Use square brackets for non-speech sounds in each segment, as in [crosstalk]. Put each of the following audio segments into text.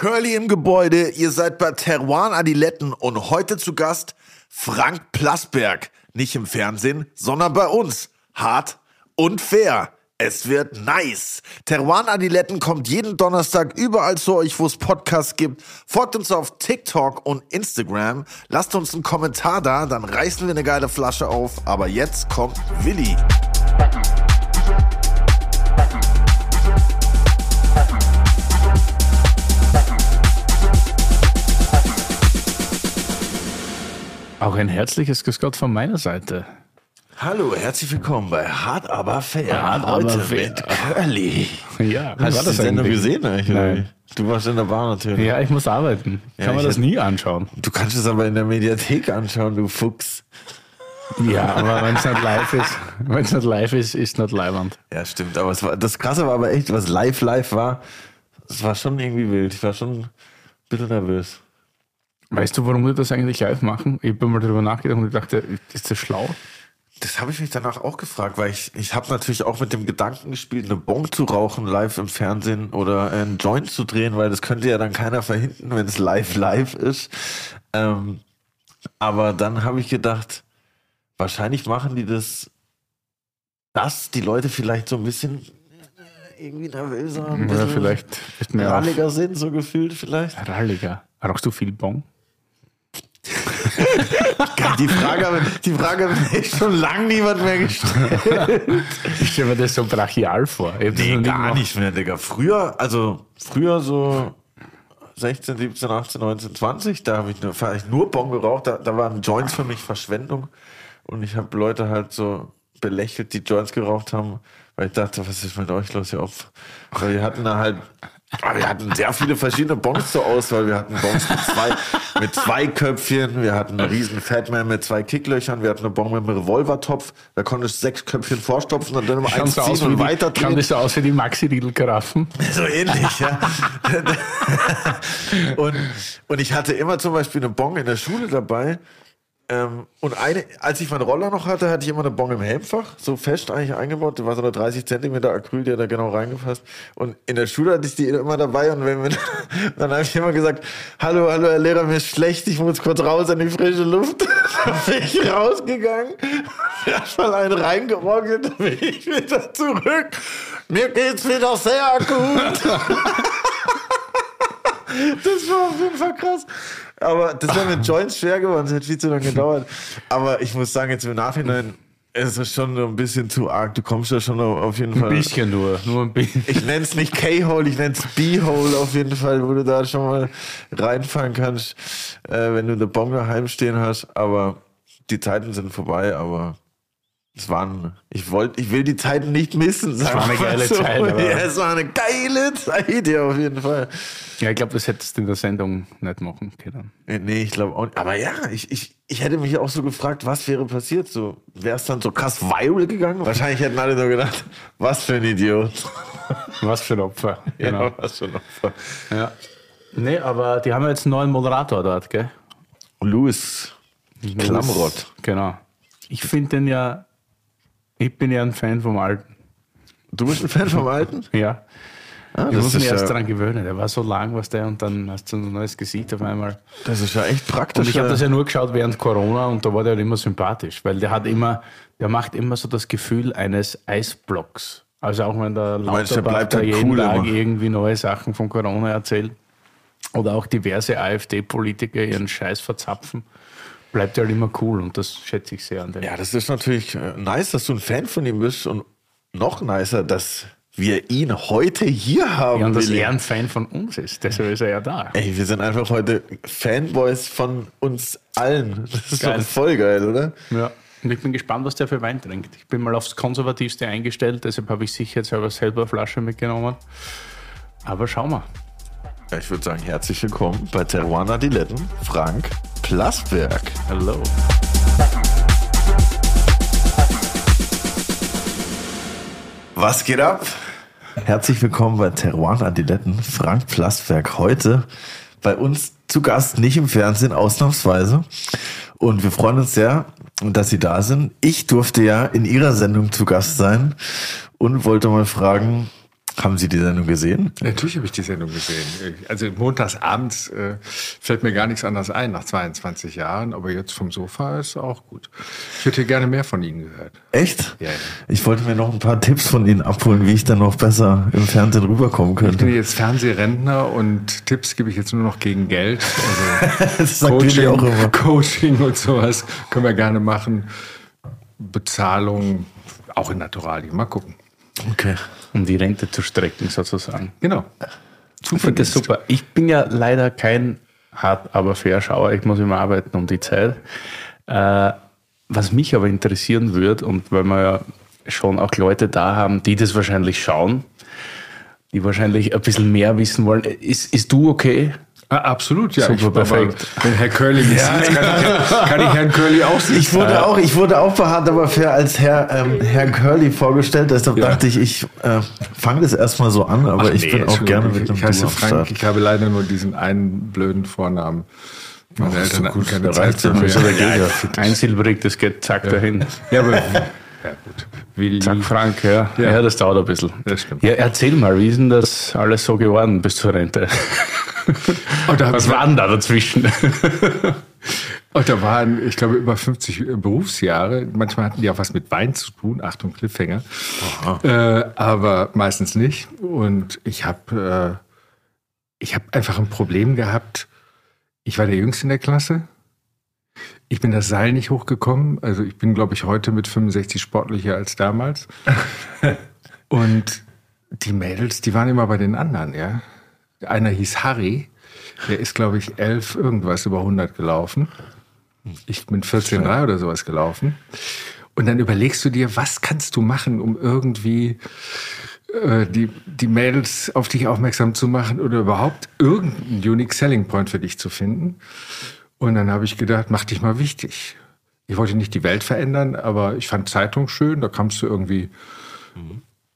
Curly im Gebäude, ihr seid bei Teruan Adiletten und heute zu Gast Frank Plasberg. Nicht im Fernsehen, sondern bei uns. Hart und fair. Es wird nice. Teruan Adiletten kommt jeden Donnerstag überall zu euch, wo es Podcasts gibt. Folgt uns auf TikTok und Instagram. Lasst uns einen Kommentar da, dann reißen wir eine geile Flasche auf. Aber jetzt kommt Willi. Auch ein herzliches Grüß Gott von meiner Seite. Hallo, herzlich willkommen bei Hart aber fair. Hart Heute aber fair. mit Curly. Ja, Hast war du die das Sendung eigentlich? gesehen eigentlich? Nein. Du warst in der Bar natürlich. Ja, ich muss arbeiten. Ich Ja, kann mir ich das hätte- nie anschauen. Du kannst es aber in der Mediathek anschauen, du Fuchs. Ja, aber wenn es nicht live ist, wenn es nicht live ist, ist es nicht leibend. Ja, stimmt. Aber war, das Krasse war aber echt, was live live war, es war schon irgendwie wild. Ich war schon ein bisschen nervös. Weißt du, warum wir das eigentlich live machen? Ich habe mal darüber nachgedacht und ich dachte, ist das schlau? Das habe ich mich danach auch gefragt, weil ich, ich habe natürlich auch mit dem Gedanken gespielt, eine Bon zu rauchen live im Fernsehen oder einen Joint zu drehen, weil das könnte ja dann keiner verhindern, wenn es live live ist. Ähm, aber dann habe ich gedacht, wahrscheinlich machen die das, dass die Leute vielleicht so ein bisschen äh, irgendwie nervöser, ein bisschen vielleicht mir auch ralliger sind, so gefühlt vielleicht. ralliger. Rauchst du viel Bon? Die Frage, habe- die Frage hat mir schon lange niemand mehr gestellt. Ich stelle mir das so brachial vor. Nee, gar nicht mehr, Digga. Früher, also früher so 16, 17, 18, 19, 20, da habe ich nur, ich nur Bon geraucht. Da, da waren Joints für mich Verschwendung. Und ich habe Leute halt so belächelt, die Joints geraucht haben, weil ich dachte, was ist mit euch los hier auf? Weil wir hatten da halt, aber wir hatten sehr viele verschiedene Bons zur Auswahl. Wir hatten Bons mit zwei, mit zwei Köpfchen, wir hatten einen riesen Fatman mit zwei Kicklöchern, wir hatten eine Bon mit einem Revolvertopf, da konntest du sechs Köpfchen vorstopfen und dann immer eins so aus ziehen wie und weiter schauen das so aus wie die Maxi-Riedel-Karaffen? [laughs] so ähnlich, ja. und, und ich hatte immer zum Beispiel eine Bong in der Schule dabei. Ähm, und eine, als ich meinen Roller noch hatte, hatte ich immer eine Bong im Helmfach, so fest eigentlich eingebaut. Da war so eine 30 Zentimeter Acryl, der da genau reingefasst. Und in der Schule hatte ich die immer dabei und wenn wir, [laughs] dann habe ich immer gesagt, hallo, hallo, Herr Lehrer, mir ist schlecht, ich muss kurz raus in die frische Luft. [laughs] dann bin ich rausgegangen, [laughs] erstmal einen reingerockelt, dann bin ich wieder zurück. Mir geht's wieder sehr gut. Das war auf jeden Fall krass. Aber das wäre mit Joints schwer geworden, das hätte viel zu lange gedauert. Aber ich muss sagen, jetzt im Nachhinein ist es schon so ein bisschen zu arg. Du kommst ja schon auf jeden Fall. Ein bisschen nur, nur ein bisschen. Ich nenne es nicht K-Hole, ich nenne es B-Hole auf jeden Fall, wo du da schon mal reinfallen kannst, äh, wenn du eine Bombe daheim stehen hast. Aber die Zeiten sind vorbei, aber es waren, ich wollte, ich will die Zeiten nicht missen. Es war eine geile Zeit, aber- Ja, es war eine geile Zeit, ja, auf jeden Fall. Ja, ich glaube, das hättest du in der Sendung nicht machen können. Äh, Nee, ich glaube auch nicht. Aber ja, ich, ich, ich hätte mich auch so gefragt, was wäre passiert? So, wäre es dann so krass viral gegangen? Wahrscheinlich hätten alle nur gedacht, was für ein Idiot. Was für ein Opfer. [laughs] Genau. Ja, was für ein Opfer. Ja. Nee, aber die haben ja jetzt einen neuen Moderator dort, gell? Louis Klamrott. Genau. Ich finde den ja, ich bin ja ein Fan vom Alten. Du bist ein Fan vom Alten? [laughs] Ja. Ah, Ich muss mich erst ja, daran gewöhnen. Der war so lang, was der, und dann hast du ein neues Gesicht auf einmal. das ist ja echt praktisch. Und ich habe das ja nur geschaut während Corona und da war der halt immer sympathisch, weil der hat immer, der macht immer so das Gefühl eines Eisblocks. Also auch wenn der Lauterbach da jeden cool Tag immer. irgendwie neue Sachen von Corona erzählt oder auch diverse AfD-Politiker ihren Scheiß verzapfen, bleibt er halt immer cool und das schätze ich sehr an dem. ja, das ist natürlich äh, nice, dass du ein Fan von ihm bist und noch nicer, dass wir ihn heute hier haben. Ja, und dass er ein Fan von uns ist, deshalb ist er ja da. Ey, wir sind einfach heute Fanboys von uns allen. Das ist Geil. voll geil, oder? Ja. Und ich bin gespannt, was der für Wein trinkt. Ich bin mal aufs Konservativste eingestellt, deshalb habe ich sicher jetzt selber selber eine Flasche mitgenommen. Aber schau mal. Ja, ich würde sagen, herzlich willkommen bei Teruana Diletten, Frank Plasberg. Hallo. Was geht ab? Herzlich willkommen bei Teruana Diletten, Frank Plasberg. Heute bei uns zu Gast, nicht im Fernsehen, ausnahmsweise. Und wir freuen uns sehr, dass Sie da sind. Ich durfte ja in Ihrer Sendung zu Gast sein und wollte mal fragen, Haben Sie die Sendung gesehen? Natürlich habe ich die Sendung gesehen. Also montags abends äh, fällt mir gar nichts anderes ein nach 22 Jahren, aber jetzt vom Sofa ist auch gut. Ich hätte gerne mehr von Ihnen gehört. Echt? Ja, ja. Ich wollte mir noch ein paar Tipps von Ihnen abholen, wie ich dann noch besser im Fernsehen rüberkommen Ich bin könnte. jetzt Fernsehrentner und Tipps gebe ich jetzt nur noch gegen Geld. Also [laughs] Das Willi auch immer. Coaching und sowas können wir gerne machen. Bezahlung auch in Naturalien. Mal gucken. Okay. Um die Rente zu strecken sozusagen. Genau. Ich finde das super. Ich bin ja leider kein hart, aber fair Schauer. Ich muss immer arbeiten um die Zeit. Äh, was mich aber interessieren würde, und weil wir ja schon auch Leute da haben, die das wahrscheinlich schauen, die wahrscheinlich ein bisschen mehr wissen wollen. Ist, ist du okay? Ah, absolut, ja. Super, ich, perfekt. aber Wenn Herr Curly mich sieht, kann ich, kann ich Herrn Curly auch sehen. Ich wurde auch, ich wurde auch bei Hart aber fair als Herr, ähm, Herr Curly vorgestellt, deshalb Ja. dachte ich, ich äh, fange das erstmal so an, aber Ach, ich nee, bin auch gerne mit ich, einem ich heiße Frank, Start. ich habe leider nur diesen einen blöden Vornamen. Meine Ach, Eltern so gut, keine Zeit reicht's ja. Ja, Einsilbrig, das geht zack dahin. ja, aber, [laughs] ja gut. Willi. Zack, Frank, ja. Ja. ja. das dauert ein bisschen. Das stimmt. Ja, erzähl mal, wie ist denn das alles so geworden bis zur Rente? [laughs] [laughs] Was war denn da dazwischen? [laughs] Und da waren, ich glaube, über 50 Berufsjahre. Manchmal hatten die auch was mit Wein zu tun. Achtung, Cliffhanger. Äh, aber meistens nicht. Und ich habe äh, ich hab einfach ein Problem gehabt. Ich war der Jüngste in der Klasse. Ich bin das Seil nicht hochgekommen. Also ich bin, glaube ich, heute mit 65 sportlicher als damals. [laughs] Und die Mädels, die waren immer bei den anderen, ja. Einer hieß Harry. Der ist, glaube ich, elf irgendwas über 100 gelaufen. Ich bin 14,3 oder sowas gelaufen. Und dann überlegst du dir, was kannst du machen, um irgendwie äh, die, die Mädels auf dich aufmerksam zu machen oder überhaupt irgendeinen Unique Selling Point für dich zu finden. Und dann habe ich gedacht, mach dich mal wichtig. Ich wollte nicht die Welt verändern, aber ich fand Zeitung schön. Da kamst du irgendwie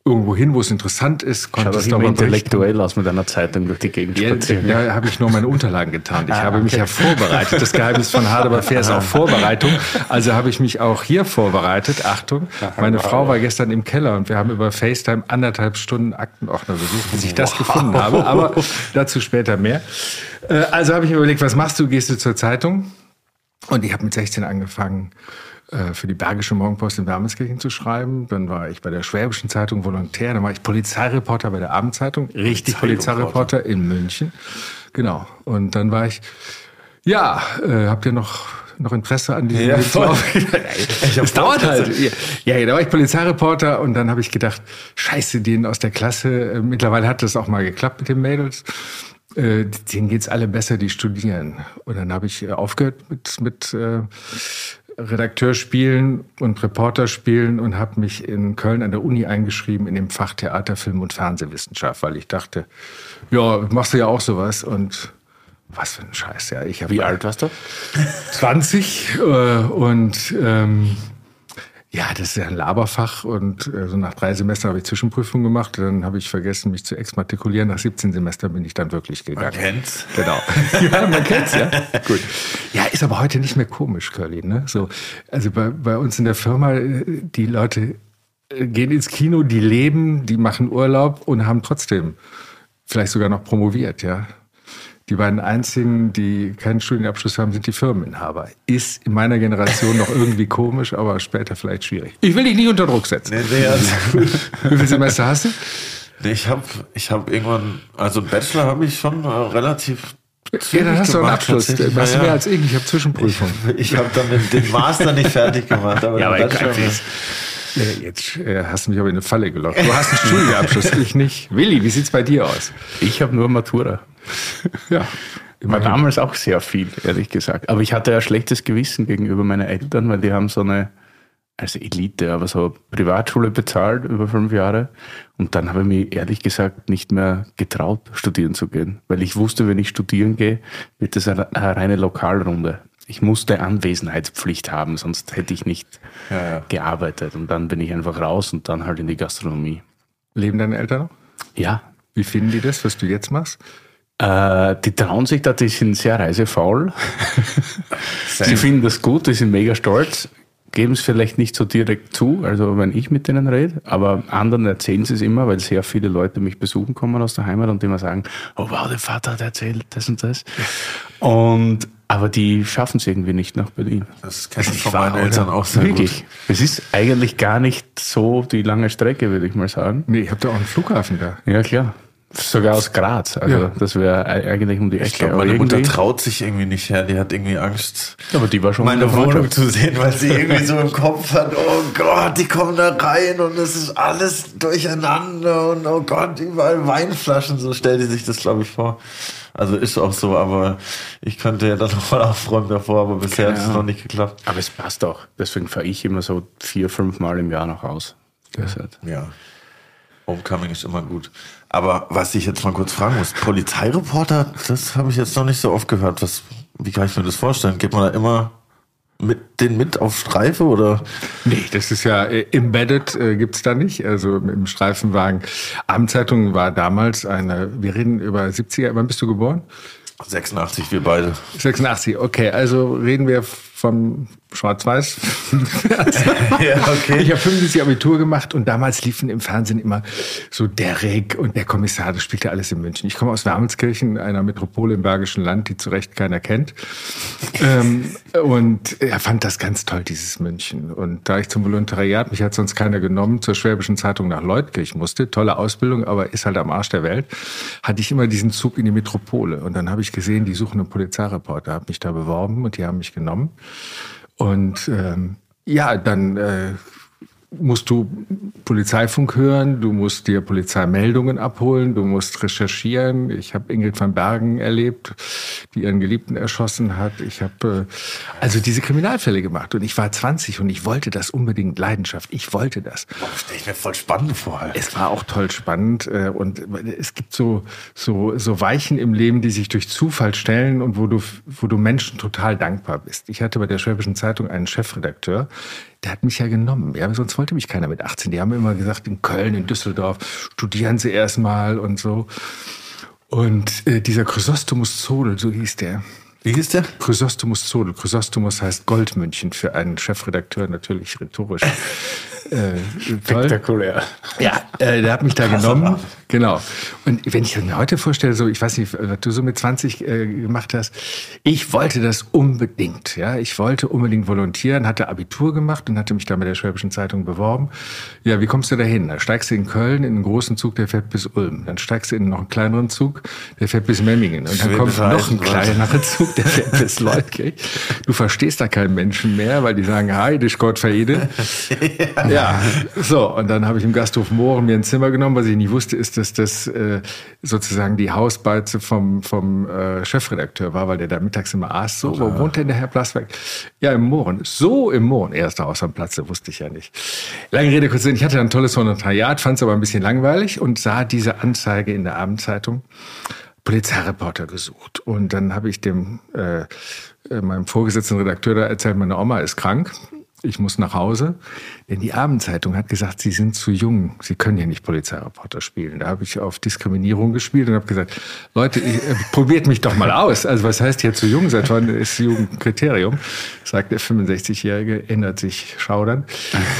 irgendwo hin, wo es interessant ist. Konntest immer darüber berichten. intellektuell aus mit einer Zeitung durch die Gegend Ja, spazieren. ja, habe ich nur meine Unterlagen getan. Ich Ah, habe mich okay. ja vorbereitet. Das Geheimnis von Hard aber fair ist auch [laughs] Vorbereitung. Also habe ich mich auch hier vorbereitet. Achtung, meine Frau war gestern im Keller und wir haben über FaceTime anderthalb Stunden Aktenordner besucht, bis ich das gefunden habe. Aber [laughs] dazu später mehr. Äh, Also habe ich mir überlegt, was machst du? Gehst du zur Zeitung? Und ich habe mit 16 angefangen, für die Bergische Morgenpost in Wermelskirchen zu schreiben. Dann war ich bei der Schwäbischen Zeitung Volontär. Dann war ich Polizeireporter bei der Abendzeitung. Richtig Polizeireporter in München. Genau. Und dann war ich, ja, äh, habt ihr noch, noch Interesse an diesem Ja, Lebenslauf? [laughs] Es dauert halt. Ja, ja, da war ich Polizeireporter und dann habe ich gedacht, scheiße, denen aus der Klasse, äh, mittlerweile hat das auch mal geklappt mit den Mädels. Äh, denen geht's alle besser, die studieren. Und dann habe ich äh, aufgehört mit, mit äh, Redakteurspielen und Reporterspielen und habe mich in Köln an der Uni eingeschrieben in dem Fach Theater, Film und Fernsehwissenschaft, weil ich dachte, ja, machst du ja auch sowas und was für ein Scheiß, ja. Ich Wie alt warst du? 20 äh, und ähm, ja, das ist ja ein Laberfach und äh, so nach drei Semestern habe ich Zwischenprüfung gemacht. Dann habe ich vergessen, mich zu exmatrikulieren. Nach 17 Semestern bin ich dann wirklich gegangen. kennt's. Genau. [laughs] ja, man kennt's, ja. Gut. Ja, ist aber heute nicht mehr komisch, Curly. Ne? So, also bei, bei uns in der Firma, äh, die Leute äh, gehen ins Kino, die leben, die machen Urlaub und haben trotzdem vielleicht sogar noch promoviert, ja. Die beiden einzigen, die keinen Studienabschluss haben, sind die Firmeninhaber. Ist in meiner Generation noch irgendwie komisch, aber später vielleicht schwierig. Ich will dich nicht unter Druck setzen. Nee, nee, alles gut. [laughs] Wie viele Semester hast du? Nee, ich habe ich hab irgendwann, also einen Bachelor habe ich schon äh, relativ. Ja, dann hast du einen gemacht, Abschluss. Weißt du Ja, mehr ja. als ich? Ich habe Zwischenprüfung. Ich habe dann den, Master nicht fertig gemacht, aber Ja, den aber Bachelor. Gott, jetzt, äh, jetzt äh, hast du mich aber in eine Falle gelockt. Du hast einen Studienabschluss, ich nicht. Willi, wie sieht's bei dir aus? Ich habe nur Matura. [laughs] Ja. War damals auch sehr viel, ehrlich gesagt. Aber ich hatte ja schlechtes Gewissen gegenüber meinen Eltern, weil die haben so eine, also Elite, aber so Privatschule bezahlt über fünf Jahre. Und dann habe ich mich ehrlich gesagt nicht mehr getraut, studieren zu gehen. Weil ich wusste, wenn ich studieren gehe, wird das eine, eine reine Lokalrunde. Ich musste Anwesenheitspflicht haben, sonst hätte ich nicht Ja, ja. gearbeitet. Und dann bin ich einfach raus und dann halt in die Gastronomie. Leben deine Eltern noch? Ja, Wie finden die das, was du jetzt machst? Äh, die trauen sich da, die sind sehr reisefaul. [laughs] Sie finden das gut, die sind mega stolz. geben es vielleicht nicht so direkt zu, also wenn ich mit denen rede, aber anderen erzählen sie es immer, weil sehr viele Leute mich besuchen kommen aus der Heimat und immer sagen, oh wow, der Vater hat erzählt das und das. Und aber die schaffen es irgendwie nicht nach Berlin. Das kenne ich von meinen Eltern auch sehr Wirklich. gut. Es ist eigentlich gar nicht so die lange Strecke, würde ich mal sagen. Nee, ich habe da auch einen Flughafen da. Ja, klar. Sogar aus Graz. Also ja. das wäre eigentlich um die Ecke. Ich glaube, meine Mutter traut sich irgendwie nicht her. Die hat irgendwie Angst, aber die war schon meine Wohnung zu sehen, weil sie irgendwie so im Kopf hat, oh Gott, die kommen da rein und es ist alles durcheinander und oh Gott, überall Weinflaschen. So stellt sie sich das, glaube ich, vor. Also ist auch so, aber ich könnte ja dann nochmal aufräumen davor, aber bisher hat es noch nicht geklappt. Aber es passt auch. Deswegen fahre ich immer so vier, fünf Mal im Jahr noch aus. Ja. Homecoming ist immer gut. Aber was ich jetzt mal kurz fragen muss, Polizeireporter, das habe ich jetzt noch nicht so oft gehört. Was, wie kann ich mir das vorstellen? Geht man da immer mit den mit auf Streife oder? Nee, das ist ja äh, embedded äh, gibt's da nicht. Also im Streifenwagen. Abendzeitung war damals eine, wir reden über 70er, wann bist du geboren? 86, wir beide. 86, okay. Also reden wir vom Schwarz-Weiß. [laughs] ja, okay. Ich habe 75 Abitur gemacht und damals liefen im Fernsehen immer so Derek und der Kommissar, das spielte alles in München. Ich komme aus Wermelskirchen, einer Metropole im Bergischen Land, die zu Recht keiner kennt. ähm, und er fand das ganz toll, dieses München. Und da ich zum Volontariat, mich hat sonst keiner genommen, zur Schwäbischen Zeitung nach Leutkirch musste, tolle Ausbildung, aber ist halt am Arsch der Welt, hatte ich immer diesen Zug in die Metropole. Und dann habe ich gesehen, die suchen einen Polizeireporter, habe mich da beworben und die haben mich genommen. Und ähm, ja, dann äh, musst du Polizeifunk hören, du musst dir Polizeimeldungen abholen, du musst recherchieren. Ich habe Ingrid van Bergen erlebt, die ihren Geliebten erschossen hat. Ich habe äh, also diese Kriminalfälle gemacht und ich war 20 und ich wollte das unbedingt Leidenschaft. Ich wollte das. Stell ich mir voll spannend vor. Es war auch toll spannend äh, und es gibt so so so Weichen im Leben, die sich durch Zufall stellen und wo du wo du Menschen total dankbar bist. Ich hatte bei der Schwäbischen Zeitung einen Chefredakteur, der hat mich ja genommen. Ja, sonst wollte mich keiner mit 18. Die haben immer gesagt, in Köln, in Düsseldorf, studieren Sie erstmal und so. Und äh, dieser Chrysostomus Zodel, so hieß der. Wie hieß der? Chrysostomus Zodel. Chrysostomus heißt Goldmünchen für einen Chefredakteur, natürlich rhetorisch. Äh, Spektakulär. Ja, äh, der hat mich da genommen. Genau. Und wenn ich mir heute vorstelle, so, ich weiß nicht, was du so mit 20 äh, gemacht hast, ich wollte das unbedingt. Ja, ich wollte unbedingt volontieren, hatte Abitur gemacht und hatte mich da mit der Schwäbischen Zeitung beworben. Ja, wie kommst du da hin? Da steigst du in Köln in einen großen Zug, der fährt bis Ulm. Dann steigst du in noch einen kleineren Zug, der fährt bis Memmingen. Und dann kommt noch ein kleinerer Zug, [laughs] der fährt bis Leutkirch. Du verstehst da keinen Menschen mehr, weil die sagen, hi, dich Gott verede. ja. [laughs] Ja, so, und dann habe ich im Gasthof Mohren mir ein Zimmer genommen. Was ich nicht wusste, ist, dass das äh, sozusagen die Hausbeize vom, vom äh, Chefredakteur war, weil der da mittags immer aß. So, wo wohnt denn der Herr Plasberg? Ja, im Mohren. So im Mohren. Erster Haus am Platze, wusste ich ja nicht. Lange Rede, kurz Sinn. Ich hatte ein tolles Volontariat, fand es aber ein bisschen langweilig und sah diese Anzeige in der Abendzeitung. Polizeireporter gesucht. Und dann habe ich dem äh, äh meinem vorgesetzten Redakteur da erzählt, meine Oma ist krank ich muss nach Hause. Denn die Abendzeitung hat gesagt, Sie sind zu jung, Sie können hier nicht Polizeireporter spielen. Da habe ich auf Diskriminierung gespielt und habe gesagt, Leute, ich, äh, probiert mich doch mal aus. Also was heißt hier zu jung? Seit wann ist Jugendkriterium? Sagt der 65-Jährige, ändert sich schaudern.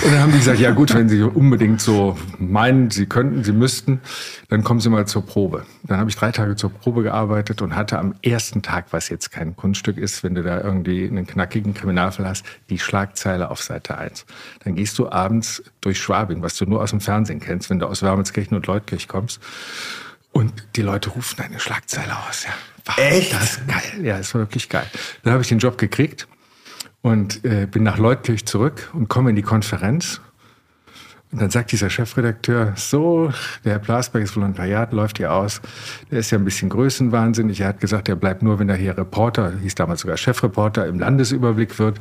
Und dann haben die gesagt, ja gut, wenn Sie unbedingt so meinen, Sie könnten, Sie müssten, dann kommen Sie mal zur Probe. Dann habe ich drei Tage zur Probe gearbeitet und hatte am ersten Tag, was jetzt kein Kunststück ist, wenn du da irgendwie einen knackigen Kriminalfall hast, die Schlagzeile auf Seite 1. Dann gehst du abends durch Schwabing, was du nur aus dem Fernsehen kennst, wenn du aus Wermelskirchen und Leutkirch kommst. Und die Leute rufen eine Schlagzeile aus. Ja, war Echt? Das geil. Ja, das war wirklich geil. Dann habe ich den Job gekriegt und äh, bin nach Leutkirch zurück und komme in die Konferenz und dann sagt dieser Chefredakteur, so, der Herr Plasberg ist Volontariat, läuft hier aus. Der ist ja ein bisschen größenwahnsinnig. Er hat gesagt, er bleibt nur, wenn er hier Reporter, hieß damals sogar Chefreporter, im Landesüberblick wird.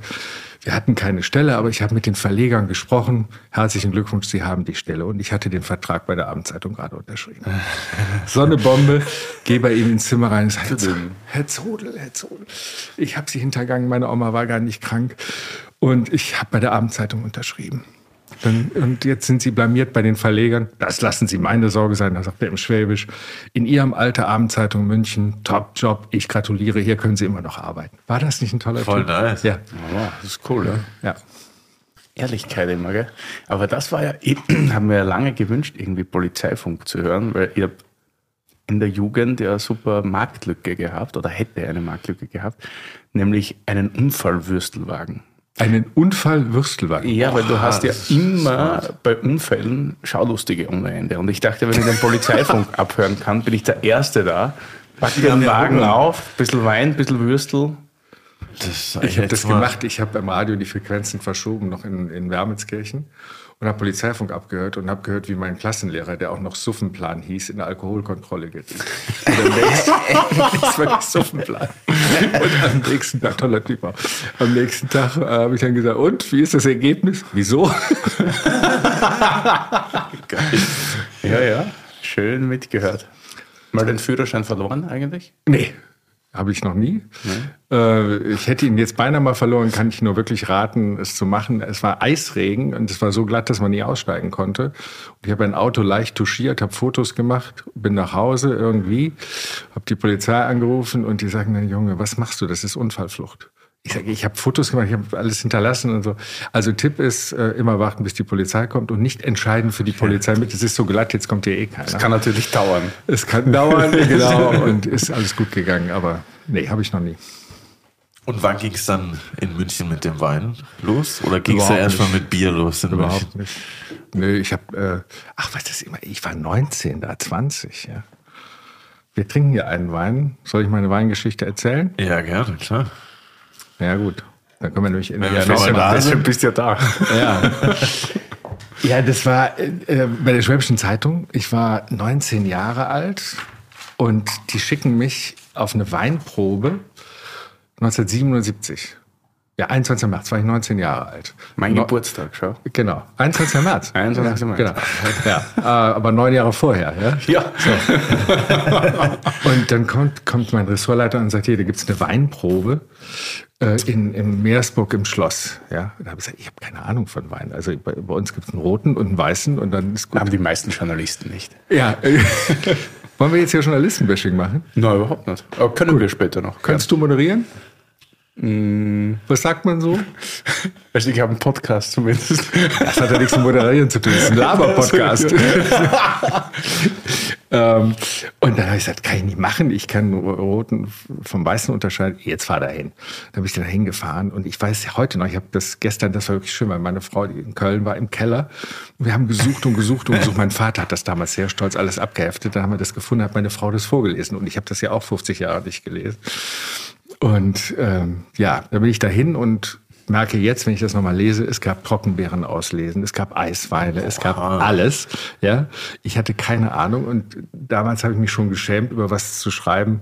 Wir hatten keine Stelle, aber ich habe mit den Verlegern gesprochen. Herzlichen Glückwunsch, Sie haben die Stelle. Und ich hatte den Vertrag bei der Abendzeitung gerade unterschrieben. [laughs] Sonnebombe, gehe bei ihm ins Zimmer rein und sage, Herr Zodel, Herr Zodel, ich habe Sie hintergangen, meine Oma war gar nicht krank. Und ich habe bei der Abendzeitung unterschrieben. Und jetzt sind Sie blamiert bei den Verlegern. Das lassen Sie meine Sorge sein, da sagt er im Schwäbisch. In Ihrem Alter Abendzeitung München, Top-Job, ich gratuliere, hier können Sie immer noch arbeiten. War das nicht ein toller Voll Typ? nice. Ja. ja. Das ist cool, ja. ja. Ehrlichkeit immer, gell? Aber das war ja, [clears throat] haben wir ja lange gewünscht, irgendwie Polizeifunk zu hören, weil ich habe in der Jugend ja super Marktlücke gehabt oder hätte eine Marktlücke gehabt, nämlich einen Unfallwürstelwagen. Einen Unfallwürstelwagen? Ja, weil du hast ja immer bei Unfällen Schaulustige ohne Ende. Und ich dachte, wenn ich den Polizeifunk [laughs] abhören kann, bin ich der Erste da, pack den Wagen auf, bisschen Wein, bisschen Würstel. Das ich habe das gemacht. Ich habe beim Radio die Frequenzen verschoben, noch in, in Wermelskirchen und habe Polizeifunk abgehört und habe gehört, wie mein Klassenlehrer, der auch noch Suffenplan hieß, in der Alkoholkontrolle geht. [laughs] das war Suffenplan. Und am nächsten Tag, toller Typ auch, am nächsten Tag äh, habe ich dann gesagt, und, wie ist das Ergebnis? Wieso? [laughs] ja, ja, schön mitgehört. Mal den Führerschein verloren eigentlich? Nee. Habe ich noch nie. Nee. Äh, ich hätte ihn jetzt beinahe mal verloren, kann ich nur wirklich raten, es zu machen. Es war Eisregen und es war so glatt, dass man nie aussteigen konnte. Und ich habe ein Auto leicht touchiert, habe Fotos gemacht, bin nach Hause irgendwie, habe die Polizei angerufen und die sagen dann, Junge, was machst du? Das ist Unfallflucht. Ich sage, ich habe Fotos gemacht, ich habe alles hinterlassen und so. Also Tipp ist, äh, immer warten, bis die Polizei kommt und nicht entscheiden für die [laughs] Polizei mit, es ist so glatt, jetzt kommt hier eh keiner. Es kann natürlich dauern. Es kann dauern, [laughs] genau, und ist alles gut gegangen, aber nee, habe ich noch nie. Und wann ging es dann in München mit dem Wein los? Oder ging es ja erstmal mit Bier los? In Überhaupt München? nicht. Nö, ich habe, äh, ach, was ist immer, ich war 19, da 20, ja. Wir trinken hier einen Wein. Soll ich meine Weingeschichte erzählen? Ja, gerne, klar. Ja, gut. Dann können wir nämlich in da sind, [laughs] bist ja da. Ja. [laughs] ja, das war äh, bei der Schwäbischen Zeitung. Ich war 19 Jahre alt und die schicken mich auf eine Weinprobe 1977. Ja, 21. März war ich 19 Jahre alt. Mein no Geburtstag, schau. Genau, 21. März. [laughs] 21. März. Genau. Ja, äh, aber neun Jahre vorher, ja? Ja. So. [laughs] Und dann kommt, kommt mein Ressortleiter und sagt, hier, da gibt es eine Weinprobe äh, in, in Meersburg im Schloss. Ja? Da habe ich gesagt, ich habe keine Ahnung von Wein. Also bei, bei uns gibt es einen roten und einen weißen und dann ist gut. Haben die meisten Journalisten nicht. Ja. [laughs] Wollen wir jetzt hier Journalistenbashing machen? Nein, überhaupt nicht. Aber können gut. wir später noch. Kannst du moderieren? Mm. Was sagt man so? [laughs] Also ich habe einen Podcast zumindest. Das hat ja nichts mit Moderieren zu tun. Das ist ein Laber-Podcast. [laughs] ähm, und dann habe ich gesagt, kann ich nicht machen. Ich kann roten vom weißen unterscheiden. Jetzt fahr dahin. Da bin ich dann hingefahren und ich weiß heute noch, ich habe das gestern, das war wirklich schön, weil meine Frau, die in Köln war, im Keller. Und wir haben gesucht und gesucht und gesucht. Mein Vater hat das damals sehr stolz alles abgeheftet. Dann haben wir das gefunden, hat meine Frau das vorgelesen. Und ich habe das ja auch 50 Jahre nicht gelesen. Und ähm, ja, da bin ich dahin und merke jetzt, wenn ich das nochmal lese, es gab Trockenbeeren auslesen, es gab Eisweine, es gab alles. Ja, ich hatte keine Ahnung und damals habe ich mich schon geschämt, über was zu schreiben,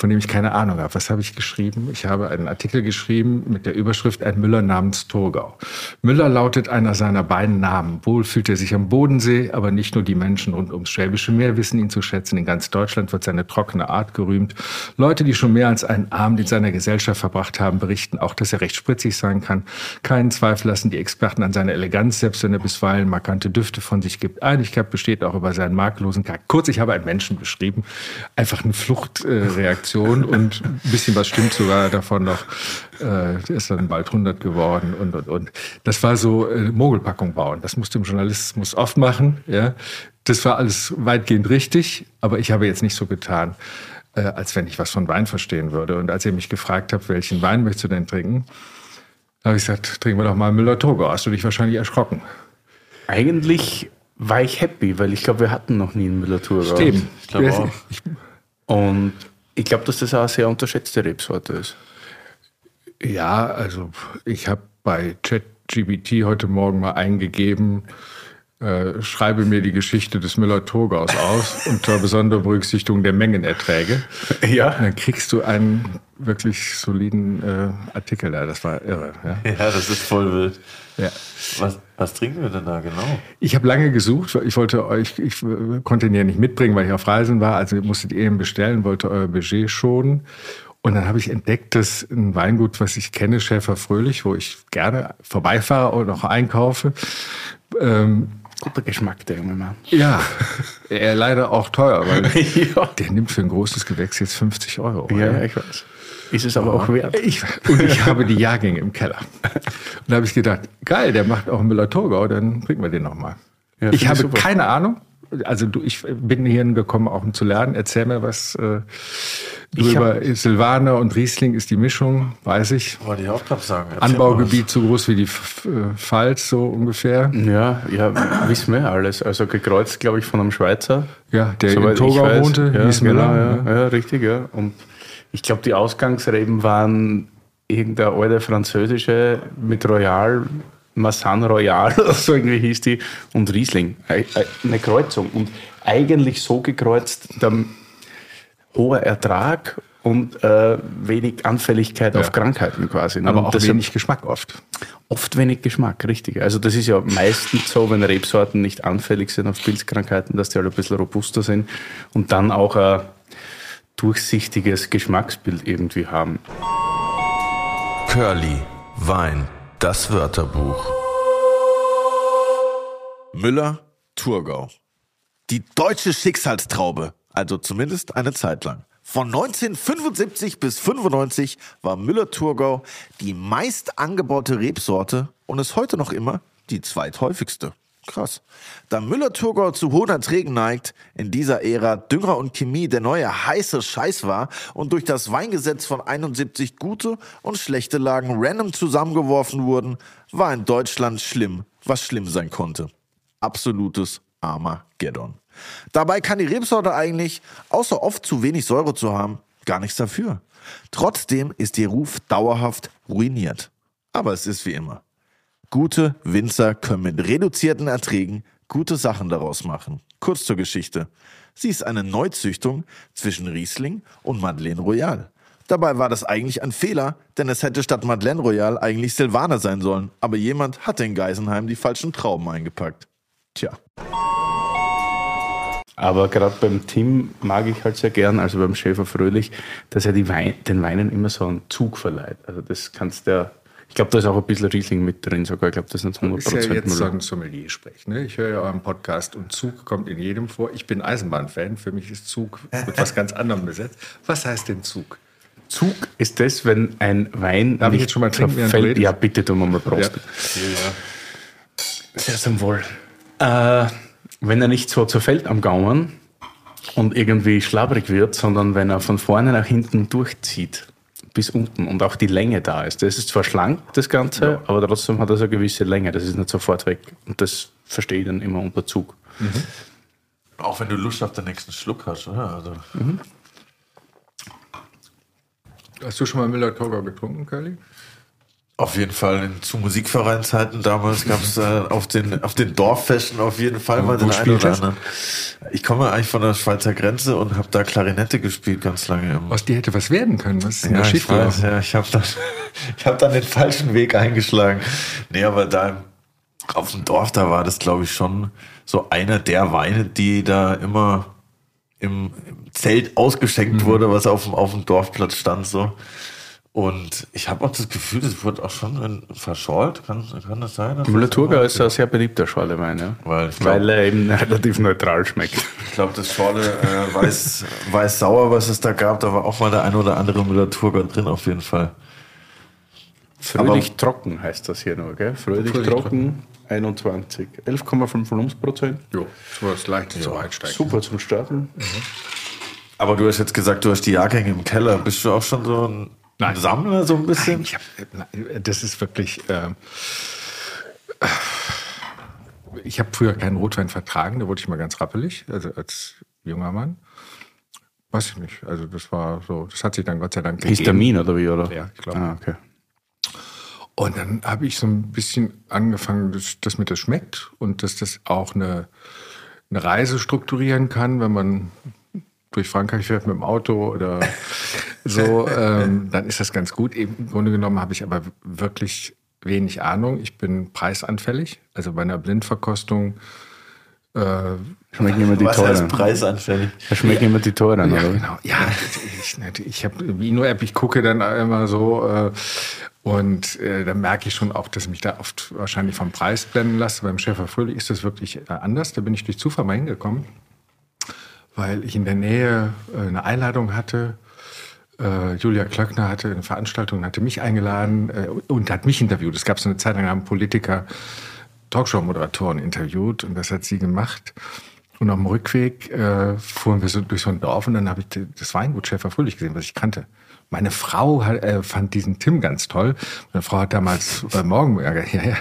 von dem ich keine Ahnung habe. Was habe ich geschrieben? Ich habe einen Artikel geschrieben mit der Überschrift Ein Müller namens Torgau. Müller lautet einer seiner beiden Namen. Wohl fühlt er sich am Bodensee, aber nicht nur die Menschen rund ums Schwäbische Meer wissen ihn zu schätzen. In ganz Deutschland wird seine trockene Art gerühmt. Leute, die schon mehr als einen Abend in seiner Gesellschaft verbracht haben, berichten auch, dass er recht spritzig sein kann. Keinen Zweifel lassen die Experten an seiner Eleganz, selbst wenn er bisweilen markante Düfte von sich gibt. Einigkeit besteht auch über seinen marklosen Charakter. Kurz, ich habe einen Menschen beschrieben. Einfach eine Fluchtreaktion. Reaktion und ein bisschen was stimmt sogar davon noch. Äh, ist dann bald 100 geworden und, und, und. Das war so äh, Mogelpackung bauen. Das musste im Journalismus oft machen. Ja. Das war alles weitgehend richtig, aber ich habe jetzt nicht so getan, äh, als wenn ich was von Wein verstehen würde. Und als ihr mich gefragt habt, welchen Wein möchtest du denn trinken, habe ich gesagt, trinken wir doch mal Müller-Togo. Hast du dich wahrscheinlich erschrocken? Eigentlich war ich happy, weil ich glaube, wir hatten noch nie einen Müller-Togo. Stimmt. Ich glaube auch. Und ich glaube, dass das auch eine sehr unterschätzte Rebsorte ist. Ja, also ich habe bei ChatGBT heute Morgen mal eingegeben, äh, schreibe mir die Geschichte des Müller-Thurgaus aus unter besonderer Berücksichtigung der Mengenerträge. [laughs] Ja. Und dann kriegst du einen wirklich soliden äh, Artikel da. Das war irre. Ja, [laughs] ja das ist voll wild. Ja. Was, was trinken wir denn da genau? Ich habe lange gesucht. Ich wollte euch, ich konnte ihn ja nicht mitbringen, weil ich auf Reisen war. Also musstet ihr ihn bestellen, wollte euer Budget schonen. Und dann habe ich entdeckt, dass ein Weingut, was ich kenne, Schäfer Fröhlich, wo ich gerne vorbeifahre und auch einkaufe, ähm, Guter Geschmack, der junge Mann. Ja, [laughs] er leider auch teuer, weil [laughs] ja. der nimmt für ein großes Gewächs jetzt 50 Euro. ja, ich weiß. Ist es aber auch wert. Ich, und ich habe die Jahrgänge im Keller. Und da habe ich gedacht, geil, der macht auch Müller-Thurgau, dann bringen wir den nochmal. Ja, ich habe super. keine Ahnung. Also du, ich bin hierhin gekommen, auch um zu lernen. Erzähl mir was äh, du Ich über Silvaner und Riesling ist die Mischung, weiß ich. Wollte ich auch gerade sagen. Erzähl Anbaugebiet so groß wie die äh, Pfalz, so ungefähr. Ja, ja, wissen wir alles. Also gekreuzt, glaube ich, von einem Schweizer. Ja, der Soweit in weiß. wohnte, Ja, hieß genau, Müller. ja, ja, richtig, ja. Und ich glaube, die Ausgangsreben waren irgendeine alte französische mit Royal, Massan Royal, [laughs] oder so irgendwie hieß die, und Riesling. Ei- ei- Eine Kreuzung. Und eigentlich so gekreuzt, der hoher Ertrag und äh, wenig Anfälligkeit auf Krankheiten quasi. ne? Aber auch wenig Geschmack oft. Oft wenig Geschmack, richtig. Also das ist ja meistens so, wenn Rebsorten nicht anfällig sind auf Pilzkrankheiten, dass die halt ein bisschen robuster sind und dann auch ein durchsichtiges Geschmacksbild irgendwie haben. Curly, Wein, das Wörterbuch. Müller, Thurgau. Die deutsche Schicksalstraube, also zumindest eine Zeit lang. Von 1975 bis 95 war Müller-Thurgau die meist angebaute Rebsorte und ist heute noch immer die zweithäufigste. Krass. Da Müller-Thurgau zu hohen Erträgen neigt, in dieser Ära Dünger und Chemie der neue heiße Scheiß war und durch das Weingesetz von 71 gute und schlechte Lagen random zusammengeworfen wurden, war in Deutschland schlimm, was schlimm sein konnte absolutes Armageddon. Dabei kann die Rebsorte eigentlich, außer oft zu wenig Säure zu haben, gar nichts dafür. Trotzdem ist ihr Ruf dauerhaft ruiniert. Aber es ist wie immer. Gute Winzer können mit reduzierten Erträgen gute Sachen daraus machen. Kurz zur Geschichte. Sie ist eine Neuzüchtung zwischen Riesling und Madeleine Royal. Dabei war das eigentlich ein Fehler, denn es hätte statt Madeleine Royal eigentlich Silvaner sein sollen. Aber jemand hat in Geisenheim die falschen Trauben eingepackt. Tja. Aber gerade beim Tim mag ich halt sehr gern, also beim Schäfer Fröhlich, dass er Wein, den Weinen immer so einen Zug verleiht. Also das kannst du ja, ich glaube, da ist auch ein bisschen Riesling mit drin sogar. Ich glaube, das ist nicht 100% Ist ja jetzt so Müller. ein Sommelier-Sprech. Ne? Ich höre ja euren Podcast und Zug kommt in jedem vor. Ich bin Eisenbahnfan. Für mich ist Zug mit was ganz anderem besetzt. Was heißt denn Zug? Zug ist das, wenn ein Wein Darf ich nicht jetzt schon mal trinken, redest? Ja, bitte tun wir mal Prost. Sehr zum Wohl. Äh, wenn er nicht so zerfällt am Gaumen und irgendwie schlabrig wird, sondern wenn er von vorne nach hinten durchzieht, bis unten und auch die Länge da ist. Das ist zwar schlank, das Ganze, aber trotzdem hat das eine gewisse Länge. Das ist nicht sofort weg. Und das verstehe ich dann immer unter Zug. Auch wenn du Lust auf den nächsten Schluck hast, oder? Also, Hast du schon mal Müller-Thurgau getrunken, Curly? Auf jeden Fall in, zu Musikvereinzeiten damals gab es äh, [laughs] auf den auf den Dorffesten auf jeden Fall mal den einen oder anderen. Ich komme eigentlich von der Schweizer Grenze und habe da Klarinette gespielt ganz lange. Im, Aus dir hätte was werden können. Was ist ja, ich weiß, ja, ich habe dann, [laughs] ich hab dann den falschen Weg eingeschlagen. Nee, aber da auf dem Dorf, da war das, glaube ich, schon so einer der Weine, die da immer im, im Zelt ausgeschenkt wurde, was auf dem, auf dem Dorfplatz stand. so. Und ich habe auch das Gefühl, das wurde auch schon verschollt. Kann, kann das sein? das Müller-Thurgau immer- ist ein sehr beliebter Schorlewein, ja. Weil ich glaub- Weil er eben relativ neutral schmeckt. Ich glaube, das Schorle äh, weiß, weiß sauer, was es da gab. Da war auch mal der ein oder andere Müller-Thurgau drin, auf jeden Fall. Fröhlich trocken heißt das hier nur, gell? Fröhlich, Fröhlich trocken, 21. 11,5 Volumensprozent. Jo, das war das leicht zum Einsteigen. Super zum Starten. Aber du hast jetzt gesagt, du hast die Jahrgänge im Keller. Bist du auch schon so ein Nein. Sammler, so ein bisschen? Nein, ich hab, nein, das ist wirklich. Äh, ich habe früher keinen Rotwein vertragen, da wurde ich mal ganz rappelig, also als junger Mann. Weiß ich nicht. Also das war so, das hat sich dann Gott sei Dank gegeben. Histamin oder wie, oder? Ja, ich glaube. Ah, okay. Und dann habe ich so ein bisschen angefangen, dass, dass mir das schmeckt und dass das auch eine, eine Reise strukturieren kann, wenn man durch Frankreich fährt mit dem Auto oder so, ähm, dann ist das ganz gut. Im Grunde genommen habe ich aber wirklich wenig Ahnung. Ich bin preisanfällig. Also bei einer Blindverkostung Äh, Schmecken immer die Was heißt teuren. preisanständig? Da schmecken immer die teuren, Ja, oder? genau. Ja, ich, ich habe Vino-App, ich gucke dann immer so äh, und äh, da merke ich schon auch, dass ich mich da oft wahrscheinlich vom Preis blenden lasse. Beim Schäfer Fröhlich ist das wirklich äh, anders. Da bin ich durch Zufall mal hingekommen, weil ich in der Nähe äh, eine Einladung hatte. Äh, Julia Klöckner hatte eine Veranstaltung, hatte mich eingeladen äh, und hat mich interviewt. Es gab so eine Zeit lang haben Politiker Talkshow-Moderatoren interviewt und das hat sie gemacht. Und auf dem Rückweg äh, fuhren wir so durch so ein Dorf und dann habe ich das Weingut Schäfer Fröhlich gesehen, was ich kannte. Meine Frau hat, äh, fand diesen Tim ganz toll. Meine Frau hat damals äh, Morgenmagazin, [laughs] ja, ja,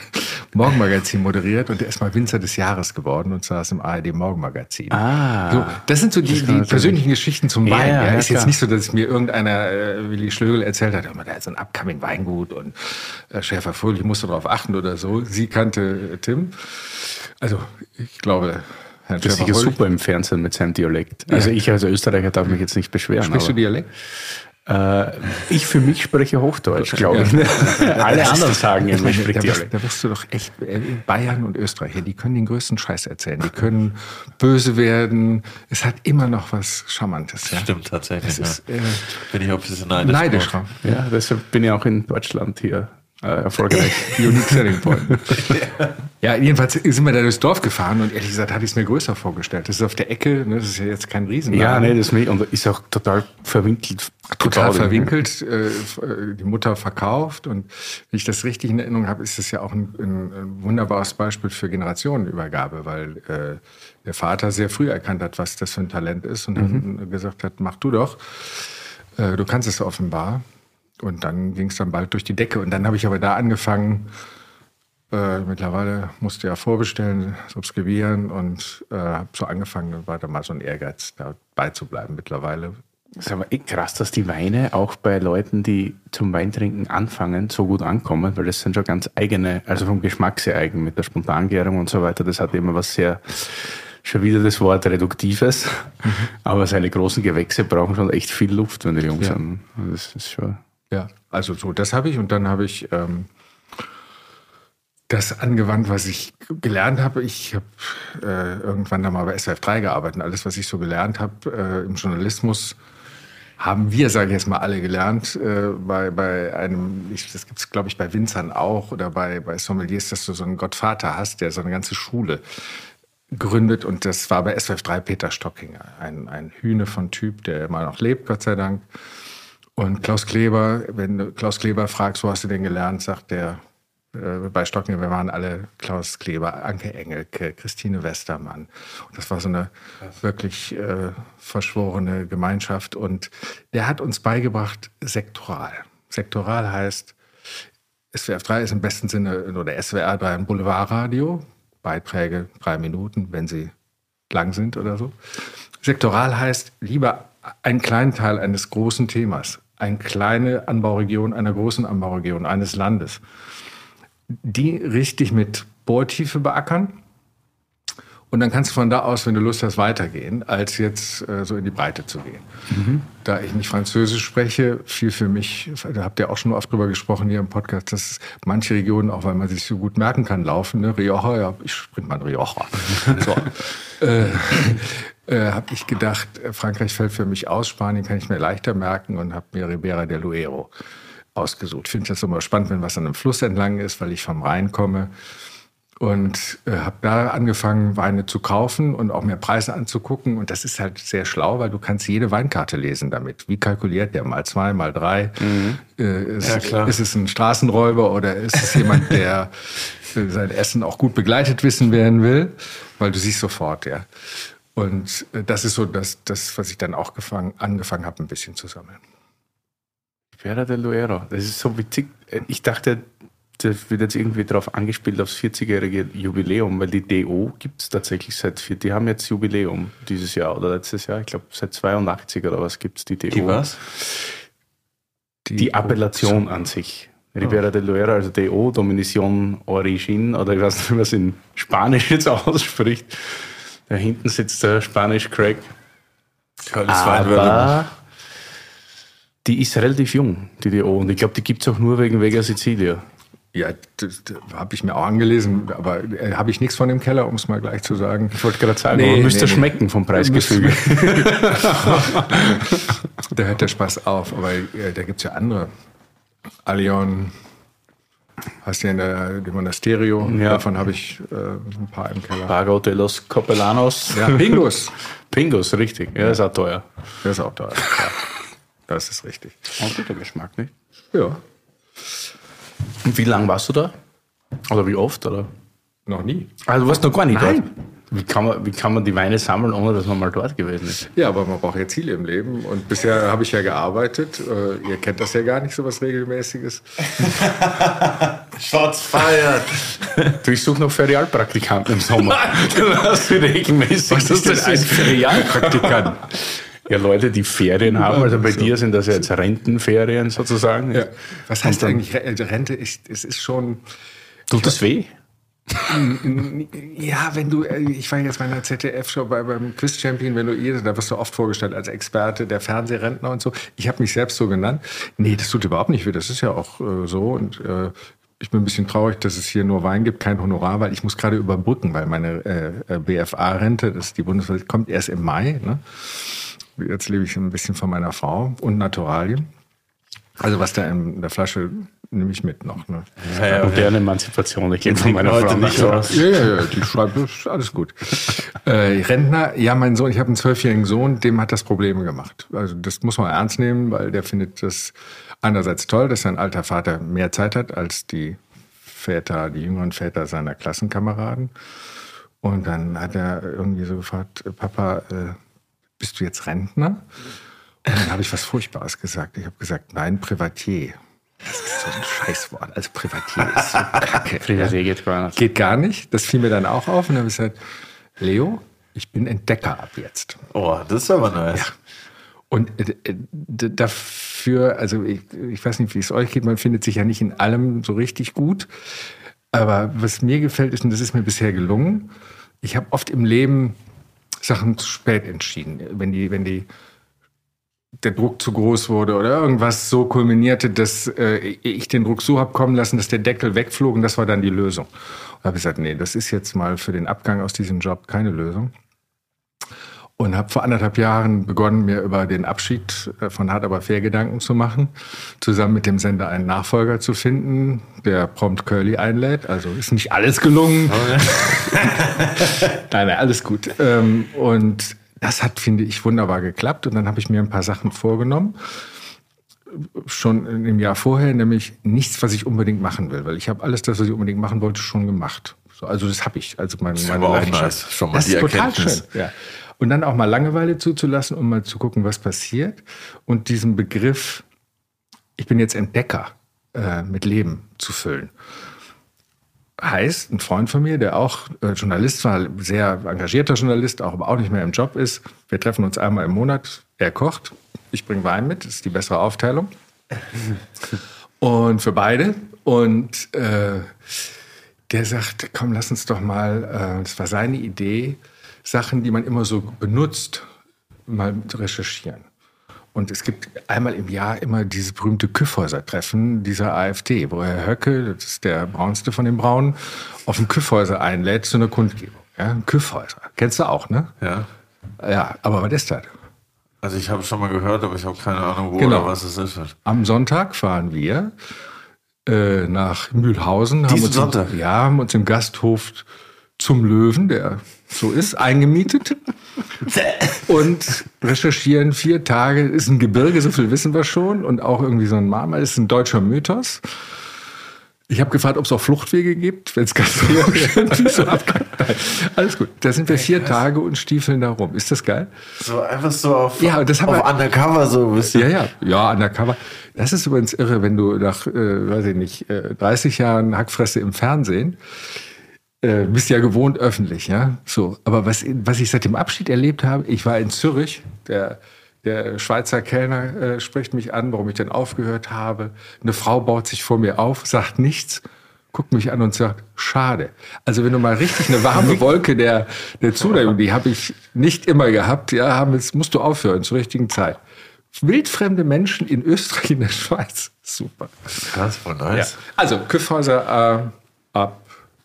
Morgenmagazin moderiert und der ist mal Winzer des Jahres geworden und saß im ARD Morgenmagazin. Ah. so, das sind so die, die persönlichen Geschichten zum Wein. ja, Ja, ja, ist klar. jetzt nicht so, dass mir irgendeiner äh, Willi Schlögel erzählt hat, "Oh, da ist so ein upcoming Weingut und äh, Schäfer Fröhlich musste darauf achten oder so. Sie kannte äh, Tim. Also ich glaube, Herrn Das ist super im Fernsehen mit seinem Dialekt. Also ich als Österreicher darf mich jetzt nicht beschweren. Sprichst du Dialekt? Äh, ich für mich spreche Hochdeutsch, glaube ich. [laughs] Alle anderen sagen immer, ich spreche da, da wirst du doch echt, äh, Bayern und Österreicher, die können den größten Scheiß erzählen. Die können böse werden. Es hat immer noch was Charmantes. Ja? Stimmt tatsächlich. Es ist ja. äh, Bin ich auch ein bisschen neidisch. neidisch. Ja, deshalb bin ich auch in Deutschland hier äh, erfolgreich. [laughs] Unique Selling Point. ja, jedenfalls sind wir da durchs Dorf gefahren und ehrlich gesagt hatte ich es mir größer vorgestellt. Das ist auf der Ecke, ne, das ist ja jetzt kein Riesenladen. ja, nee, das ist, und ist auch total verwinkelt. total gebaut. verwinkelt, f- äh, die Mutter verkauft. Und wenn ich das richtig in Erinnerung habe, ist das ja auch ein, ein, ein wunderbares Beispiel für Generationenübergabe, weil äh, der Vater sehr früh erkannt hat, was das für ein Talent ist und dann gesagt hat, mach du doch. Äh, du kannst es offenbar. Und dann ging es dann bald durch die Decke. Und dann habe ich aber da angefangen, äh, mittlerweile musste ja vorbestellen, subskribieren und äh, habe so angefangen, war da mal so ein Ehrgeiz, dabei zu bleiben mittlerweile. Das ist aber echt krass, dass die Weine auch bei Leuten, die zum Weintrinken anfangen, so gut ankommen, weil das sind schon ganz eigene, also vom Geschmack sehr eigen mit der Spontangärung und so weiter. Das hat immer was sehr, schon wieder das Wort Reduktives, aber seine großen Gewächse brauchen schon echt viel Luft, wenn die jung Ja. sind. Das ist schon. Ja, also so, das habe ich und dann habe ich ähm, das angewandt, was ich gelernt habe. Ich habe äh, irgendwann da mal bei SWF 3 gearbeitet und alles, was ich so gelernt habe äh, im Journalismus, haben wir, sage ich jetzt mal, alle gelernt. Äh, bei, bei einem, ich, das gibt es, glaube ich, bei Winzern auch oder bei, bei Sommeliers, dass du so einen Gottvater hast, der so eine ganze Schule gründet. Und das war bei SWF 3 Peter Stockinger, ein, ein Hühne von Typ, der immer noch lebt, Gott sei Dank. Und Klaus Kleber, wenn du Klaus Kleber fragst, wo hast du denn gelernt, sagt der äh, bei Stockinger, wir waren alle Klaus Kleber, Anke Engelke, Christine Westermann. Und das war so eine wirklich äh, verschworene Gemeinschaft. Und der hat uns beigebracht, sektoral. Sektoral heißt, SWF 3 ist im besten Sinne, oder SWR 3 ein Boulevardradio. Beiträge drei Minuten, wenn sie lang sind oder so. Sektoral heißt lieber einen kleinen Teil eines großen Themas, eine kleine Anbauregion einer großen Anbauregion eines Landes. Die richtig mit Bohrtiefe beackern. Und dann kannst du von da aus, wenn du Lust hast, weitergehen, als jetzt äh, so in die Breite zu gehen. Da ich nicht Französisch spreche, viel für mich, da habt ihr auch schon oft drüber gesprochen hier im Podcast, dass manche Regionen, auch weil man sich so gut merken kann, laufen. Ne? Rioja, ja, ich spring mal in Rioja. so. [laughs] äh, äh, habe ich gedacht, äh, Frankreich fällt für mich aus, Spanien kann ich mir leichter merken und habe mir Ribera del Duero ausgesucht. Finde das immer spannend, wenn was an einem Fluss entlang ist, weil ich vom Rhein komme. Und äh, habe da angefangen, Weine zu kaufen und auch mehr Preise anzugucken. Und das ist halt sehr schlau, weil du kannst jede Weinkarte lesen damit. Wie kalkuliert der? Mal zwei, mal drei. Äh, ist, Ja, klar. ist es ein Straßenräuber oder ist es jemand, [laughs] der äh, sein Essen auch gut begleitet wissen werden will? Weil du siehst sofort, ja. Und äh, das ist so das, das was ich dann auch gefangen, angefangen habe, ein bisschen zu sammeln. Vera del Duero. Das ist so witzig. Ich dachte, das wird jetzt irgendwie darauf angespielt, aufs 40-jährige Jubiläum, weil die DO gibt es tatsächlich seit vier. Die haben jetzt Jubiläum dieses Jahr oder letztes Jahr. Ich glaube, seit 82 oder was gibt es die DO. Die was? Die Appellation an sich. Ribera del Duero, also DO, Dominition Origin, oder ich weiß nicht, wie man es in Spanisch jetzt [laughs] ausspricht. Da hinten sitzt der Spanisch Craig. Aber die ist relativ jung, die DO. Und ich glaube, die gibt es auch nur wegen Vega Sicilia. Ja, das, das habe ich mir auch angelesen, aber äh, habe ich nichts von dem Keller, um es mal gleich zu sagen. Ich wollte gerade sagen, Nee, aber müsste nee, nee. schmecken vom Preisgefüge. [laughs] Da hört der Spaß auf, aber äh, da gibt es ja andere. Allion, hast du ja in der, dem Monasterio, Ja. davon habe ich äh, ein paar im Keller. Pago de los Copellanos. Ja, Pingus, [laughs] Pingus, richtig. Ja, ist auch teuer. der ist auch teuer. Ja, das ist richtig. Ein guter Geschmack, nicht? Ja, Und wie lange warst du da? Oder wie oft? Oder? noch nie. Also du warst noch gar nicht Nein. dort. Wie kann, man, wie kann man die Weine sammeln, ohne dass man mal dort gewesen ist? Ja, aber man braucht ja Ziele im Leben. Und bisher habe ich ja gearbeitet. Äh, ihr kennt das ja gar nicht, so was Regelmäßiges. [laughs] Shots fired. Du, ich suche noch Ferialpraktikanten im Sommer. Dann hast du regelmäßig. Was ist denn ein Ferialpraktikant? Ja, Leute, die Ferien haben. Also bei dir sind das ja jetzt Rentenferien sozusagen. Ja. Was heißt dann- eigentlich Re- Rente? Ich, es ist schon. Tut das weh? Ja, wenn du, äh, ich war jetzt bei einer ZDF-Show bei, beim Quiz Champion, wenn du ihr, da wirst du oft vorgestellt als Experte der Fernsehrentner und so. Ich habe mich selbst so genannt. Nee, das tut überhaupt nicht weh. Das ist ja auch äh, so. Und äh, ich bin ein bisschen traurig, dass es hier nur Wein gibt, kein Honorar, weil ich muss gerade überbrücken, weil meine äh, äh, BFA-Rente, das ist die Bundeswehr, kommt erst im Mai. Ne? Jetzt lebe ich ein bisschen von meiner Frau und Naturalien. Also was da in der Flasche nehme ich mit noch. Ne? Moderne Emanzipation. Ich gehe von meiner Frau nicht nach aus. Ja, ja, ja, die schreibt, das ist alles gut. [laughs] Äh, Rentner, ja, mein Sohn, ich habe einen zwölfjährigen Sohn, dem hat das Probleme gemacht. Also das muss man ernst nehmen, weil der findet das einerseits toll, dass sein alter Vater mehr Zeit hat als die Väter, die jüngeren Väter seiner Klassenkameraden. Und dann hat er irgendwie so gefragt, äh, Papa, äh, bist du jetzt Rentner? Und dann habe ich was Furchtbares gesagt. Ich habe gesagt, nein, Privatier. Das ist so ein Scheißwort. Also Privatier ist so kacke. [laughs] Friedersee geht gar nicht. Geht gar nicht. Das fiel mir dann auch auf. Und dann habe ich gesagt, Leo, ich bin Entdecker ab jetzt. Oh, das ist aber nice. Und äh, äh, dafür, also ich, ich weiß nicht, wie es euch geht, man findet sich ja nicht in allem so richtig gut. Aber was mir gefällt ist, und das ist mir bisher gelungen, ich habe oft im Leben Sachen zu spät entschieden. Wenn die, wenn die der Druck zu groß wurde oder irgendwas so kulminierte, dass äh, ich den Druck so hab kommen lassen, dass der Deckel wegflog und das war dann die Lösung. Und habe gesagt, nee, das ist jetzt mal für den Abgang aus diesem Job keine Lösung. Und habe vor anderthalb Jahren begonnen, mir über den Abschied äh, von Hart aber fair Gedanken zu machen, zusammen mit dem Sender einen Nachfolger zu finden, der prompt Curly einlädt. Also ist nicht alles gelungen. [laughs] [laughs] nein, nein, alles gut. Ähm, und das hat, finde ich, wunderbar geklappt. Und dann habe ich mir ein paar Sachen vorgenommen. Schon im Jahr vorher, nämlich nichts, was ich unbedingt machen will. Weil ich habe alles das, was ich unbedingt machen wollte, schon gemacht. So, also das habe ich. Also meine, meine aber auch nice. Schon mal das die ist total Erkenntnis. schön. Ja. Und dann auch mal Langeweile zuzulassen, um mal zu gucken, was passiert. Und diesen Begriff, ich bin jetzt Entdecker, äh, mit Leben zu füllen. Heißt, ein Freund von mir, der auch äh, Journalist war, sehr engagierter Journalist, auch, aber auch nicht mehr im Job ist. Wir treffen uns einmal im Monat. Er kocht, ich bringe Wein mit, das ist die bessere Aufteilung. [laughs] Und für beide. Und äh, der sagt, komm, lass uns doch mal, äh, das war seine Idee, Sachen, die man immer so benutzt, mal recherchieren. Und es gibt einmal im Jahr immer dieses berühmte Küffhäuser-Treffen dieser AfD, wo Herr Höcke, das ist der braunste von den Braunen, auf dem Küffhäuser einlädt zu einer Kundgebung. Ja, Küffhäuser. Kennst du auch, ne? Ja. Ja, aber was ist das? Also ich habe schon mal gehört, aber ich habe keine Ahnung, wo Genau. oder was es ist. Am Sonntag fahren wir äh, nach Mühlhausen. Haben Diesen uns Sonntag? Im, ja, haben uns im Gasthof zum Löwen, der so ist, eingemietet. und recherchieren vier Tage. Ist ein Gebirge, so viel wissen wir schon. Und auch irgendwie so ein Marmor. Ist ein deutscher Mythos. Ich habe gefragt, ob es auch Fluchtwege gibt, wenn es ganz [laughs] so Alles gut. Da sind wir vier Tage und stiefeln da rum. Ist das geil? So einfach so auf, Ja, das haben auf wir- Undercover so ein bisschen. Ja, ja, ja, undercover. Das ist übrigens irre, wenn du nach, äh, weiß ich nicht, äh, 30 Jahren Hackfresse im Fernsehen, äh, bist ja gewohnt öffentlich, ja. So, aber was, was ich seit dem Abschied erlebt habe, ich war in Zürich, der, der Schweizer Kellner äh, spricht mich an, warum ich denn aufgehört habe. Eine Frau baut sich vor mir auf, sagt nichts, guckt mich an und sagt, schade. Also wenn du mal richtig eine warme [laughs] Wolke der, der Zuneigung, die habe ich nicht immer gehabt, ja, haben, jetzt musst du aufhören zur richtigen Zeit. wildfremde Menschen in Österreich, in der Schweiz. Super. Krass, voll nice. Also, Küffhäuser äh, ab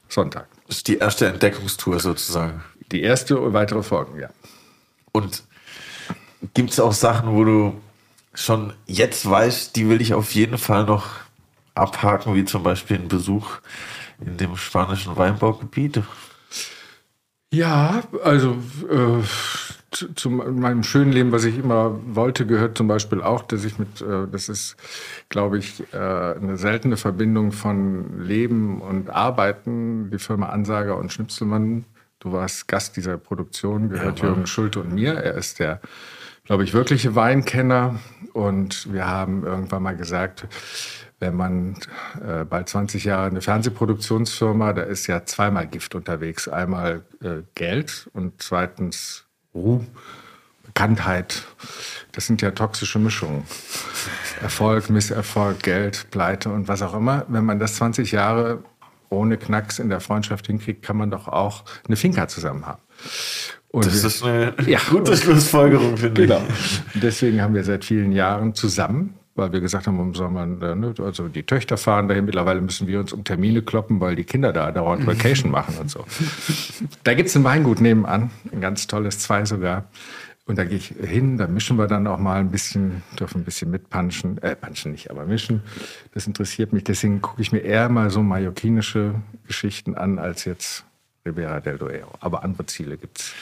Sonntag. Das ist die erste Entdeckungstour sozusagen. Die erste und weitere Folgen, ja. Und gibt es auch Sachen, wo du schon jetzt weißt, die will ich auf jeden Fall noch abhaken, wie zum Beispiel ein Besuch in dem spanischen Weinbaugebiet? Ja, also äh, zu, zu, meinem schönen Leben, was ich immer wollte, gehört zum Beispiel auch, dass ich mit, äh, das ist, glaube ich, äh, eine seltene Verbindung von Leben und Arbeiten. Die Firma Ansager und Schnipselmann, du warst Gast dieser Produktion, gehört ja, Jürgen Schulte und mir. Er ist der, glaube ich, wirkliche Weinkenner. Und wir haben irgendwann mal gesagt, wenn man äh, bald 20 Jahre eine Fernsehproduktionsfirma, da ist ja zweimal Gift unterwegs. Einmal äh, Geld und zweitens Ruhm, Bekanntheit. Das sind ja toxische Mischungen. Erfolg, Misserfolg, Geld, Pleite und was auch immer. Wenn man das 20 Jahre ohne Knacks in der Freundschaft hinkriegt, kann man doch auch eine Finca zusammen haben. Und das ist eine ja, gute Schlussfolgerung, finde genau. ich. Deswegen haben wir seit vielen Jahren zusammen weil wir gesagt haben, warum soll man, äh, ne, also die Töchter fahren dahin, mittlerweile müssen wir uns um Termine kloppen, weil die Kinder da dauernd Vacation machen und so. Da gibt's ein Weingut nebenan, ein ganz tolles, zwei sogar. Und da gehe ich hin, da mischen wir dann auch mal ein bisschen, dürfen ein bisschen mitpanschen, äh, panschen nicht, aber mischen. Das interessiert mich, deswegen gucke ich mir eher mal so mallorquinische Geschichten an, als jetzt Ribera del Duero. Aber andere Ziele gibt's.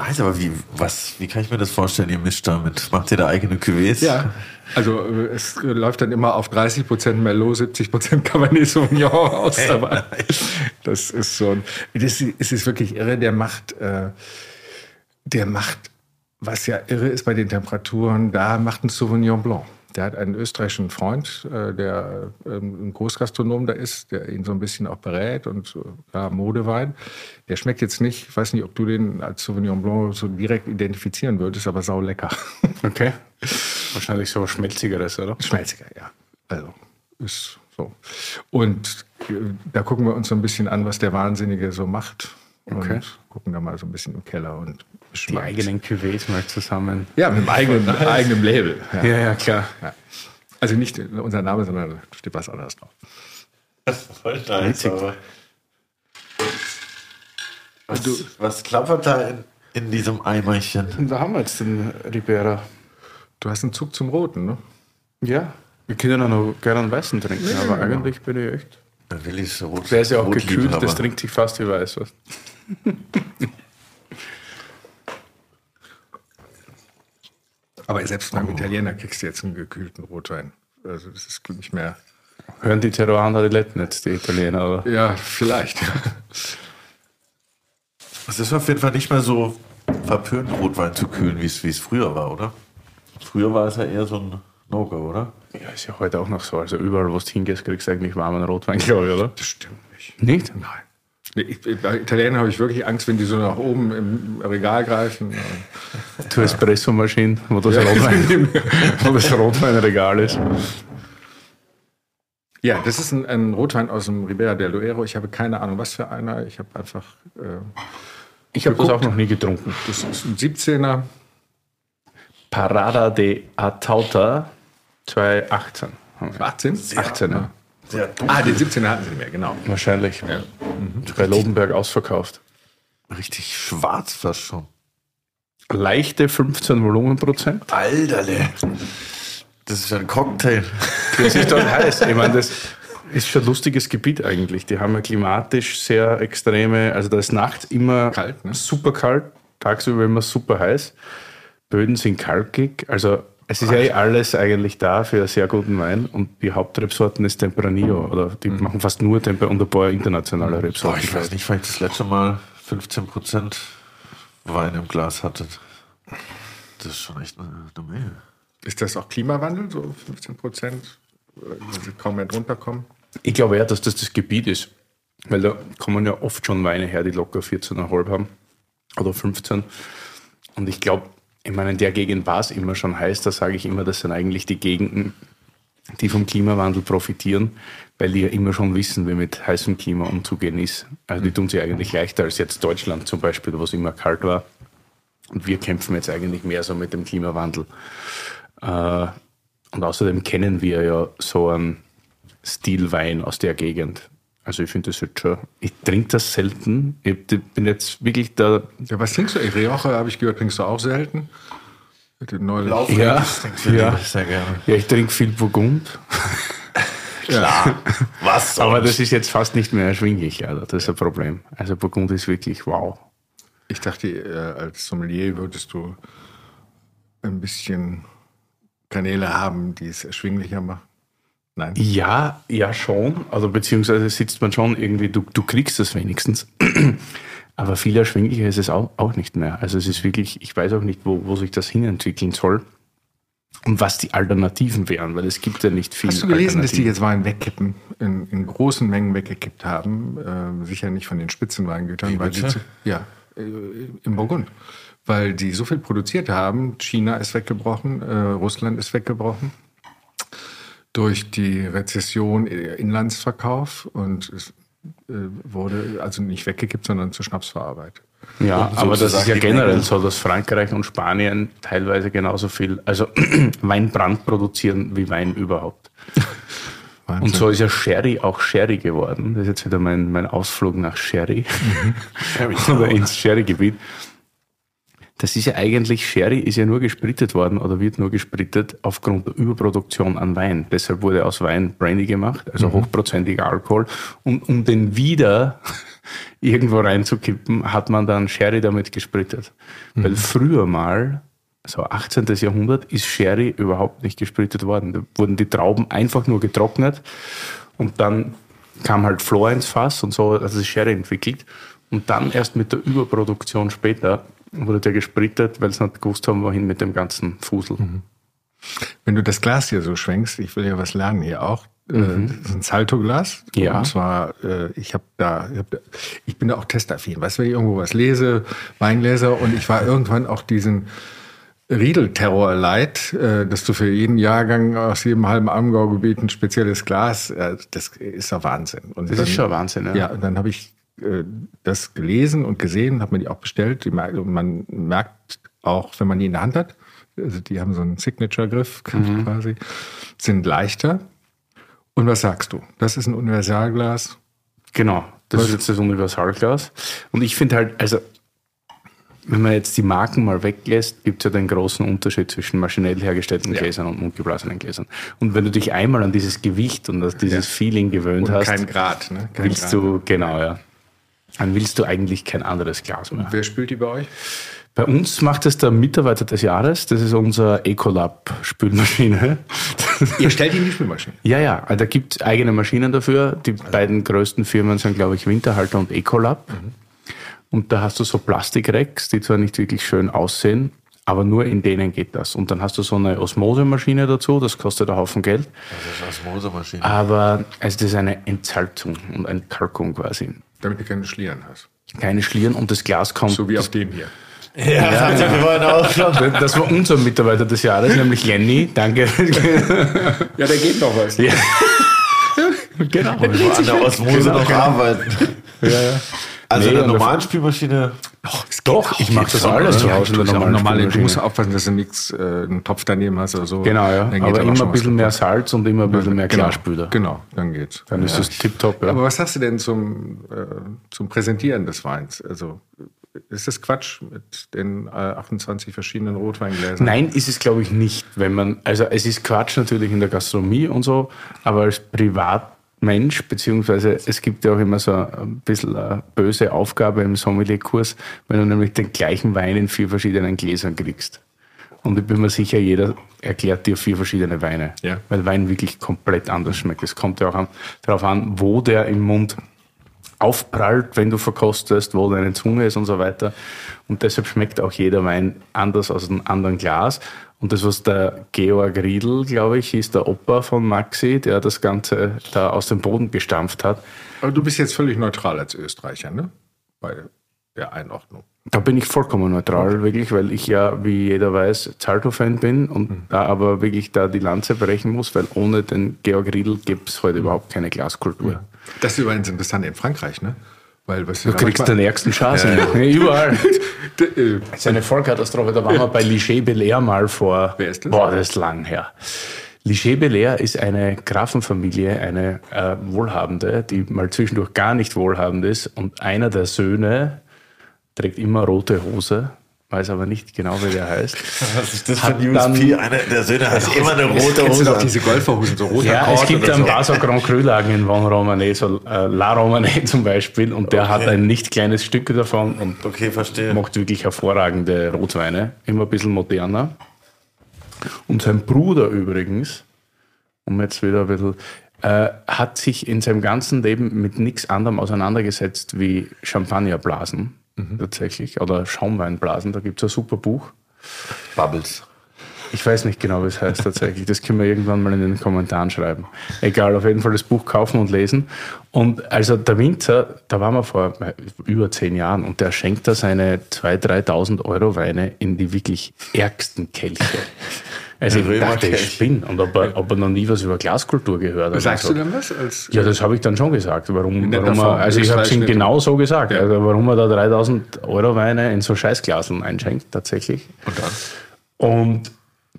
Nice, aber wie, was, wie kann ich mir das vorstellen? Ihr mischt damit, macht ihr da eigene Cuvées? Ja, also äh, es läuft dann immer auf 30 Prozent Merlot, 70 Prozent Cabernet Sauvignon aus. Aber das ist so ein, das ist wirklich irre. Der macht, äh, der macht, was ja irre ist bei den Temperaturen, da macht ein Sauvignon Blanc. Der hat einen österreichischen Freund, äh, der ähm, ein Großgastronom da ist, der ihn so ein bisschen auch berät und ja, Modewein. Der schmeckt jetzt nicht, ich weiß nicht, ob du den als Sauvignon Blanc so direkt identifizieren würdest, aber sau lecker. [laughs] Okay. Wahrscheinlich so schmelzigeres, oder? Schmelziger, ja. Also ist so. Und äh, da gucken wir uns so ein bisschen an, was der Wahnsinnige so macht. Okay. Und gucken da mal so ein bisschen im Keller und die eigenen Cuvées mal zusammen. Ja, mit dem eigenen, eigenen Label. Ja, ja, ja klar. Ja. Also nicht unser Name, sondern steht was anderes drauf. Das ist voll nice, aber was, du, was klappert da in, in diesem Eimerchen? Da haben wir jetzt den Ribera. Du hast einen Zug zum Roten, ne? Ja. Wir können auch noch gerne einen Weißen trinken, ja, aber genau. eigentlich bin ich echt. Dann will ich so rot. Der ist ja auch gekühlt, das trinkt sich fast wie weiß. Was. [laughs] Aber selbst beim oh. Italiener kriegst du jetzt einen gekühlten Rotwein. Also das ist nicht mehr. Hören die Terroir die Letten jetzt, die Italiener, oder? Ja, vielleicht. Es ist auf jeden Fall nicht mehr so verpönt, Rotwein zu kühlen, wie es früher war, oder? Früher war es ja eher so ein No-Go, oder? Ja, ist ja heute auch noch so. Also überall, wo du hingehst, kriegst du eigentlich warmen Rotwein, glaube ich, oder? Das stimmt nicht. Nicht? Nein. Ich, bei Italienern habe ich wirklich Angst, wenn die so nach oben im Regal greifen. Du Espresso-Maschine, wo das, ja, Rotwein, [laughs] wo das Rotweinregal ist. Ja, das ist ein, ein, Rotwein aus dem Ribera del Duero. Ich habe keine Ahnung, was für einer. Ich habe einfach. Äh, ich habe das auch noch nie getrunken. Das ist ein 17er. Parada de Atauta 2018. 18? 18, ja. Ah, den 17er hatten sie nicht mehr, genau. Wahrscheinlich. Ja. Mhm. Bei Lobenberg ausverkauft. Richtig schwarz fast schon. Leichte 15 Volumenprozent. Alterle. Das ist ein Cocktail. Das ist doch [laughs] heiß. Ich meine, das ist schon ein lustiges Gebiet eigentlich. Die haben ja klimatisch sehr extreme, also da ist nachts immer kalt, ne? super kalt, tagsüber immer super heiß. Böden sind kalkig, also es ist ja eh alles eigentlich da für einen sehr guten Wein und die Hauptrebsorten ist Tempranillo oder die mhm. machen fast nur Temper und ein paar internationale. Rebsorten. Boah, ich weiß nicht, weil ich das letzte Mal 15% Wein im Glas hatte. Das ist schon echt eine, eine Menge. Ist das auch Klimawandel, so 15 Prozent, wenn sie kaum mehr drunter kommen? Ich glaube eher, dass das das Gebiet ist. Weil da kommen ja oft schon Weine her, die locker 14,5 haben oder 15. Und ich glaube, ich meine, in der Gegend war es immer schon heiß, da sage ich immer, das sind eigentlich die Gegenden, die vom Klimawandel profitieren, weil die ja immer schon wissen, wie mit heißem Klima umzugehen ist. Also die tun sich eigentlich leichter als jetzt Deutschland zum Beispiel, wo es immer kalt war. Und wir kämpfen jetzt eigentlich mehr so mit dem Klimawandel. Äh, und außerdem kennen wir ja so einen Stilwein aus der Gegend. Also ich finde das jetzt schon, ich trinke das selten. Ich bin jetzt wirklich da. Ja, was trinkst du? Rioja habe ich gehört, trinkst du auch selten? Neulich. Ja, ja. sehr gerne. Ja, ich trinke viel Burgund. [laughs] Klar. Was sonst? [laughs] Aber das ist jetzt fast nicht mehr erschwinglich, also das ist ein Problem. Also Burgund ist wirklich wow. Ich dachte, äh, als Sommelier würdest du ein bisschen Kanäle haben, die es erschwinglicher machen. Nein. Ja, ja schon. Also beziehungsweise sitzt man schon irgendwie, du, du kriegst es wenigstens. [clears throat] Aber viel erschwinglicher ist es auch, auch nicht mehr. Also es ist wirklich, ich weiß auch nicht, wo, wo sich das hinentwickeln soll und was die Alternativen wären, weil es gibt ja nicht viel. Hast du gelesen, dass die jetzt Wein wegkippen, in, in großen Mengen weggekippt haben? Äh, sicher nicht von den Spitzenweingütern, weil die zu, ja äh, im Burgund, weil die so viel produziert haben. China ist weggebrochen, äh, Russland ist weggebrochen durch die Rezession äh, Inlandsverkauf und es äh, wurde also nicht weggekippt, sondern zur Schnapsverarbeitung. Ja, aber das ist ja generell so, dass Frankreich und Spanien teilweise genauso viel, also [clears throat] Weinbrand produzieren wie Wein überhaupt. [laughs] Wahnsinn. Und so ist ja Sherry auch Sherry geworden. Das ist jetzt wieder mein, mein Ausflug nach Sherry. Mhm. [laughs] oder ins Sherry-Gebiet. Das ist ja eigentlich, Sherry ist ja nur gesprittet worden oder wird nur gesprittet aufgrund der Überproduktion an Wein. Deshalb wurde aus Wein Brandy gemacht, also mhm. hochprozentiger Alkohol. Und um den wieder [laughs] irgendwo reinzukippen, hat man dann Sherry damit gesprittet. Mhm. Weil früher mal, so 18. Jahrhundert, ist Sherry überhaupt nicht gesprittet worden. Da wurden die Trauben einfach nur getrocknet und dann kam halt Flor ins Fass und so, also Sherry entwickelt. Und dann erst mit der Überproduktion später wurde der gesprittet, weil sie nicht gewusst haben, wohin mit dem ganzen Fusel. Mhm. Wenn du das Glas hier so schwenkst, ich will ja was lernen hier auch. Äh, mhm. Das ist ein Salto-Glas. Ja. Und zwar, äh, ich habe da, ich, hab da, ich bin da auch testaffin. Weißt du, wenn ich irgendwo was lese, Weingläser, und ich war irgendwann auch diesen Riedel-Terror leid, äh, dass du für jeden Jahrgang aus jedem halben Amgau-Gebiet ein spezielles Glas, das ist ja Wahnsinn. Und das dann, ist schon Wahnsinn, ja. Ja, und dann habe ich äh, das gelesen und gesehen, habe mir die auch bestellt. Und man merkt auch, wenn man die in der Hand hat, also die haben so einen Signature-Griff mhm. quasi, sind leichter. Und was sagst du? Das ist ein Universalglas? Genau, das was? ist jetzt das Universalglas. Und ich finde halt, also wenn man jetzt die Marken mal weglässt, gibt es ja den großen Unterschied zwischen maschinell hergestellten ja. Gläsern und mundgeblasenen Gläsern. Und wenn du dich einmal an dieses Gewicht und an dieses ja. Feeling gewöhnt und hast, kein Grad, ne? Kein willst Grad. du, genau, ja dann willst du eigentlich kein anderes Glas mehr. Wer spült die bei euch? Bei uns macht es der Mitarbeiter des Jahres. Das ist unser Ecolab-Spülmaschine. Ihr stellt ihm die Spülmaschine? Ja, ja. Also da gibt es eigene Maschinen dafür. Die beiden größten Firmen sind, glaube ich, Winterhalter und Ecolab. Mhm. Und da hast du so Plastikrecks, die zwar nicht wirklich schön aussehen, aber nur in denen geht das. Und dann hast du so eine Osmosemaschine dazu, das kostet einen Haufen Geld. Das ist eine Osmosemaschine. Aber also das ist eine Entsalzung und eine Kalkung quasi. Damit du keine Schlieren hast. Keine Schlieren und das Glas kommt. So wie auf dem hier. Ja, ja, ja. wir auch schon. Das war unser Mitarbeiter des Jahres, nämlich Lenny. Danke. Ja, da geht noch was. Ja. genau. Und wir an der Osmose genau. noch arbeiten. Ja, ja. Also nee, in der normalen Spülmaschine. Doch, doch ich mache das alles zu Hause. Ja, normale normale, du musst aufpassen, dass du nichts, äh, einen Topf daneben hast oder so. Genau, ja. Aber immer ein bisschen mehr Salz und immer ein bisschen mehr genau, Klarspüler. Genau, dann geht's. Dann ja. ist das tipptopp. Ja. Aber was hast du denn zum, äh, zum Präsentieren des Weins? Also ist das Quatsch mit den äh, 28 verschiedenen Rotweingläsern? Nein, ist es glaube ich nicht. Wenn man, also es ist Quatsch natürlich in der Gastronomie und so, aber als Privat Mensch, beziehungsweise es gibt ja auch immer so ein bisschen eine böse Aufgabe im Sommelierkurs, wenn du nämlich den gleichen Wein in vier verschiedenen Gläsern kriegst. Und ich bin mir sicher, jeder erklärt dir vier verschiedene Weine, ja. weil Wein wirklich komplett anders schmeckt. Es kommt ja auch an, darauf an, wo der im Mund aufprallt, wenn du verkostest, wo deine Zunge ist und so weiter. Und deshalb schmeckt auch jeder Wein anders aus einem anderen Glas. Und das, was der Georg Riedl, glaube ich, ist der Opa von Maxi, der das Ganze da aus dem Boden gestampft hat. Aber du bist jetzt völlig neutral als Österreicher, ne? Bei der Einordnung. Da bin ich vollkommen neutral, okay. wirklich, weil ich ja, wie jeder weiß, Zalto-Fan bin und mhm. da aber wirklich da die Lanze brechen muss, weil ohne den Georg Riedl gibt es heute mhm. überhaupt keine Glaskultur. Ja. Das ist übrigens interessant in Frankreich, ne? Weil, was Du kriegst den ärgsten Schaden. [laughs] Überall. [laughs] äh, Das ist eine Vollkatastrophe. Da waren wir bei Liché Belair mal vor. Wer ist das? Boah, das ist lang her. Liché Belair ist eine Grafenfamilie, eine äh, Wohlhabende, die mal zwischendurch gar nicht wohlhabend ist. Und einer der Söhne trägt immer rote Hose, weiß aber nicht genau, wie der heißt. [laughs] Was ist das für ein USP? Einer der Söhne hat immer eine rote Hose. doch diese Golferhosen, so roter Ja, es Kord gibt ein so. paar so Grand Cru-Lagen in Von Romanet, so äh, La Romanet [laughs] zum Beispiel, und der hat ein nicht kleines Stück davon und Okay, macht wirklich hervorragende Rotweine, immer ein bisschen moderner. Und sein Bruder übrigens, um jetzt wieder ein bisschen, äh, hat sich in seinem ganzen Leben mit nichts anderem auseinandergesetzt wie Champagnerblasen tatsächlich oder Schaumweinblasen. Da gibt es ein super Buch. Bubbles. Ich weiß nicht genau, wie es heißt tatsächlich. Das können wir irgendwann mal in den Kommentaren schreiben. Egal, auf jeden Fall das Buch kaufen und lesen. Und also der Winzer, da waren wir vor über zehn Jahren und der schenkt da seine 2.000, 3.000 Euro Weine in die wirklich ärgsten Kelche. Also ich Römer dachte, ich spinne. Und ob er, ob er noch nie was über Glaskultur gehört hat. Sagst und du so. denn was? Als, Ja, das habe ich dann schon gesagt. Warum, warum er, also ich habe es ihm genau so gesagt. Also warum er da 3000 Euro Weine in so Scheißglaseln einschenkt, tatsächlich. Und dann? Und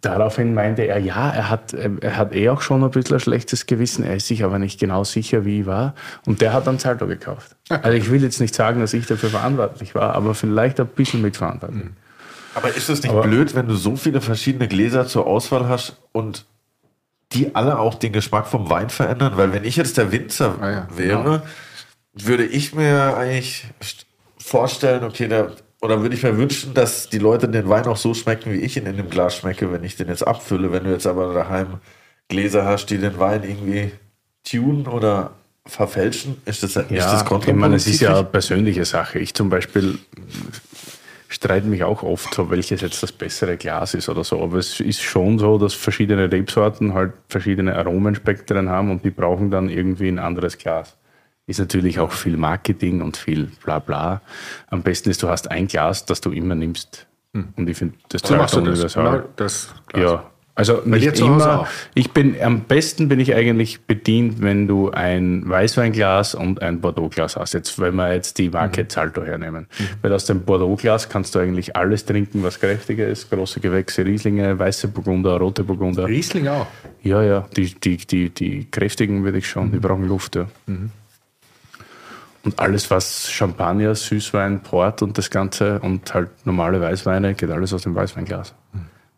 daraufhin meinte er, ja, er hat, er hat eh auch schon ein bisschen ein schlechtes Gewissen, er ist sich aber nicht genau sicher, wie ich war. Und der hat dann Salto gekauft. Also ich will jetzt nicht sagen, dass ich dafür verantwortlich war, aber vielleicht ein bisschen mitverantwortlich. Aber ist es nicht blöd, wenn du so viele verschiedene Gläser zur Auswahl hast und die alle auch den Geschmack vom Wein verändern? Weil wenn ich jetzt der Winzer Ah ja, wäre, würde ich mir eigentlich st- vorstellen, okay, da, oder würde ich mir wünschen, dass die Leute den Wein auch so schmecken, wie ich ihn in dem Glas schmecke, wenn ich den jetzt abfülle. Wenn du jetzt aber daheim Gläser hast, die den Wein irgendwie tunen oder verfälschen, ist das, ist das ich meine, es ist ja eine kontraproduktiv? persönliche Sache. Ich zum Beispiel streite mich auch oft so, welches jetzt das bessere Glas ist oder so. Aber es ist schon so, dass verschiedene Rebsorten halt verschiedene Aromenspektren haben und die brauchen dann irgendwie ein anderes Glas. Ist natürlich auch viel Marketing und viel bla bla. Am besten ist, du hast ein Glas, das du immer nimmst. Und ich finde, das Hm. so machst du das. universal. Genau das Glas. Ja, also nicht immer. Ich bin am besten bin ich eigentlich bedient, wenn du ein Weißweinglas und ein Bordeauxglas hast. Jetzt, wenn wir jetzt die Marke Zalto hernehmen, weil aus dem Bordeauxglas kannst du eigentlich alles trinken, was kräftiger ist, große Gewächse, Rieslinge, weiße Burgunder, rote Burgunder. Riesling auch. Ja, ja, die, die, die, die kräftigen würde ich schon, die brauchen Luft, ja. Und alles, was Champagner, Süßwein, Port und das Ganze und halt normale Weißweine, geht alles aus dem Weißweinglas.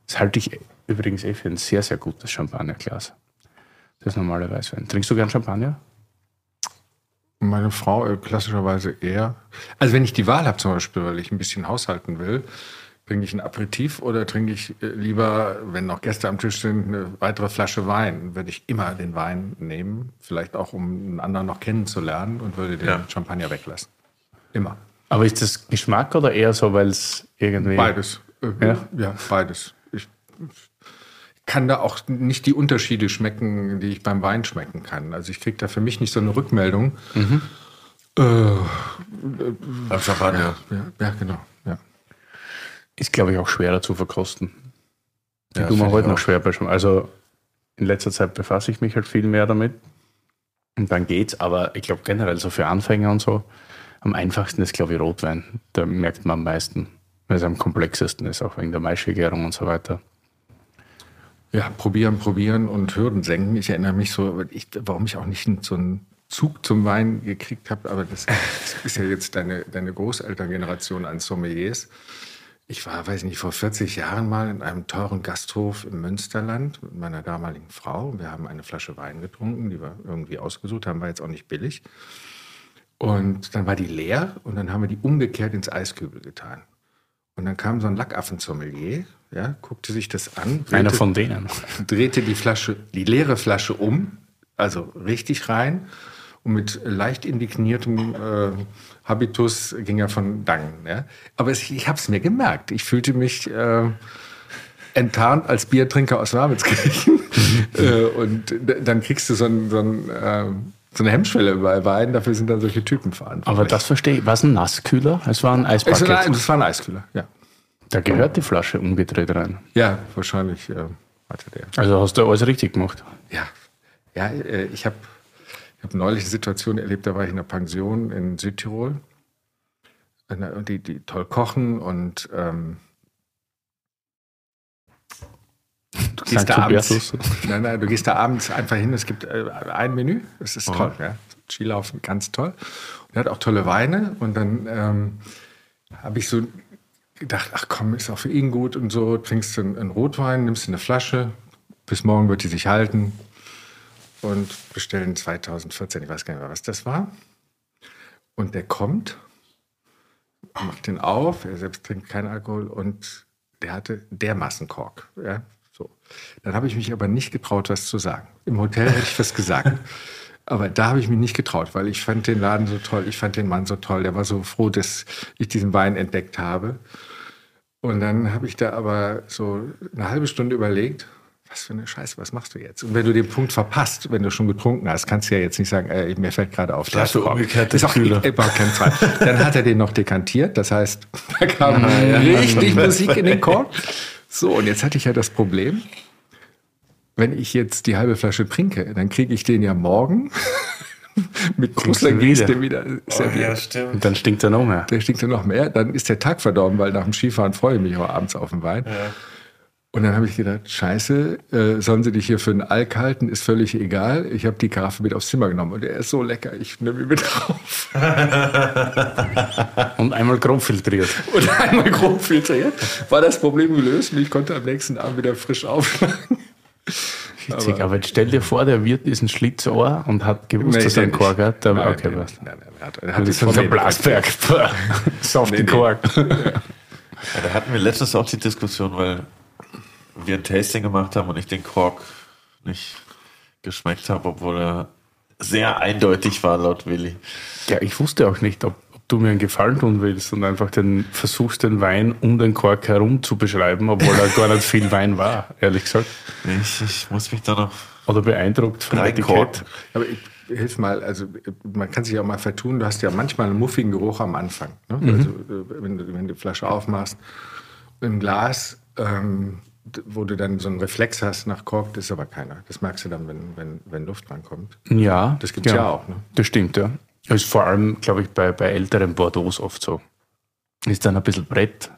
Das halte ich übrigens eh für ein sehr, sehr gutes Champagnerglas. Das normale Weißwein. Trinkst du gern Champagner? Meine Frau äh, klassischerweise eher. Also wenn ich die Wahl habe zum Beispiel, weil ich ein bisschen haushalten will, trinke ich ein Aperitif oder trinke ich äh, lieber, wenn noch Gäste am Tisch sind, eine weitere Flasche Wein. Würde ich immer den Wein nehmen, vielleicht auch um einen anderen noch kennenzulernen und würde den Ja. Champagner weglassen. Immer. Aber ist das Geschmack oder eher so, weil es irgendwie. Beides. Äh, Ja? ja? beides. Ich kann da auch nicht die Unterschiede schmecken, die ich beim Wein schmecken kann. Also ich kriege da für mich nicht so eine Rückmeldung. Beim Champagner. Ja, ja genau. Ja. Ist, glaube ich, auch schwerer zu verkosten. Die Ja, tun wir heute noch schwer bei Champagner. Also in letzter Zeit befasse ich mich halt viel mehr damit. Und dann geht's. Aber ich glaube generell so für Anfänger und so, am einfachsten ist, glaube ich, Rotwein. Da merkt man am meisten, weil es am komplexesten ist, auch wegen der Maischegärung und so weiter. Ja, probieren, probieren und Hürden senken. Ich erinnere mich so, ich, warum ich auch nicht so einen Zug zum Wein gekriegt habe, aber das, das [laughs] ist ja jetzt deine, deine Großelterngeneration an Sommeliers. Ich war, weiß nicht, vor 40 Jahren mal in einem teuren Gasthof im Münsterland mit meiner damaligen Frau. Wir haben eine Flasche Wein getrunken, die wir irgendwie ausgesucht haben, war jetzt auch nicht billig. Und dann war die leer und dann haben wir die umgekehrt ins Eiskübel getan. Und dann kam so ein Lackaffen-Sommelier, ja, guckte sich das an. Einer drehte- von denen. [laughs] drehte die Flasche, die leere Flasche um, also richtig rein. Und mit leicht indigniertem äh, Habitus ging er von Dangen. Ja? Aber es, ich habe es mir gemerkt. Ich fühlte mich äh, enttarnt als Biertrinker aus Wermelskirchen. [laughs] äh, und dann kriegst du so, ein, so, ein, äh, so eine Hemmschwelle bei Wein. Dafür sind dann solche Typen verantwortlich. Aber das verstehe ich. War es ein Nasskühler? Es war ein es Eisbucket. ein- das war ein Eiskühler, ja. Da gehört die Flasche umgedreht rein. Ja, wahrscheinlich äh, hatte der. Also hast du alles richtig gemacht. Ja, ja äh, ich habe Ich habe neulich eine Situation erlebt, da war ich in einer Pension in Südtirol, die, die toll kochen und ähm, du gehst da abends, nein, nein, du gehst da abends einfach hin, es gibt äh, ein Menü, das ist toll, ja. Skilaufen, ganz toll. Und er hat auch tolle Weine und dann ähm, habe ich so gedacht, ach komm, ist auch für ihn gut und so, trinkst du einen Rotwein, nimmst du eine Flasche, bis morgen wird die sich halten und bestellen 2014, ich weiß gar nicht mehr, was das war. Und der kommt, macht den auf, er selbst trinkt keinen Alkohol und der hatte dermaßen Kork. Ja. Dann habe ich mich aber nicht getraut, was zu sagen. Im Hotel hätte ich was gesagt. [laughs] Aber da habe ich mich nicht getraut, weil ich fand den Laden so toll, ich fand den Mann so toll. Der war so froh, dass ich diesen Wein entdeckt habe. Und dann habe ich da aber so eine halbe Stunde überlegt, was für eine Scheiße, was machst du jetzt? Und wenn du den Punkt verpasst, wenn du schon getrunken hast, kannst du ja jetzt nicht sagen, äh, mir fällt gerade auf. Das ist umgekehrt. Ist auch überhaupt kein Fall. [laughs] Dann hat er den noch dekantiert, das heißt, [laughs] da kam ja. richtig Musik in den Korb. So, und jetzt hatte ich ja das Problem, wenn ich jetzt die halbe Flasche trinke, dann kriege ich den ja morgen [laughs] mit großer Geste wieder serviert. Oh, ja, stimmt. Und dann stinkt er noch mehr. Der stinkt er noch mehr. Dann ist der Tag verdorben, weil nach dem Skifahren freue ich mich auch abends auf den Wein. Ja. Und dann habe ich gedacht, scheiße, äh, sollen sie dich hier für einen Alk halten, ist völlig egal. Ich habe die Karaffe mit aufs Zimmer genommen und der ist so lecker, ich nehme ihn mit drauf. [laughs] und einmal grob filtriert. Und einmal grob filtriert. War das Problem gelöst und ich konnte am nächsten Abend wieder frisch aufschlagen. Witzig, aber, aber jetzt stell dir vor, der Wirt ist ein Schlitzohr und hat gewusst, nee, dass er einen Kork hat. Aber, okay, nein, was? Nein, nein, er hat, er hat das ist ein Blasberg. [laughs] Soft nee, Kork. Ja. Ja, da hatten wir letztens auch die Diskussion, weil wir ein Tasting gemacht haben und ich den Kork nicht geschmeckt habe, obwohl er sehr eindeutig war, laut Willi. Ja, ich wusste auch nicht, ob, du mir einen Gefallen tun willst und einfach den, versuchst, den Wein um den Kork herum zu beschreiben, obwohl da gar nicht viel Wein war, ehrlich gesagt. Ich, ich muss mich da noch. Oder beeindruckt von der Etikett. Aber ich, hilf mal, also man kann sich auch mal vertun, du hast ja manchmal einen muffigen Geruch am Anfang. Ne? Mhm. Also wenn du, wenn du die Flasche aufmachst, im Glas ähm, wo du dann so einen Reflex hast nach Kork, das ist aber keiner. Das merkst du dann, wenn, wenn, wenn Luft rankommt. Ja. Das gibt es ja. ja. auch. Ne? Das stimmt, ja. Das ist vor allem, glaube ich, bei, bei älteren Bordeaux oft so. Ist dann ein bisschen Brett.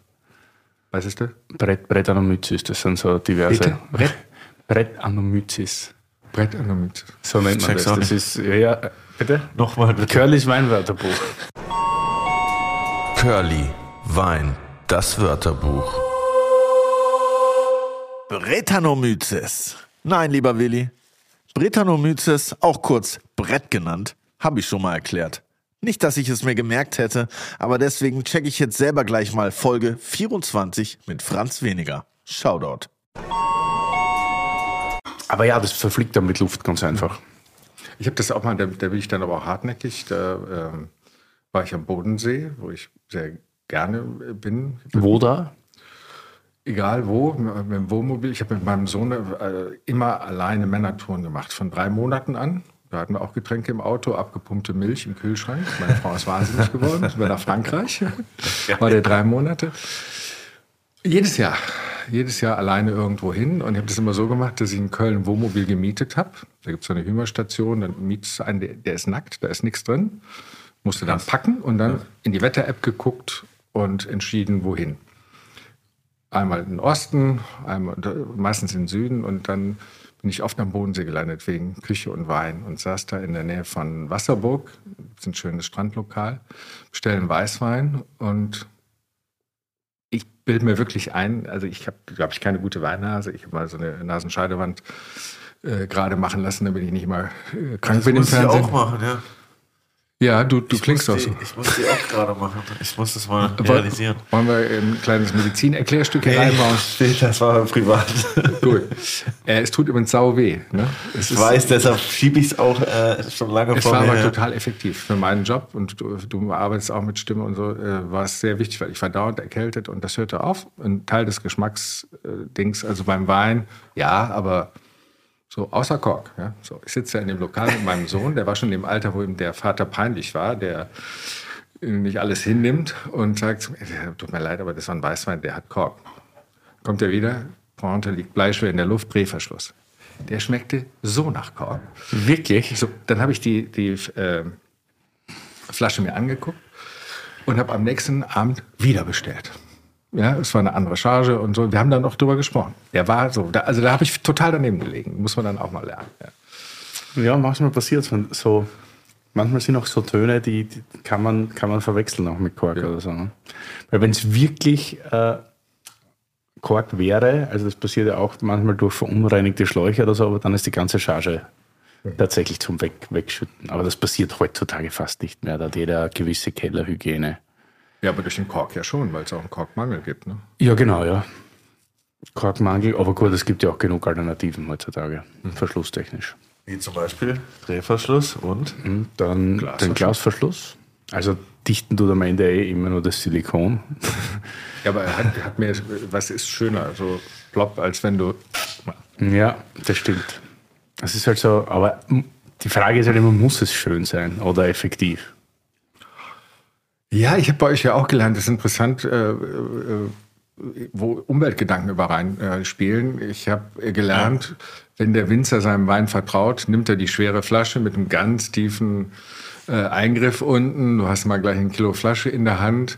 Was ist das? Brett, Brett Anomyces, das sind so diverse. Bitte? Brett? Brett Anomyces. Brett Anomyces. So nennt man das. Das ist, ja, bitte? Nochmal bitte. Curlys Weinwörterbuch. Curly, Wein, das Wörterbuch. Bretanomyces. Nein, lieber Willi. Bretanomyces, auch kurz Brett genannt, habe ich schon mal erklärt. Nicht, dass ich es mir gemerkt hätte, aber deswegen checke ich jetzt selber gleich mal Folge 24 mit Franz Weniger. Shoutout. Aber ja, das verfliegt dann mit Luft ganz einfach. Ich habe das auch mal, da, da, bin ich dann aber auch hartnäckig. Da ähm, war ich am Bodensee, wo ich sehr gerne bin. Wo da? Egal wo, mit dem Wohnmobil. Ich habe mit meinem Sohn äh, immer alleine Männertouren gemacht, von drei Monaten an. Da hatten wir auch Getränke im Auto, abgepumpte Milch im Kühlschrank. Meine Frau ist wahnsinnig geworden. Sind wir nach Frankreich. War der drei Monate. Jedes Jahr. Jedes Jahr alleine irgendwo hin. Und ich habe das immer so gemacht, dass ich in Köln ein Wohnmobil gemietet habe. Da gibt es so eine Hümerstation. Dann mietest du einen, der, der ist nackt, da ist nichts drin. Musste dann packen und dann in die Wetter-App geguckt und entschieden, wohin einmal in den Osten, einmal, meistens in den Süden und dann bin ich oft am Bodensee gelandet wegen Küche und Wein und saß da in der Nähe von Wasserburg, das ist ein schönes Strandlokal, bestellen Weißwein und ich bilde mir wirklich ein, also ich habe, glaube ich, keine gute Weinnase, ich habe mal so eine Nasenscheidewand äh, gerade machen lassen, damit ich nicht mal äh, krank das bin im Fernsehen. Das auch machen, ja. Ja, du, du klingst doch so. Ich muss die auch gerade machen. Ich muss das mal realisieren. Wollen wir ein kleines Medizin-Erklärstück nee, reinbauen? [laughs] Das war privat. Gut. Äh, es tut übrigens sau weh. Ne? ich ist, weiß, deshalb schiebe ich es auch äh, schon lange es vor mir. Es war aber total effektiv für meinen Job und du, du arbeitest auch mit Stimme und so. Äh, war es sehr wichtig, weil ich war dauernd erkältet und das hörte auf. Ein Teil des Geschmacksdings, äh, also beim Wein, ja, aber so, außer Kork. Ja. So, ich sitze ja in dem Lokal mit meinem Sohn, der war schon im Alter, wo ihm der Vater peinlich war, der nicht alles hinnimmt und sagt, tut mir leid, aber das war ein Weißwein, der hat Kork. Kommt er wieder, Pointe liegt Bleischwer in der Luft, Drehverschluss. Der schmeckte so nach Kork. Wirklich? So, dann habe ich die, die äh, Flasche mir angeguckt und habe am nächsten Abend wieder bestellt. Ja, es war eine andere Charge und so. Wir haben dann noch drüber gesprochen. Der war so, da, also da habe ich total daneben gelegen. Muss man dann auch mal lernen. Ja. Ja, manchmal passiert es. So, manchmal sind auch so Töne, die, die kann, man, kann man verwechseln auch mit Kork oder so. Ne? Weil wenn es wirklich äh, Kork wäre, also das passiert ja auch manchmal durch verunreinigte Schläuche oder so, aber dann ist die ganze Charge tatsächlich zum Weg, Wegschütten. Aber das passiert heutzutage fast nicht mehr. Da hat jeder gewisse Kellerhygiene. Ja, aber durch den Kork ja schon, weil es auch einen Korkmangel gibt. Ne? Ja, genau, ja. Korkmangel, aber gut, es gibt ja auch genug Alternativen heutzutage, verschlusstechnisch. Wie zum Beispiel Drehverschluss und Und dann den Glasverschluss. Also dichten tut am Ende eh immer nur das Silikon. [laughs] Ja, aber er hat, hat mir, was ist schöner, so plopp, als wenn du. Ja, das stimmt. Das ist halt so, aber die Frage ist halt immer, muss es schön sein oder effektiv? Ja, ich habe bei euch ja auch gelernt, das ist interessant, äh, äh, wo Umweltgedanken über rein äh, spielen. Ich habe gelernt, wenn der Winzer seinem Wein vertraut, nimmt er die schwere Flasche mit einem ganz tiefen äh, Eingriff unten. Du hast mal gleich ein Kilo Flasche in der Hand.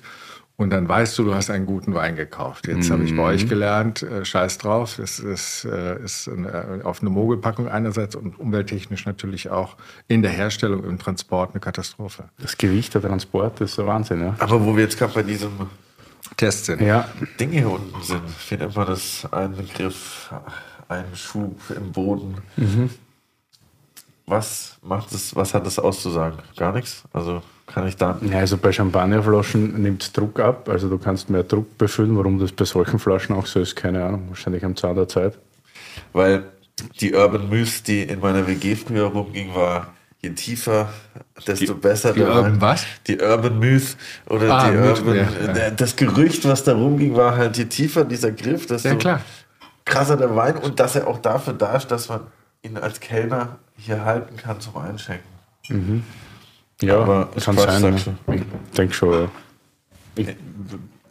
Und dann weißt du, du hast einen guten Wein gekauft. Jetzt habe ich bei euch gelernt, äh, scheiß drauf, das ist, äh, ist eine, auf eine Mogelpackung einerseits und umwelttechnisch natürlich auch in der Herstellung, im Transport eine Katastrophe. Das Gewicht, der Transport, das ist so Wahnsinn, ja. aber wo wir jetzt gerade bei diesem Test sind. Ja, Ding hier unten sind, nennt man das? Ein Griff, ein Schub im Boden. Was macht es, was hat das auszusagen? Gar nichts? Also kann ich da. Ja, also bei Champagnerflaschen nimmt es Druck ab, also du kannst mehr Druck befüllen. Warum das bei solchen Flaschen auch so ist, keine Ahnung. Wahrscheinlich am Zahn der Zeit. Weil die Urban Myth, die in meiner WG früher rumging, war je tiefer, desto besser. die Urban Wein. was? Die Urban Myth oder Ah, die Urban. ja. Das Gerücht, was da rumging, war halt, je tiefer dieser Griff, desto Ja, klar. krasser der Wein und dass er auch dafür da ist, dass man ihn als Kellner hier halten kann zum Einschenken. Ja, Aber kann Quatsch, sein. Ja. Ich denke schon, ja. Ich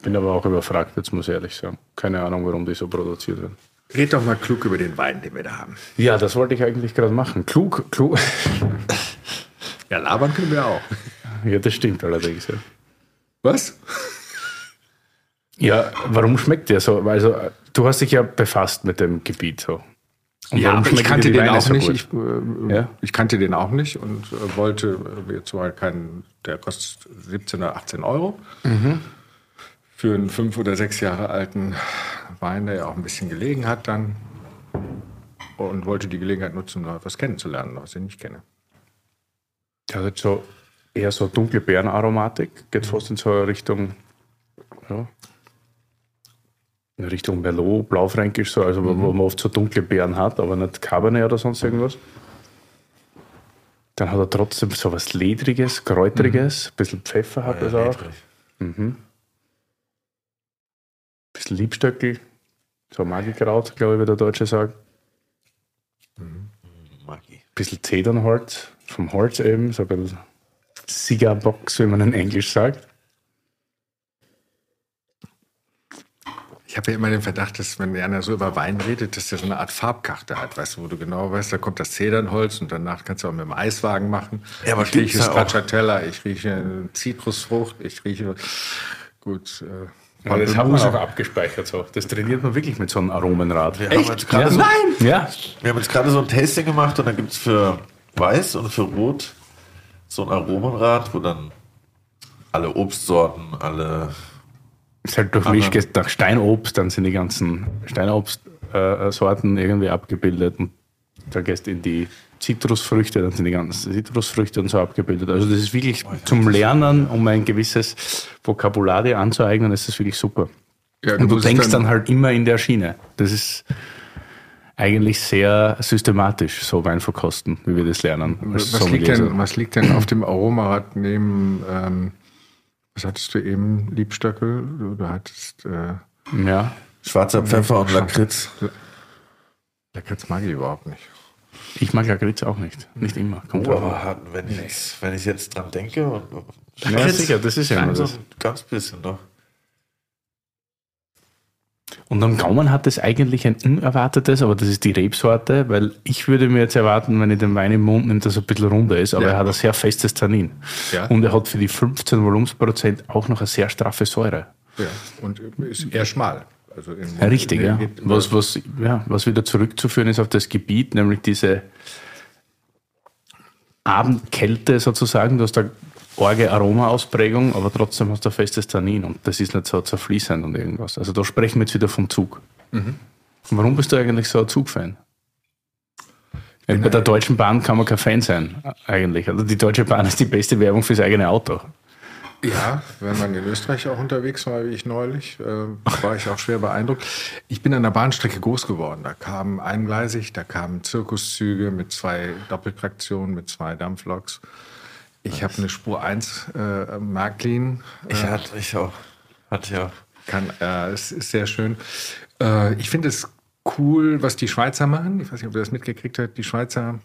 bin aber auch überfragt, jetzt muss ich ehrlich sagen. Keine Ahnung, warum die so produziert werden. Red doch mal klug über den Wein, den wir da haben. Ja, das wollte ich eigentlich gerade machen. Klug, klug. [laughs] Ja, labern können wir auch. Ja, das stimmt allerdings. Ja. Was? Ja, warum schmeckt der so? Also, du hast dich ja befasst mit dem Gebiet so. Und Ja, ich kannte den auch nicht. Ich, äh, Ja? ich kannte den auch nicht und äh, wollte äh, jetzt mal keinen, der kostet 17 oder 18 Euro. Mhm. Für einen fünf oder sechs Jahre alten Wein, der ja auch ein bisschen gelegen hat dann. Und wollte die Gelegenheit nutzen, um noch etwas kennenzulernen, was ich nicht kenne. Der hat so eher so dunkle Beerenaromatik, geht fast in so eine Richtung, ja, in Richtung Merlot, Blaufränkisch, so, also wo wo man oft so dunkle Beeren hat, aber nicht Cabernet oder sonst irgendwas. Dann hat er trotzdem so was Ledriges, Kräutriges, ein bisschen Pfeffer hat es auch, ein bisschen Liebstöckel, so Magikraut, glaube ich, wie der Deutsche sagt. Magie. bisschen Zedernholz, vom Holz eben, so ein bisschen Cigarbox, wie man in Englisch sagt. Ich habe ja immer den Verdacht, dass wenn einer so über Wein redet, dass der so eine Art Farbkarte hat, weißt du, wo du genau weißt, da kommt das Zedernholz und danach kannst du auch mit dem Eiswagen machen. Ja, aber ich rieche da Stracciatella, ich rieche Zitrusfrucht, ich rieche gut. Äh, Aber das man Pampelmuse. auch abgespeichert so. Das trainiert man wirklich mit so einem Aromenrad. Wir haben jetzt gerade so, Ja. wir haben jetzt gerade so ein Tasting gemacht und dann gibt es für Weiß und für Rot so ein Aromenrad, wo dann alle Obstsorten, alle Ist halt durchmischt geht nach Steinobst, dann sind die ganzen Steinobst-Sorten irgendwie abgebildet. Und dann gehst du in die Zitrusfrüchte, dann sind die ganzen Zitrusfrüchte und so abgebildet. Also das ist wirklich zum Lernen, um ein gewisses Vokabular dir anzueignen, ist das wirklich super. Ja, Und du denkst dann halt immer in der Schiene. Das ist eigentlich sehr systematisch, so Wein verkosten, wie wir das lernen. Was liegt, denn, was liegt denn auf dem Aromarad neben, ähm, was hattest du eben, Liebstöckel? Du, du hattest, äh, Ja, schwarzer Pfeffer und Lakritz. Lakritz mag ich überhaupt nicht. ich mag Lakritz auch nicht. Nicht immer. Kommt Oh, aber hat- wenn ich, jetzt, wenn ich jetzt dran denke, und, Ja, sicher, das ist ja immer so das. ganz bisschen noch. Und am Gaumen hat es eigentlich ein unerwartetes, aber das ist die Rebsorte, weil ich würde mir jetzt erwarten, wenn ich den Wein im Mund nehme, dass er ein bisschen runder ist, aber Ja. er hat ein sehr festes Tannin. Ja. Und er hat für die 15 Volumensprozent auch noch eine sehr straffe Säure. Ja, und ist eher schmal. Also im Ja, richtig, ja. Was, was, ja. was wieder zurückzuführen ist auf das Gebiet, nämlich diese Abendkälte sozusagen. Du hast eine arge Aromaausprägung, aber trotzdem hast du ein festes Tannin und das ist nicht so zerfließend und irgendwas. Also da sprechen wir jetzt wieder vom Zug. Mhm. Warum bist du eigentlich so ein Zugfan? Bei der Deutschen Bahn kann man kein Fan sein, eigentlich. Also die Deutsche Bahn ist die beste Werbung fürs eigene Auto. Ja, wenn man in Österreich auch unterwegs war, wie ich neulich, äh, war ich auch schwer beeindruckt. Ich bin an der Bahnstrecke groß geworden. Da kamen eingleisig, da kamen Zirkuszüge mit zwei Doppeltraktionen, mit zwei Dampfloks. Ich habe eine Spur 1 äh, Märklin. Ich hatte ich auch. Hatte ich auch. Kann, äh, es ist sehr schön. Äh, ich finde es cool, was die Schweizer machen. Ich weiß nicht, ob ihr das mitgekriegt habt. Die Schweizer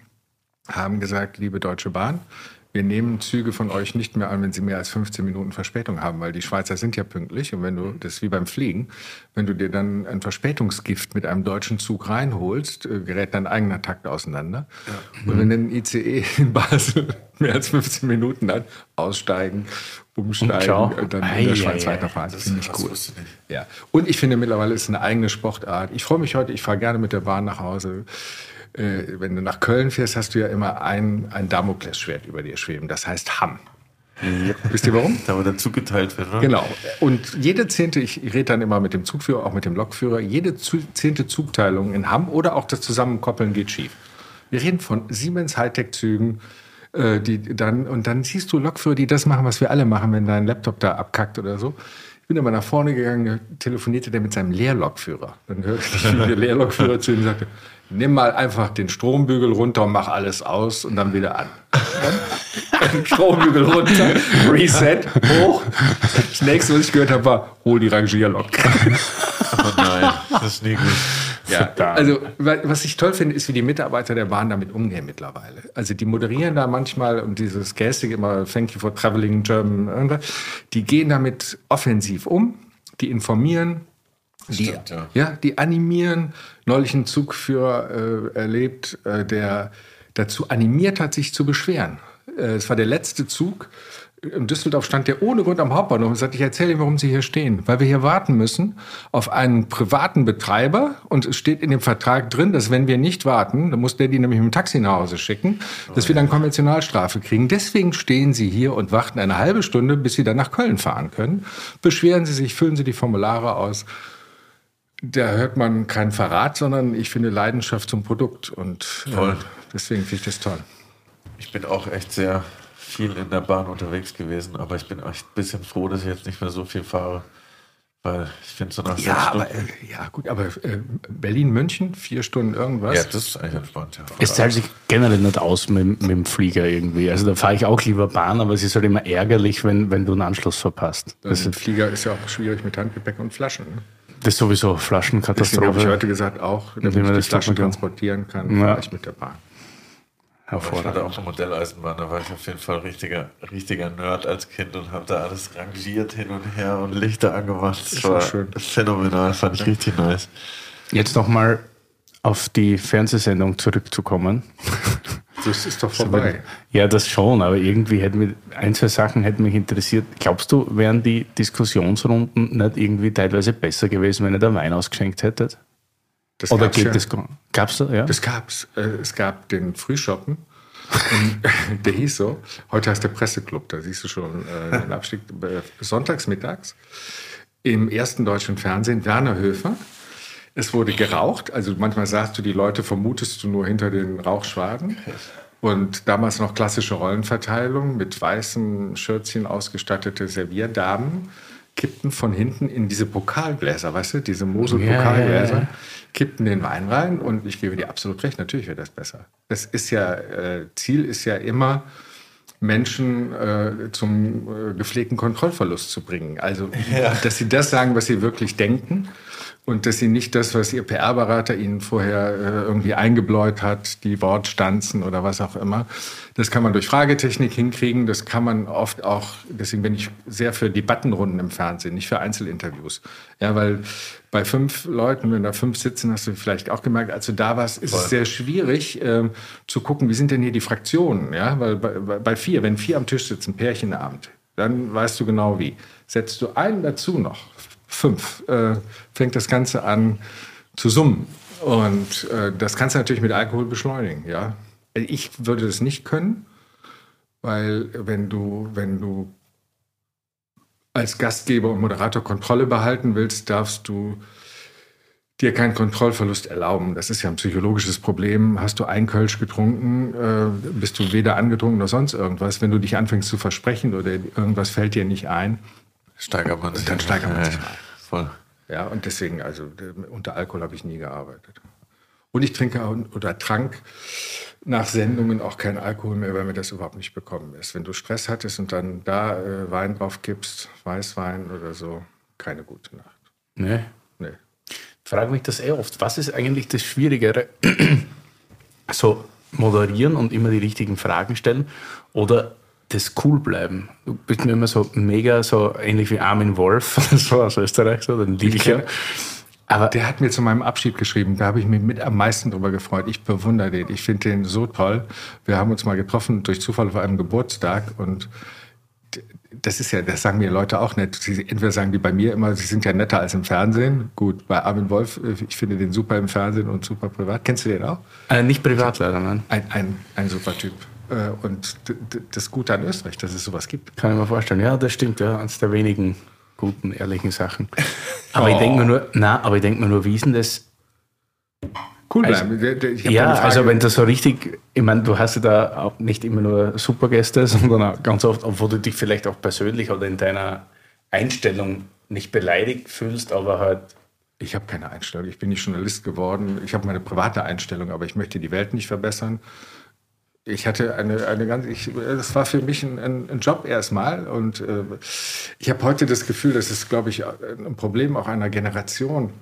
haben gesagt, liebe Deutsche Bahn, wir nehmen Züge von euch nicht mehr an, wenn sie mehr als 15 Minuten Verspätung haben, weil die Schweizer sind ja pünktlich. Und wenn du, das ist wie beim Fliegen, wenn du dir dann ein Verspätungsgift mit einem deutschen Zug reinholst, äh, gerät dein eigener Takt auseinander. Und wenn ein ICE in Basel [laughs] mehr als 15 Minuten hat, aussteigen, umsteigen ciao. und dann Ei, in der ei, Schweiz ei. weiterfahren. Das finde ich cool. Ja. Und ich finde mittlerweile ist es eine eigene Sportart. Ich freue mich heute, ich fahre gerne mit der Bahn nach Hause. Äh, wenn du nach Köln fährst, hast du ja immer ein, ein Damoklesschwert über dir schweben. Das heißt Hamm. Wisst ihr warum? [laughs] Da wo der Zug geteilt wird, ne? Genau. Und jede zehnte, ich rede dann immer mit dem Zugführer, auch mit dem Lokführer, jede zehnte Zugteilung in Hamm oder auch das Zusammenkoppeln geht schief. Wir reden von Siemens Hightech-Zügen, äh, die dann, und dann siehst du Lokführer, die das machen, was wir alle machen, wenn dein Laptop da abkackt oder so. Ich bin aber nach vorne gegangen, telefonierte der mit seinem Leerlokführer. Dann hörte ich, [laughs] wie der Leerlokführer zu ihm sagte, nimm mal einfach den Strombügel runter und mach alles aus und dann wieder an. [laughs] [laughs] Strombügel runter, Reset, hoch. Das nächste, was ich gehört habe, war, hol die Rangierlok. [laughs] Oh nein, das ist nie gut. Ja, also wa- was ich toll finde, ist, wie die Mitarbeiter der Bahn damit umgehen mittlerweile. Also die moderieren da manchmal und dieses Gestik immer Thank you for traveling German, irgendwas. die gehen damit offensiv um, die informieren, die, Stimmt, ja. ja, die animieren. Neulich einen Zugführer äh, erlebt, äh, der dazu animiert hat, sich zu beschweren. Äh, Es war der letzte Zug. In Düsseldorf stand der ohne Grund am Hauptbahnhof und sagte, ich erzähle Ihnen, warum Sie hier stehen. Weil wir hier warten müssen auf einen privaten Betreiber und es steht in dem Vertrag drin, dass wenn wir nicht warten, dann muss der die nämlich mit dem Taxi nach Hause schicken, dass wir dann Konventionalstrafe kriegen. Deswegen stehen Sie hier und warten eine halbe Stunde, bis Sie dann nach Köln fahren können. Beschweren Sie sich, füllen Sie die Formulare aus. Da hört man keinen Verrat, sondern ich finde Leidenschaft zum Produkt und äh, deswegen finde ich das toll. Ich bin auch echt sehr viel in der Bahn unterwegs gewesen, aber ich bin echt ein bisschen froh, dass ich jetzt nicht mehr so viel fahre. Weil ich finde so nach sechs Ja, aber, Stunden. äh, ja gut, aber äh, Berlin-München, vier Stunden irgendwas. Ja, das ist eigentlich entspannt, ja. Es zahlt sich generell nicht aus mit, mit dem Flieger irgendwie. Also da fahre ich auch lieber Bahn, aber es ist halt immer ärgerlich, wenn, wenn du einen Anschluss verpasst. Ein Flieger ist ja auch schwierig mit Handgepäck und Flaschen. Ne? Das ist sowieso Deswegen habe ich Flaschenkatastrophe. heute gesagt, auch damit man die das Flaschen transportieren kann, Ja. fahre ich mit der Bahn. Aber ich hatte Hervorragend. auch eine Modelleisenbahn, da war ich auf jeden Fall richtiger, richtiger Nerd als Kind und habe da alles rangiert hin und her und Lichter angemacht. Das Ist war schön. phänomenal, fand ich richtig nice. Jetzt nochmal auf die Fernsehsendung zurückzukommen. [laughs] Das ist doch vorbei. Ja, das schon, aber irgendwie hätten mich, ein, zwei Sachen hätten mich interessiert. Glaubst du, wären die Diskussionsrunden nicht irgendwie teilweise besser gewesen, wenn ihr da Wein ausgeschenkt hättet? Das Oder gab's geht ja. das? Gab's da, ja? Das gab's. Äh, Es gab den Frühschoppen. [laughs] Der hieß so. Heute heißt der Presseclub. Da siehst du schon äh, den Abstieg. Äh, Sonntags mittags im ersten deutschen Fernsehen Werner Höfer. Es wurde geraucht. Also manchmal sagst du, die Leute vermutest du nur hinter den Rauchschwaden. Und damals noch klassische Rollenverteilung mit weißen Schürzchen ausgestattete Servierdamen kippten von hinten in diese Pokalgläser, weißt du, diese Mosel-Pokalgläser, Ja, ja, ja. kippten den Wein rein und ich gebe dir absolut recht, natürlich wäre das besser. Das ist ja, äh, Ziel ist ja immer, Menschen äh, zum äh, gepflegten Kontrollverlust zu bringen. Also, dass sie das sagen, was sie wirklich denken und dass sie nicht das, was ihr PR-Berater ihnen vorher äh, irgendwie eingebläut hat, die Wortstanzen oder was auch immer, das kann man durch Fragetechnik hinkriegen. Das kann man oft auch, deswegen bin ich sehr für Debattenrunden im Fernsehen, nicht für Einzelinterviews. Ja, weil bei fünf Leuten, wenn da fünf sitzen, hast du vielleicht auch gemerkt, als du da warst, ist Voll. es sehr schwierig äh, zu gucken, wie sind denn hier die Fraktionen. Ja, weil bei, bei vier, wenn vier am Tisch sitzen, Pärchenabend, dann weißt du genau wie. Setzt du einen dazu noch, fünf, äh, fängt das Ganze an zu summen. Und äh, das kannst du natürlich mit Alkohol beschleunigen, ja. Ich würde das nicht können, weil wenn du, wenn du als Gastgeber und Moderator Kontrolle behalten willst, darfst du dir keinen Kontrollverlust erlauben. Das ist ja ein psychologisches Problem. Hast du ein Kölsch getrunken, äh, bist du weder angetrunken noch sonst irgendwas. Wenn du dich anfängst zu versprechen oder irgendwas fällt dir nicht ein, steigert man sich. Dann steigert man sich. Ja, voll. Ja, und deswegen, also unter Alkohol habe ich nie gearbeitet. Und ich trinke oder trank nach Sendungen auch kein Alkohol mehr, weil mir das überhaupt nicht bekommen ist. Wenn du Stress hattest und dann da äh, Wein drauf kippst, Weißwein oder so, keine gute Nacht. Nee. Nee. Ich frage mich das eh oft. Was ist eigentlich das Schwierigere? [clears throat] so moderieren und immer die richtigen Fragen stellen oder das cool bleiben. Du bist mir immer so mega, so ähnlich wie Armin Wolf, [laughs] so aus Österreich, so, den ja. Aber der hat mir zu meinem Abschied geschrieben, da habe ich mich mit am meisten drüber gefreut. Ich bewundere den, ich finde den so toll. Wir haben uns mal getroffen durch Zufall auf einem Geburtstag und das ist ja, das sagen mir Leute auch nicht. Sie, entweder sagen die bei mir immer, sie sind ja netter als im Fernsehen. Gut, bei Armin Wolf, ich finde den super im Fernsehen und super privat. Kennst du den auch? Äh, nicht privat leider, nein. Ein, ein, ein super Typ. Äh, und das Gute an Österreich, dass es sowas gibt. Kann ich mir vorstellen. Ja, das stimmt. Ja, eines der wenigen guten, ehrlichen Sachen. Aber [laughs] oh. ich denke mir nur, na, aber ich denke mir nur, wie ist denn das? Cool bleiben. Also, ja, also wenn du so richtig, ich meine, du hast ja da auch nicht immer nur Supergäste, [laughs] sondern auch ganz oft, obwohl du dich vielleicht auch persönlich oder in deiner Einstellung nicht beleidigt fühlst, aber halt ich habe keine Einstellung. Ich bin nicht Journalist geworden. Ich habe meine private Einstellung, aber ich möchte die Welt nicht verbessern ich hatte eine, eine ganz, ich, das war für mich ein, ein, Job erstmal und äh, ich habe heute das Gefühl, das ist, glaube ich, ein Problem auch einer Generation.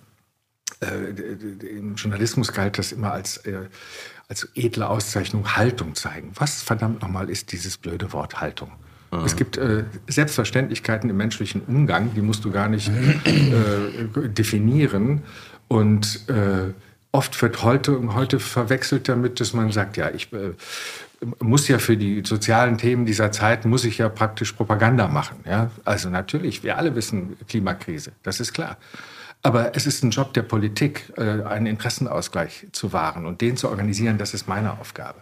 Äh, Im Journalismus galt das immer als, äh, als edle Auszeichnung Haltung zeigen. Was verdammt nochmal ist dieses blöde Wort Haltung? Mhm. Es gibt äh, Selbstverständlichkeiten im menschlichen Umgang, die musst du gar nicht äh, definieren und äh, oft wird heute, heute verwechselt damit, dass man sagt, ja, ich äh, muss ja für die sozialen Themen dieser Zeit, muss ich ja praktisch Propaganda machen. Ja? Also natürlich, wir alle wissen Klimakrise, das ist klar. Aber es ist ein Job der Politik, äh, einen Interessenausgleich zu wahren und den zu organisieren, das ist meine Aufgabe.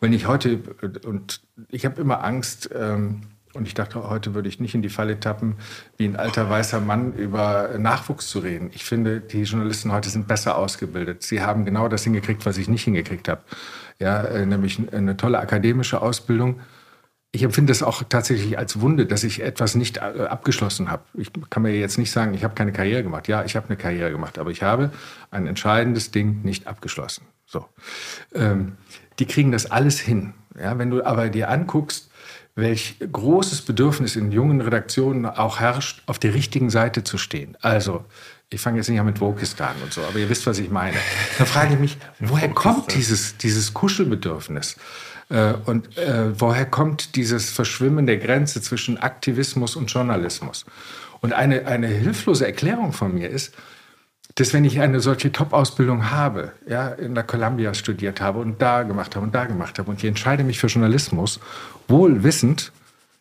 Wenn ich heute, äh, und ich habe immer Angst, ähm, und ich dachte, heute würde ich nicht in die Falle tappen, wie ein alter weißer Mann über Nachwuchs zu reden. Ich finde, die Journalisten heute sind besser ausgebildet. Sie haben genau das hingekriegt, was ich nicht hingekriegt habe. Ja, äh, nämlich eine tolle akademische Ausbildung. Ich empfinde es auch tatsächlich als Wunde, dass ich etwas nicht äh, abgeschlossen habe. Ich kann mir jetzt nicht sagen, ich habe keine Karriere gemacht. Ja, ich habe eine Karriere gemacht, aber ich habe ein entscheidendes Ding nicht abgeschlossen. So, ähm, die kriegen das alles hin. Ja, wenn du aber dir anguckst, welch großes Bedürfnis in jungen Redaktionen auch herrscht, auf der richtigen Seite zu stehen. Also, ich fange jetzt nicht an mit Wokistan und so, aber ihr wisst, was ich meine. Da frage ich mich, [laughs] woher kommt dieses, dieses Kuschelbedürfnis? Äh, und äh, woher kommt dieses Verschwimmen der Grenze zwischen Aktivismus und Journalismus? Und eine, eine hilflose Erklärung von mir ist, dass wenn ich eine solche Top-Ausbildung habe, ja, in der Columbia studiert habe und da gemacht habe und da gemacht habe und ich entscheide mich für Journalismus, wohl wissend,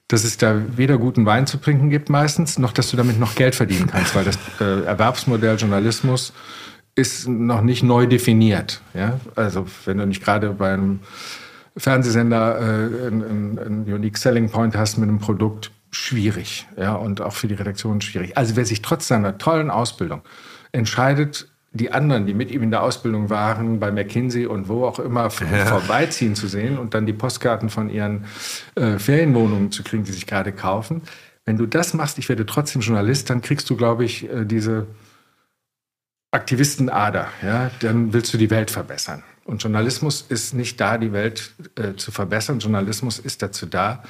dass es da weder guten Wein zu trinken gibt meistens, noch dass du damit noch Geld verdienen kannst, weil das äh, Erwerbsmodell Journalismus ist noch nicht neu definiert. Ja? Also wenn du nicht gerade bei einem Fernsehsender äh, einen, einen Unique Selling Point hast mit einem Produkt, schwierig. Ja? Und auch für die Redaktion schwierig. Also wer sich trotz seiner tollen Ausbildung entscheidet, die anderen, die mit ihm in der Ausbildung waren, bei McKinsey und wo auch immer ja. vorbeiziehen zu sehen und dann die Postkarten von ihren äh, Ferienwohnungen zu kriegen, die sich gerade kaufen. Wenn du das machst, ich werde trotzdem Journalist, dann kriegst du, glaube ich, äh, diese Aktivistenader. Ja? Dann willst du die Welt verbessern. Und Journalismus ist nicht da, die Welt äh, zu verbessern. Journalismus ist dazu da,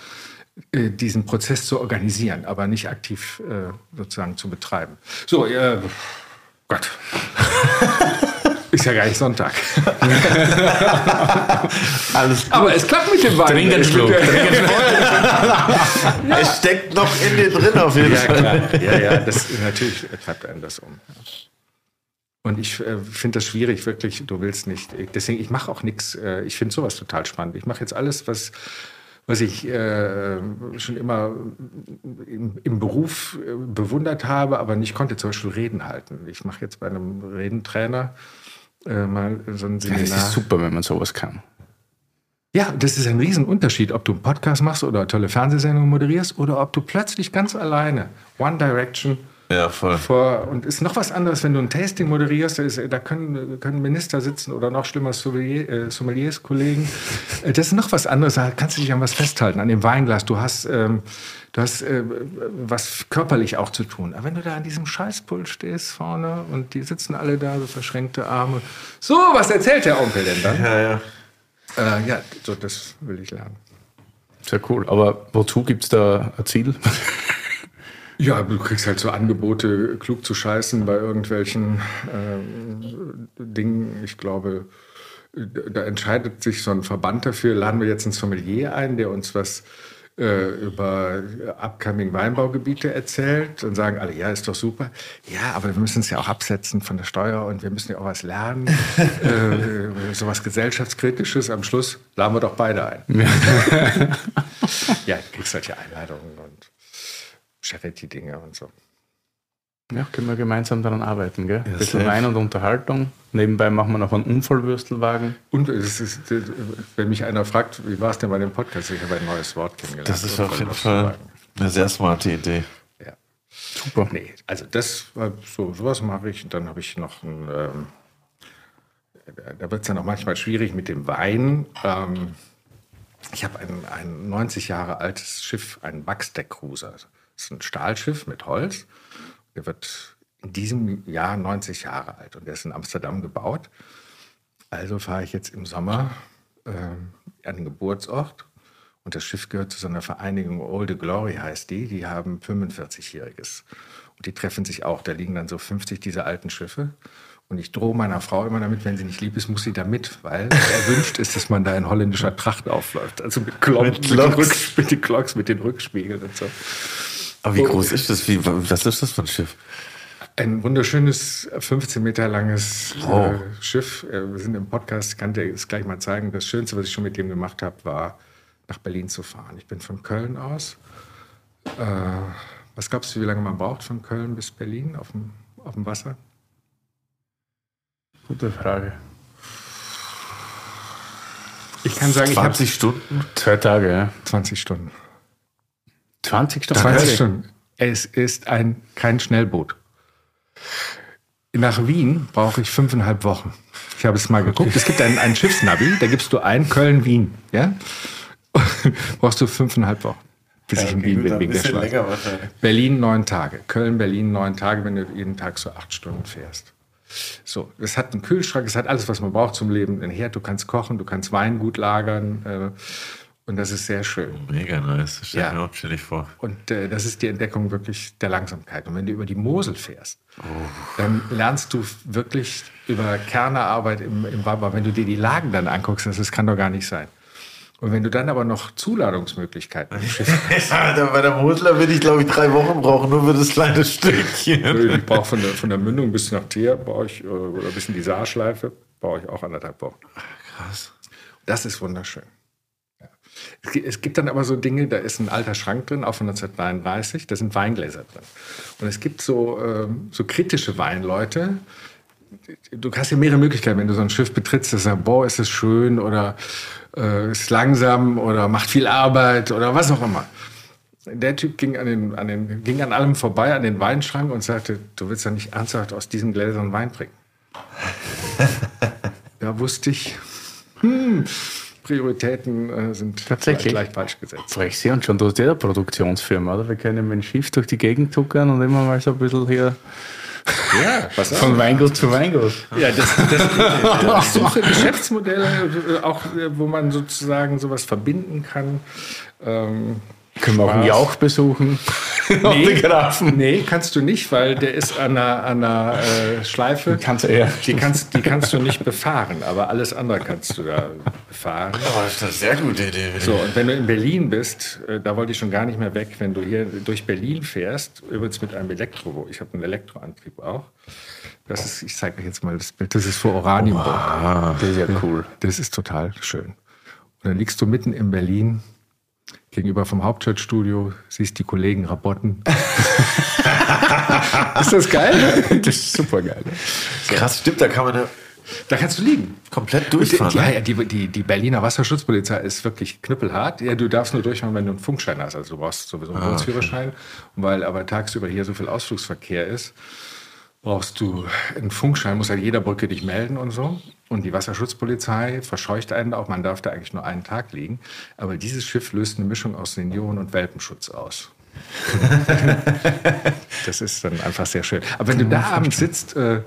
äh, diesen Prozess zu organisieren, aber nicht aktiv äh, sozusagen zu betreiben. So, äh, Gott. [laughs] Ist ja gar nicht Sonntag. [laughs] Alles gut. Aber es klappt mit dem Wein. Trink einen Schluck. [laughs] Es steckt noch in dir drin auf jeden Ja, Fall. klar. Ja, ja, das, natürlich treibt einen das um. Und ich äh, finde das schwierig, wirklich. Du willst nicht. Deswegen, ich mache auch nichts. Äh, ich finde sowas total spannend. Ich mache jetzt alles, was, was ich äh, schon immer im, im Beruf äh, bewundert habe, aber nicht konnte, zum Beispiel Reden halten. Ich mache jetzt bei einem Redentrainer äh, mal so ein Seminar. das ist super, wenn man sowas kann. Ja, das ist ein Riesenunterschied, ob du einen Podcast machst oder tolle Fernsehsendungen moderierst oder ob du plötzlich ganz alleine One Direction Ja, voll. vor und ist noch was anderes, wenn du ein Tasting moderierst, da, ist, da können, können Minister sitzen oder noch schlimmer Sommelier, äh, Sommeliers, Kollegen. Äh, Das ist noch was anderes, da kannst du dich an was festhalten, an dem Weinglas. Du hast, ähm, du hast äh, was körperlich auch zu tun. Aber wenn du da an diesem Scheißpult stehst vorne und die sitzen alle da, so verschränkte Arme. So, was erzählt der Onkel denn dann? Ja, ja. Äh, ja, so das will ich lernen. Sehr cool. Aber wozu gibt es da ein Ziel? Ja, du kriegst halt so Angebote, klug zu scheißen bei irgendwelchen ähm, Dingen. Ich glaube, da entscheidet sich so ein Verband dafür, laden wir jetzt einen Sommelier ein, der uns was äh, über upcoming Weinbaugebiete erzählt und sagen alle, ja, ist doch super. Ja, aber wir müssen es ja auch absetzen von der Steuer und wir müssen ja auch was lernen. [laughs] äh, sowas gesellschaftskritisches. Am Schluss laden wir doch beide ein. ja, du kriegst solche Einladungen Charity-Dinge und so. Ja, können wir gemeinsam daran arbeiten, gell? Ein bisschen. Wein und Unterhaltung. Nebenbei machen wir noch einen Unfallwürstelwagen. Und es ist, wenn mich einer fragt, wie war es denn bei dem Podcast, ich habe ein neues Wort kennengelernt. Das ist auf jeden Fall eine sehr smarte Idee. Ja. Super. Nee, also das war so, sowas mache ich. Und dann habe ich noch ein, ähm, da wird es dann auch manchmal schwierig mit dem Wein. Ähm, ich habe ein, ein 90 Jahre altes Schiff, einen Backstack Cruiser. Das ist ein Stahlschiff mit Holz. Der wird in diesem Jahr 90 Jahre alt und der ist in Amsterdam gebaut. Also fahre ich jetzt im Sommer ähm, an den Geburtsort und das Schiff gehört zu so einer Vereinigung Olde Glory heißt die. Die haben 45-Jähriges. Und die treffen sich auch. Da liegen dann so 50 dieser alten Schiffe. Und ich drohe meiner Frau immer damit, wenn sie nicht lieb ist, muss sie da mit, weil erwünscht ist, dass man da in holländischer Tracht aufläuft. Also mit, Klok, Mit mit, den. Rücks- mit den Clocks, mit den Rückspiegeln und so. Aber wie groß ist das? Wie, was ist das für ein Schiff? Ein wunderschönes, 15 Meter langes Wow. äh, Schiff. Äh, wir sind im Podcast, kann dir das gleich mal zeigen. Das Schönste, was ich schon mit dem gemacht habe, war, nach Berlin zu fahren. Ich bin von Köln aus. Äh, was glaubst du, wie lange man braucht von Köln bis Berlin auf dem, auf dem Wasser? Gute Frage. Ich kann sagen, ich habe 20 Stunden? Zwei Tage, ja. 20 Stunden. 20 Stunden. 20 Wirklich? Stunden. Es ist ein, kein Schnellboot. Nach Wien brauche ich fünfeinhalb Wochen. Ich habe es mal geguckt. Es gibt einen, einen Schiffsnavi, da gibst du ein Köln-Wien. Ja? [laughs] Brauchst du fünfeinhalb Wochen, bis ich in Wien bin wegen der Schweiz. länger. Berlin neun Tage. Köln, Berlin neun Tage, wenn du jeden Tag so acht Stunden fährst. So, es hat einen Kühlschrank, es hat alles, was man braucht zum Leben. Ein Herd, du kannst kochen, du kannst Wein gut lagern. Äh, und das ist sehr schön. Mega nice. Das stell Ja. mir auch chillig vor. Und äh, das ist die Entdeckung wirklich der Langsamkeit. Und wenn du über die Mosel fährst, dann lernst du wirklich über Kernerarbeit im, im Weinbau. Wenn du dir die Lagen dann anguckst, das, das kann doch gar nicht sein. Und wenn du dann aber noch Zuladungsmöglichkeiten Schiff [laughs] Ja, bei der Mosler würde ich, glaube ich, drei Wochen brauchen, nur für das kleine [laughs] Stückchen. Ich brauche von der, von der Mündung bis nach Trier, brauche ich, äh, oder bis in die Saarschleife, brauche ich auch anderthalb Wochen. Krass. Das ist wunderschön. Es gibt dann aber so Dinge, da ist ein alter Schrank drin, auch von 1933, da sind Weingläser drin. Und es gibt so, ähm, so kritische Weinleute. Du hast ja mehrere Möglichkeiten, wenn du so ein Schiff betrittst, dass du sagst, boah, ist es schön oder äh, ist langsam oder macht viel Arbeit oder was auch immer. Der Typ ging an, den, an, den, ging an allem vorbei, an den Weinschrank und sagte, du willst ja nicht ernsthaft aus diesen Gläsern Wein trinken. [laughs] da wusste ich, hm, Prioritäten äh, sind Tatsächlich? gleich falsch gesetzt. Frech Sie und schon, du hast ja eine Produktionsfirma, oder? Wir können mit dem Schiff durch die Gegend tuckern und immer mal so ein bisschen hier Ja, was [laughs] von Weingut zu Weingut. Ja, das, das, ich suche Geschäftsmodelle, äh, auch äh, wo man sozusagen sowas verbinden kann. Ähm, Können wir auch einen. Jauch besuchen. [laughs] Autografen. Nee, kannst du nicht, weil der ist an einer, an einer äh, Schleife. Kannst du eher. Die kannst, die kannst du nicht befahren, aber alles andere kannst du da befahren. Oh, das ist eine sehr gute Idee. So, und wenn du in Berlin bist, äh, da wollte ich schon gar nicht mehr weg, wenn du hier durch Berlin fährst, übrigens mit einem Elektro, ich habe einen Elektroantrieb auch. Das ist, ich zeige euch jetzt mal das Bild, das ist vor Oranienburg. Das ist ja cool. Das ist total schön. Und dann liegst du mitten in Berlin, gegenüber vom Hauptstadtstudio, siehst die Kollegen rabotten. [laughs] ist das geil? Das ist super geil. Krass, stimmt, da kann man ja Da kannst du liegen. komplett durchfahren. Ja, ne? ja, die, die, die Berliner Wasserschutzpolizei ist wirklich knüppelhart. Ja, du darfst nur durchfahren, wenn du einen Funkschein hast. Also du brauchst sowieso einen Bootsführerschein. Und weil aber tagsüber hier so viel Ausflugsverkehr ist, brauchst du einen Funkschein, muss halt jeder Brücke dich melden und so. Und die Wasserschutzpolizei verscheucht einen auch, man darf da eigentlich nur einen Tag liegen. Aber dieses Schiff löst eine Mischung aus Senioren- und Welpenschutz aus. [laughs] das ist dann einfach sehr schön. Aber wenn du da abends sitzt, äh,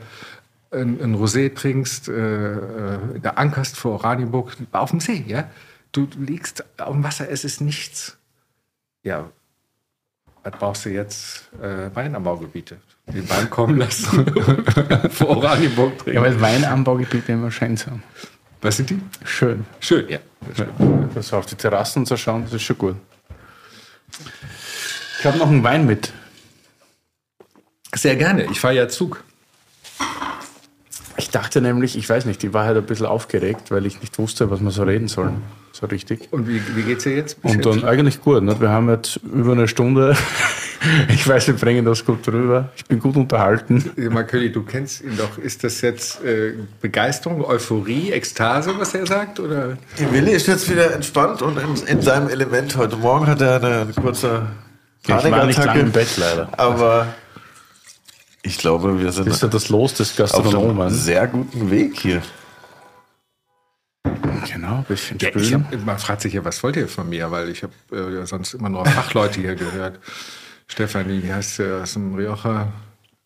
ein, ein Rosé trinkst, äh, äh, da ankerst vor Oranienburg, auf dem See, ja? Du liegst auf dem Wasser, es ist nichts. Ja, was brauchst du jetzt? Äh, Weinanbaugebiete. Den Wein kommen lassen. [laughs] vor Oranienburg Ja, trinken. weil Weinanbaugebiete immer schön sind. Was sind die? Schön. Schön, ja. Das auf die Terrassen zu schauen, das ist schon gut. Ich habe noch einen Wein mit. Sehr gerne. Ich fahre ja Zug. Ich dachte nämlich, ich weiß nicht, ich war halt ein bisschen aufgeregt, weil ich nicht wusste, was wir so reden sollen. So richtig. Und wie, wie geht's dir jetzt? Und dann eigentlich gut. Ne? Wir haben jetzt über eine Stunde. [laughs] Ich weiß, wir bringen das gut drüber. Ich bin gut unterhalten. Marköli, du kennst ihn doch. Ist das jetzt äh, Begeisterung, Euphorie, Ekstase, was er sagt? Oder? Die Willi ist jetzt wieder entspannt und in, in seinem Element. Heute Morgen hat er eine, eine kurze Ich war nicht lange Panikattacke. im Bett leider. Aber ich glaube, wir sind Das ist ja das Los des auf einem Gastronomen. sehr guten Weg hier. Genau, ein bisschen Ja, spülen. hab, man fragt sich ja, was wollt ihr von mir? Weil ich habe äh, sonst immer nur Fachleute hier gehört. [laughs] Stefanie, wie heißt sie aus dem Rioja?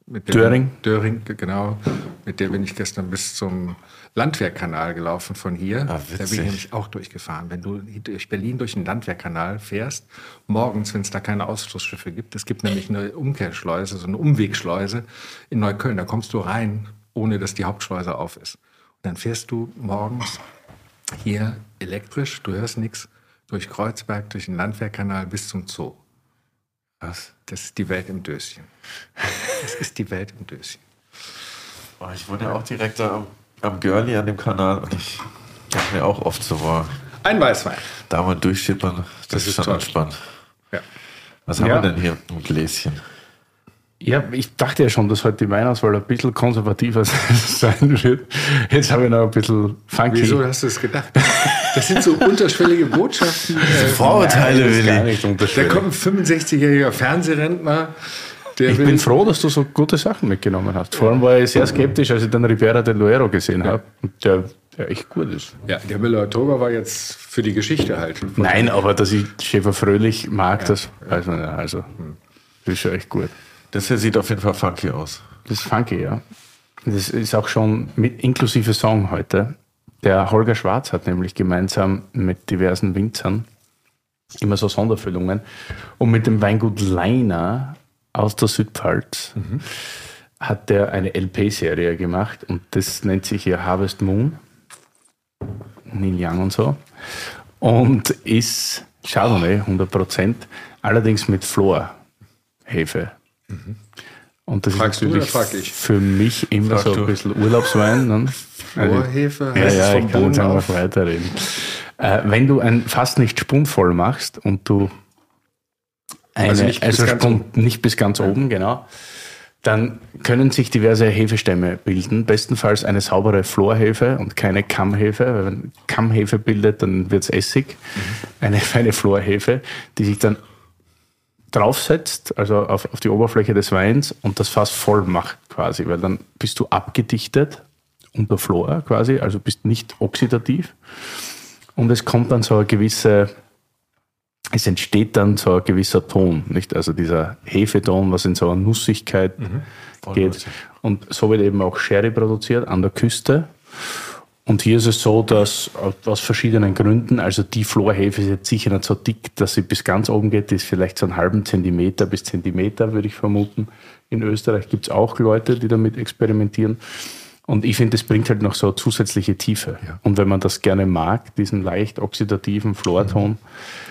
Mit Döring. Döring, genau. Mit der bin ich gestern bis zum Landwehrkanal gelaufen von hier. Ah, da bin ich nämlich auch durchgefahren. Wenn du durch Berlin durch den Landwehrkanal fährst, morgens, wenn es da keine Ausflussschiffe gibt, es gibt nämlich eine Umkehrschleuse, so eine Umwegschleuse in Neukölln. Da kommst du rein, ohne dass die Hauptschleuse auf ist. Und dann fährst du morgens hier elektrisch, du hörst nichts, durch Kreuzberg, durch den Landwehrkanal bis zum Zoo. Was? Das ist die Welt im Döschen. Das ist die Welt im Döschen. Oh, ich wohne ja auch direkt da am, am Görli an dem Kanal und ich denke mir auch oft so, boah, Ein Weißwein. da mal durchschippern, das, Das ist schon toll. entspannt. Ja. Was haben Ja. wir denn hier im Gläschen? Ja, ich dachte ja schon, dass heute die Weinauswahl ein bisschen konservativer [laughs] sein wird. Jetzt habe ich noch ein bisschen funky. Wieso hast du es gedacht? Das sind so unterschwellige Botschaften. [laughs] Vorurteile, Das ist gar Willi. nicht da kommt ein 65-jähriger Fernsehrentner, der Ich bin froh, dass du so gute Sachen mitgenommen hast. Vor allem war ich sehr skeptisch, als ich dann Ribera del Duero gesehen habe. Und der, der echt gut ist. Ja, der Müller-Oktober war jetzt für die Geschichte halt. Nein, aber dass ich Schäfer Fröhlich mag, das weiß man ja. Also, das ist schon echt gut. Das hier sieht auf jeden Fall funky aus. Das ist funky, ja. Das ist auch schon mit inklusive Song heute. Der Holger Schwarz hat nämlich gemeinsam mit diversen Winzern immer so Sonderfüllungen. Und mit dem Weingut Leiner aus der Südpfalz hat der eine LP-Serie gemacht und das nennt sich hier Harvest Moon. Neil Young und so. Und ist Chardonnay 100%, allerdings mit Florhefe. Und das Fragst du ist natürlich frag ich? für mich immer Frag so du. ein bisschen Urlaubswein. Ne? Florhefe Ja, heißt ja, vom ich kann Boden jetzt einfach weiterreden. Äh, wenn du ein fast nicht spundvoll machst und du eine, Also also nicht bis ganz Spund, nicht bis ganz oben, genau, dann können sich diverse Hefestämme bilden. Bestenfalls eine saubere Florhefe und keine Kammhefe. Weil wenn Kammhefe bildet, dann wird es Essig. Mhm. Eine [laughs] feine Florhefe, die sich dann draufsetzt, also auf, auf die Oberfläche des Weins und das Fass voll macht quasi, weil dann bist du abgedichtet unter Flor quasi, also bist nicht oxidativ und es kommt dann so eine gewisse, es entsteht dann so ein gewisser Ton, nicht? Also dieser Hefeton, was in so eine Nussigkeit geht. Und so wird eben auch Sherry produziert an der Küste. Und hier ist es so, dass aus verschiedenen Gründen, also die Florhefe ist jetzt sicher nicht so dick, dass sie bis ganz oben geht, die ist vielleicht so einen halben Zentimeter bis Zentimeter, würde ich vermuten. In Österreich gibt es auch Leute, die damit experimentieren. Und ich finde, das bringt halt noch so zusätzliche Tiefe. Ja. Und wenn man das gerne mag, diesen leicht oxidativen Florton,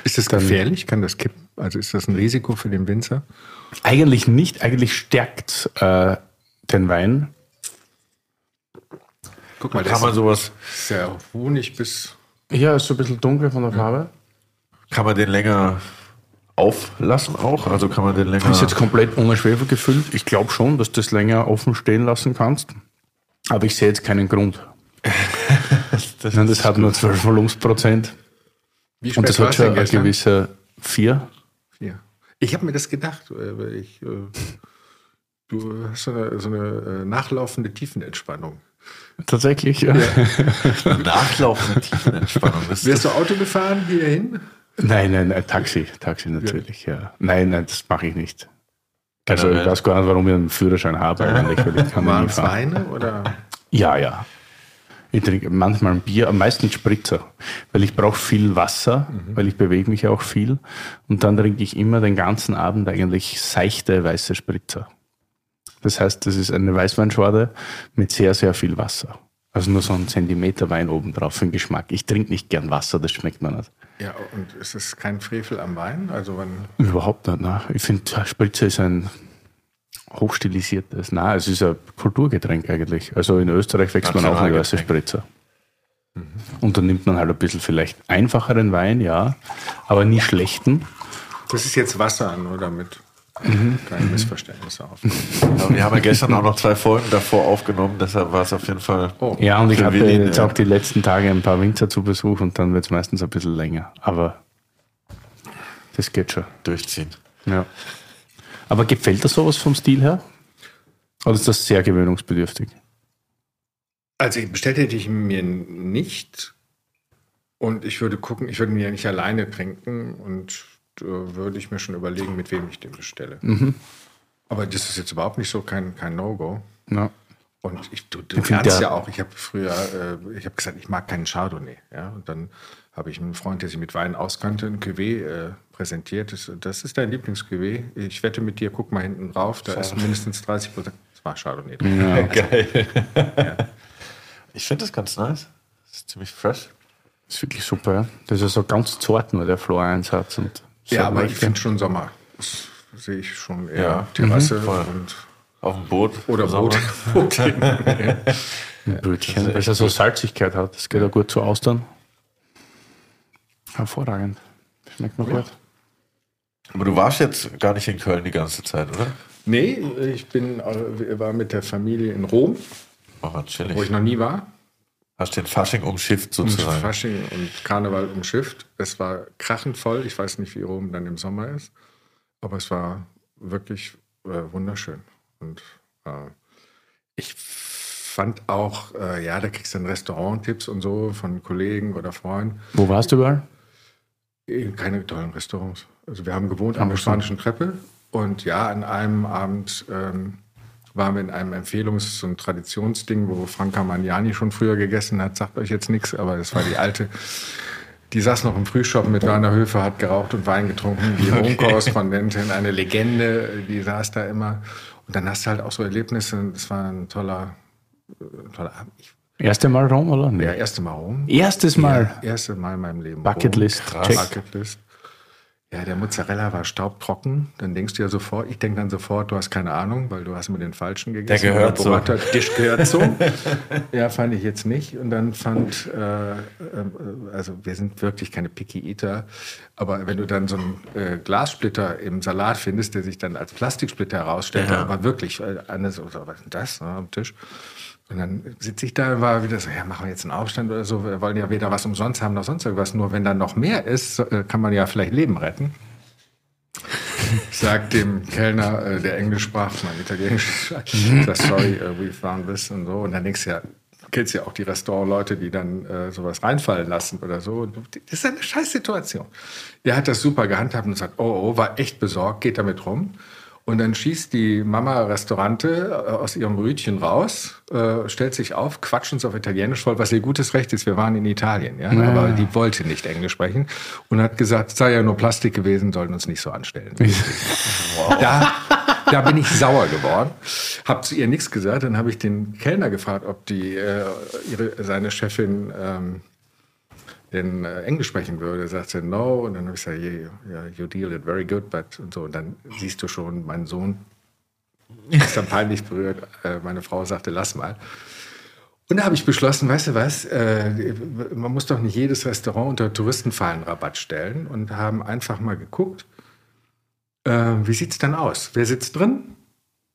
Ist das gefährlich? Kann das kippen? Also ist das ein Risiko für den Winzer? eigentlich nicht, eigentlich stärkt äh, den Wein. Guck mal, Kann man sowas, ist ja Honig bis. Ja, ist so ein bisschen dunkel von der Farbe. kann man den länger auflassen auch? Also kann man den länger. Ist jetzt komplett ohne Schwefel gefüllt. Ich glaube schon, dass du das länger offen stehen lassen kannst. Aber ich sehe jetzt keinen Grund. [laughs] das, Nein, das hat nur 12 Volumensprozent. Wie Und das hat schon eine gewisse vier. Ja. Ich habe mir das gedacht, äh, weil ich. Äh, du hast so eine, so eine äh, nachlaufende Tiefenentspannung. Tatsächlich, ja. [laughs] nachlaufende Tiefenentspannung. Das Wärst du Auto gefahren hierhin? Nein, nein, nein, Taxi, Taxi natürlich, ja. Nein, nein, das mache ich nicht. Also ich weiß gar nicht, warum ich einen Führerschein habe eigentlich, weil ich kann ja Waren es. Weine oder? Ja, ja. Ich trinke manchmal ein Bier, am meisten Spritzer, weil ich brauche viel Wasser, weil ich bewege mich auch viel. Und dann trinke ich immer den ganzen Abend eigentlich seichte weiße Spritzer. Das heißt, das ist eine Weißweinschorle mit sehr, sehr viel Wasser. Also nur so ein Zentimeter Wein obendrauf für den Geschmack. Ich trinke nicht gern Wasser, das schmeckt mir nicht. Ja, und ist es kein Frevel am Wein? Also wenn. Überhaupt nicht. Ne? Ich finde, Spritzer ist ein hochstilisiertes, nein, es ist ein Kulturgetränk eigentlich. Also in Österreich wächst man auch eine weiße. Spritzer. Und dann nimmt man halt ein bisschen vielleicht einfacheren Wein, ja, aber nie schlechten. Das ist jetzt Wasser, nur damit Mhm. keine Missverständnisse auf. Ja, wir haben ja gestern auch noch zwei Folgen davor aufgenommen, deshalb war es auf jeden Fall. Oh. Ja, und ich Willi, jetzt ja. auch die letzten Tage ein paar Winzer zu Besuch und dann wird es meistens ein bisschen länger. Aber das geht schon. durchziehen. Ja. Aber gefällt dir sowas vom Stil her? Oder ist das sehr gewöhnungsbedürftig? Also bestellt hätte ich mir nicht. Und ich würde gucken, ich würde mir ja nicht alleine trinken und würde ich mir schon überlegen, mit wem ich den bestelle. Mhm. Aber das ist jetzt überhaupt nicht so kein, kein No-Go. Ja. Und ich, du, du lernst ja- ja auch, ich habe früher, äh, ich habe gesagt, ich mag keinen Chardonnay. Ja? Und dann habe ich einen Freund, der sich mit Wein auskannte, ein Cuvée äh, präsentiert. Das, das ist dein Lieblingscuvée. Ich wette mit dir, guck mal hinten drauf, da ist mindestens 30 Prozent. Das war Chardonnay drin. [laughs] Ja. Geil. Ich finde das ganz nice. Das ist ziemlich fresh. Das ist wirklich super, ja. Das ist so ganz zart nur, der Floreinsatz. Und Ja, aber ich finde schon Sommer. Das sehe ich schon eher Ja. Terrasse voll. und Auf dem Boot. oder. Boot. Boot [laughs] ein Brötchen, weil es so Salzigkeit hat. Das geht ja gut zu Austern. Hervorragend. Schmeckt noch gut. Aber du warst jetzt gar nicht in Köln die ganze Zeit, oder? nee, ich bin, äh, war mit der Familie in Rom, Oh, wo ich chillig. noch nie war. Hast den Fasching umschifft Und sozusagen. Fasching und Karneval umschifft. Es war krachend voll. Ich weiß nicht, wie Rom dann im Sommer ist. Aber es war wirklich äh, wunderschön. Und äh, ich fand auch, äh, ja, da kriegst du dann Restauranttipps und so von Kollegen oder Freunden. Wo warst du überall? Keine tollen Restaurants. Also wir haben gewohnt an der. Spanischen Treppe und ja, an einem Abend ähm, waren wir in einem Empfehlungs- ein Traditionsding, wo Franca Magnani schon früher gegessen hat. Sagt euch jetzt nichts, aber das war die alte. Die saß noch im Frühshop mit Werner Höfer, hat geraucht und Wein getrunken. Die Rom-Korrespondentin, eine Legende, die saß da immer. Und dann hast du halt auch so Erlebnisse. Das war ein toller, äh, toller Abend. Erste Mal Rom, oder? Ja, erste Mal Rom. Erstes Mal. Ja, erste Mal in meinem Leben. Bucketlist. Bucketlist. Ja, der Mozzarella war staubtrocken. Dann denkst du ja sofort, ich denke dann sofort, du hast keine Ahnung, weil du hast mit den Falschen gegessen. Der gehört so. Burrata, Tisch gehört so. ja, fand ich jetzt nicht. Und dann fand, äh, äh, also wir sind wirklich keine Picky Eater, aber wenn du dann so einen äh, Glassplitter im Salat findest, der sich dann als Plastiksplitter herausstellt, Ja. aber wirklich, äh, anders, so, was ist denn das ne, am Tisch? Und dann sitze ich da und war wieder so, ja, machen wir jetzt einen Aufstand oder so. Wir wollen ja weder was umsonst haben noch sonst irgendwas. Nur wenn dann noch mehr ist, äh, kann man ja vielleicht Leben retten. [laughs] Sagt dem Kellner, äh, der Englisch sprach, mein Italienisch, sagt, sorry, uh, we found this und so. Und dann denkst du ja, du kennst ja auch die Restaurantleute, die dann äh, sowas reinfallen lassen oder so. Das ist eine scheiß Situation. Der hat das super gehandhabt und sagt, oh, oh, war echt besorgt, geht damit rum. Und dann schießt die Mama Restaurante äh, aus ihrem Rütchen raus, äh, stellt sich auf, quatscht uns auf Italienisch voll, was ihr gutes Recht ist. Wir waren in Italien, ja? Ja. aber die wollte nicht Englisch sprechen und hat gesagt, es sei ja nur Plastik gewesen, sollten uns nicht so anstellen. [laughs] Da, da bin ich sauer geworden, habe zu ihr nichts gesagt. Dann habe ich den Kellner gefragt, ob die äh, ihre, seine Chefin ähm, denn äh, Englisch sprechen würde. Sagt sie no. Und dann habe ich gesagt, yeah, yeah, you deal it very good, but und so. Und dann siehst du schon, mein Sohn ist dann peinlich berührt. Äh, meine Frau sagte, lass mal. Und da habe ich beschlossen, weißt du was, äh, man muss doch nicht jedes Restaurant unter Touristenfallenrabatt stellen und haben einfach mal geguckt, wie sieht es denn aus? Wer sitzt drin?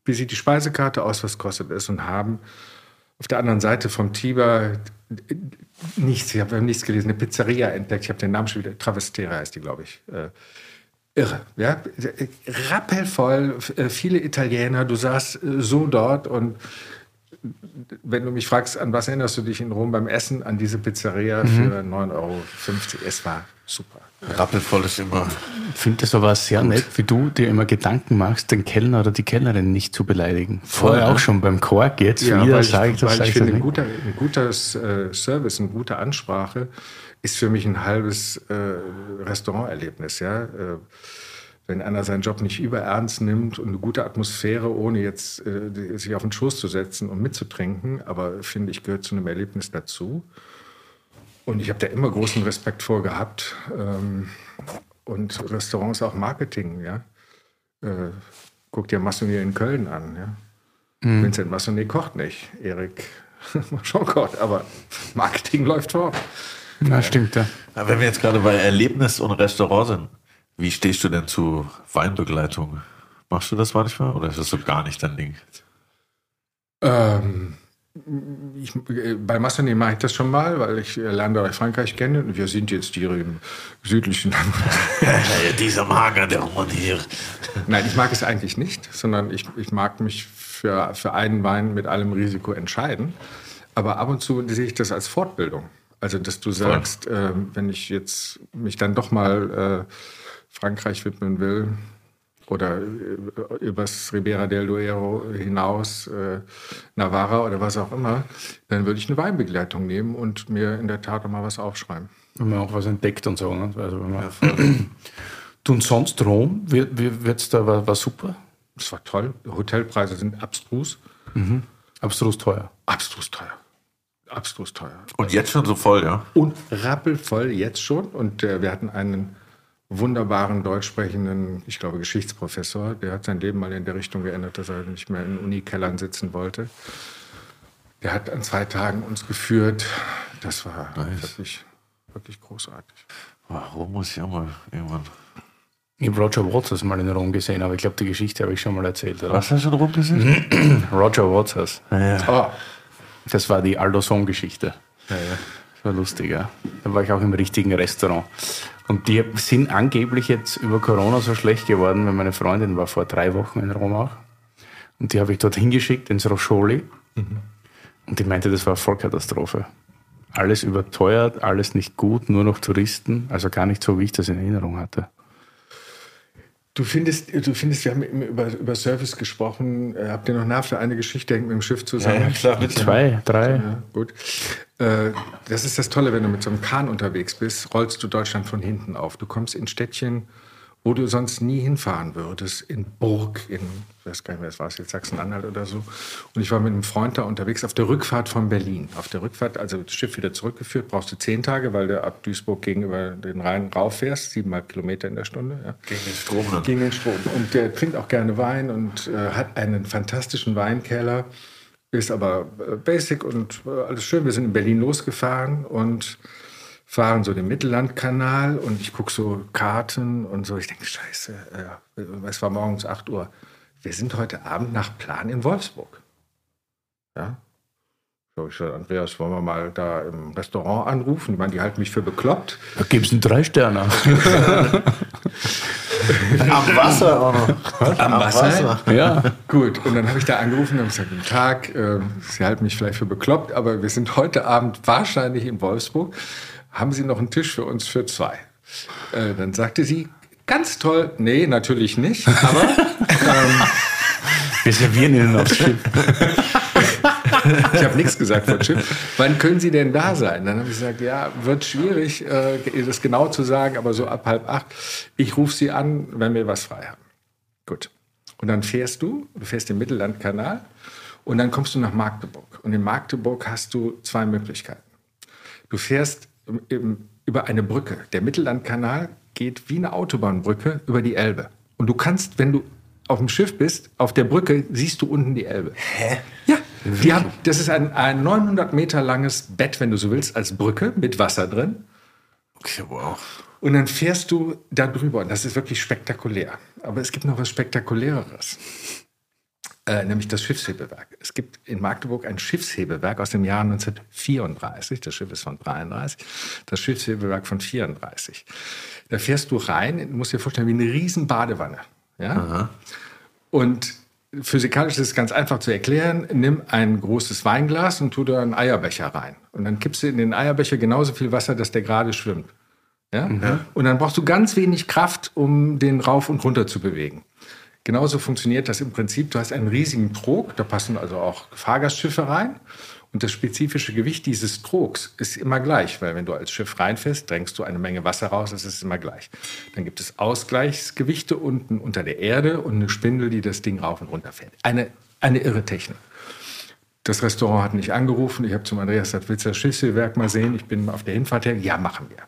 Wie sieht die Speisekarte aus? Was kostet es? Und haben auf der anderen Seite vom Tiber nichts, ich habe nichts gelesen, eine Pizzeria entdeckt. Ich habe den Namen schon wieder, Travestera heißt die, glaube ich. Äh, irre, ja. Rappelvoll, äh, viele Italiener, du saßt äh, so dort und wenn du mich fragst, an was erinnerst du dich in Rom beim Essen? An diese Pizzeria für 9,50 Euro. Es war super. Rappelvoll ist immer. Ich finde das aber sehr nett, wie du dir immer Gedanken machst, den Kellner oder die Kellnerin nicht zu beleidigen. Vorher ne? auch schon beim Kork, jetzt Ja, wieder sage ich das, weil sag ich ich finde, ein guter, ein guter äh, Service, eine gute Ansprache ist für mich ein halbes äh, Restauranterlebnis. Ja? Wenn einer seinen Job nicht überernst nimmt und eine gute Atmosphäre, ohne jetzt äh, sich auf den Schoß zu setzen und mitzutrinken, aber finde ich, gehört zu einem Erlebnis dazu. Und ich habe da immer großen Respekt vor gehabt. Ähm, und Restaurants auch Marketing, ja. Äh, guck dir Massonier in Köln an, ja. Vincent Massonier kocht nicht. Erik [laughs] schon kocht, aber Marketing läuft vor. Ja, stimmt, ja. Ja, wenn wir jetzt gerade bei Erlebnis und Restaurant sind, wie stehst du denn zu Weinbegleitung? Machst du das manchmal oder ist das so gar nicht dein Ding? Ähm, ich, äh, bei Massonier mache ich das schon mal, weil ich äh, Landbereich Frankreich kenne. Und wir sind jetzt hier im südlichen Ja, dieser Mager, der Mann hier. Nein, ich mag es eigentlich nicht, sondern ich, ich mag mich für, für einen Wein mit allem Risiko entscheiden. Aber ab und zu sehe ich das als Fortbildung. Also, dass du sagst, äh, wenn ich jetzt mich dann doch mal äh, Frankreich widmen will oder äh, übers Ribera del Duero hinaus, äh, Navarra oder was auch immer, dann würde ich eine Weinbegleitung nehmen und mir in der Tat auch mal was aufschreiben. Wenn man auch was entdeckt und so. Ne? Also wenn man du [clears throat] und sonst Rom, wird es da war, war super, Das war toll. Hotelpreise sind abstrus. abstrus teuer. Abstrus teuer. Abstrus teuer. Und jetzt schon so voll, ja? Und rappelvoll jetzt schon. Und äh, wir hatten einen wunderbaren deutsch sprechenden, ich glaube, Geschichtsprofessor. Der hat sein Leben mal in der Richtung geändert, dass er nicht mehr in Unikellern sitzen wollte. Der hat an zwei Tagen uns geführt. Das war wirklich, wirklich großartig. Warum muss ich auch mal irgendwann. Ich habe Roger Waters mal in Rom gesehen, aber ich glaube, die Geschichte habe ich schon mal erzählt. Oder? Was hast du schon rumgesehen? [clears throat] Roger Waters. Oh, Das war die Aldo Song-Geschichte. ja, ja. Das war lustig, ja. Da war ich auch im richtigen Restaurant. Und die sind angeblich jetzt über Corona so schlecht geworden, weil meine Freundin war vor drei Wochen in Rom auch. Und die habe ich dort hingeschickt, ins Roscioli. Und die meinte, das war eine Vollkatastrophe. Alles überteuert, alles nicht gut, nur noch Touristen. Also gar nicht so, wie ich das in Erinnerung hatte. Du findest, du findest, wir haben über, über Service gesprochen. Äh, habt ihr noch nach für eine Geschichte, hängt mit dem Schiff zusammen? klar, bitte. Zwei, drei. Ja, gut. Äh, das ist das Tolle, wenn du mit so einem Kahn unterwegs bist, rollst du Deutschland von hinten auf. Du kommst in Städtchen, wo du sonst nie hinfahren würdest, in Burg, in, ich weiß gar nicht mehr, das war es jetzt Sachsen-Anhalt oder so. Und ich war mit einem Freund da unterwegs auf der Rückfahrt von Berlin. Auf der Rückfahrt, also das Schiff wieder zurückgeführt, brauchst du zehn Tage, weil du ab Duisburg gegenüber den Rhein rauffährst, siebeneinhalb Kilometer in der Stunde. Ja Gegen den Strom dann. gegen den Strom. Und der trinkt auch gerne Wein und äh, hat einen fantastischen Weinkeller, ist aber äh, basic und äh, alles schön. Wir sind in Berlin losgefahren und fahren so den Mittellandkanal und ich gucke so Karten und so. Ich denke, scheiße, es war morgens 8 Uhr. Wir sind heute Abend nach Plan in Wolfsburg. Ja. So, ich sage, Andreas, wollen wir mal da im Restaurant anrufen? Ich meine, die halten mich für bekloppt. Da gibt es einen Drei-Sterne. [laughs] Am Wasser auch noch. Am, Wasser? ja. Gut, und dann habe ich da angerufen und habe gesagt, guten Tag, äh, Sie halten mich vielleicht für bekloppt, aber wir sind heute Abend wahrscheinlich in Wolfsburg. Haben Sie noch einen Tisch für uns für zwei? Äh, dann sagte sie, Ganz toll. Nee, natürlich nicht. Aber [laughs] ähm, Wir servieren Ihnen aufs Schiff. [laughs] ich habe nichts gesagt von Chip. Wann können Sie denn da sein? Dann habe ich gesagt, ja, wird schwierig, äh, das genau zu sagen, aber so ab halb acht. Ich rufe Sie an, wenn wir was frei haben. Gut. Und dann fährst du, du fährst den Mittellandkanal und dann kommst du nach Magdeburg. Und in Magdeburg hast du zwei Möglichkeiten. Du fährst im, über eine Brücke. Der Mittellandkanal geht wie eine Autobahnbrücke über die Elbe. Und du kannst, wenn du auf dem Schiff bist, auf der Brücke siehst du unten die Elbe. Hä? Ja. Die haben, das ist ein, ein 900 Meter langes Bett, wenn du so willst, als Brücke mit Wasser drin. Okay, wow. Und dann fährst du da drüber. Und das ist wirklich spektakulär. Aber es gibt noch was Spektakuläreres. Äh, nämlich das Schiffshebewerk. Es gibt in Magdeburg ein Schiffshebewerk aus dem Jahr 1934. Das Schiff ist von 33. Das Schiffshebewerk von 34. Da fährst du rein, du musst dir vorstellen, wie eine riesen Badewanne. Ja? Und physikalisch ist es ganz einfach zu erklären. Nimm ein großes Weinglas und tu da einen Eierbecher rein. Und dann kippst du in den Eierbecher genauso viel Wasser, dass der gerade schwimmt. Ja? Und dann brauchst du ganz wenig Kraft, um den rauf und runter zu bewegen. Genauso funktioniert das im Prinzip. Du hast einen riesigen Trog, da passen also auch Fahrgastschiffe rein. Und das spezifische Gewicht dieses Trogs ist immer gleich, weil wenn du als Schiff reinfährst, drängst du eine Menge Wasser raus, das ist immer gleich. Dann gibt es Ausgleichsgewichte unten unter der Erde und eine Spindel, die das Ding rauf und runter fährt. Eine, eine irre Technik. Das Restaurant hat nicht angerufen. Ich habe zum Andreas gesagt, willst du das Schiffswerk mal sehen? Ich bin auf der Hinfahrt her. Ja, machen wir.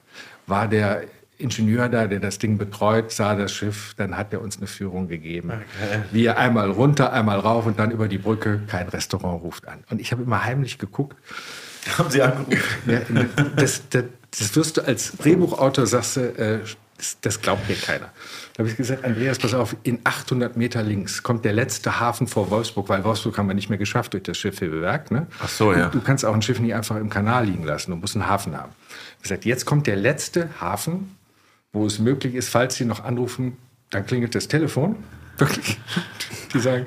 War der Ingenieur da, der das Ding betreut, sah das Schiff, dann hat er uns eine Führung gegeben. Wir einmal runter, einmal rauf und dann über die Brücke. Kein Restaurant ruft an. Und ich habe immer heimlich geguckt. [laughs] Haben Sie angerufen? Ja, das, das, das wirst du als Drehbuchautor, sagst du, äh, das, das glaubt mir keiner. Da habe ich gesagt, Andreas, pass auf, in 800 Meter links kommt der letzte Hafen vor Wolfsburg, weil Wolfsburg haben wir nicht mehr geschafft durch das Schiffhebewerk. Ne? Ach so, ja. Du kannst auch ein Schiff nicht einfach im Kanal liegen lassen, du musst einen Hafen haben. Ich gesagt, jetzt kommt der letzte Hafen, wo es möglich ist, falls Sie noch anrufen, dann klingelt das Telefon. Wirklich. [laughs] Die sagen,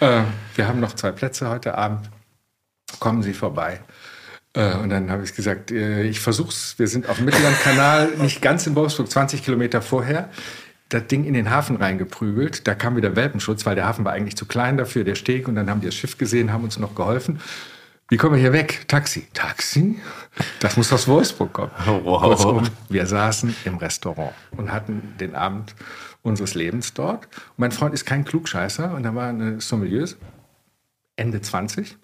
äh, wir haben noch zwei Plätze heute Abend, kommen Sie vorbei. Äh, und dann habe ich gesagt, äh, ich versuch's. Wir sind auf dem Mittellandkanal, [laughs] nicht ganz in Wolfsburg, 20 Kilometer vorher. Das Ding in den Hafen reingeprügelt. Da kam wieder Welpenschutz, weil der Hafen war eigentlich zu klein dafür, der Steg. Und dann haben die das Schiff gesehen, haben uns noch geholfen. Wie kommen wir hier weg? Taxi. Taxi? Das muss aus Wolfsburg kommen. [laughs] Wow. Kurzum, wir saßen im Restaurant und hatten den Abend unseres Lebens dort. Und mein Freund ist kein Klugscheißer und da war eine Sommelier, Ende 20.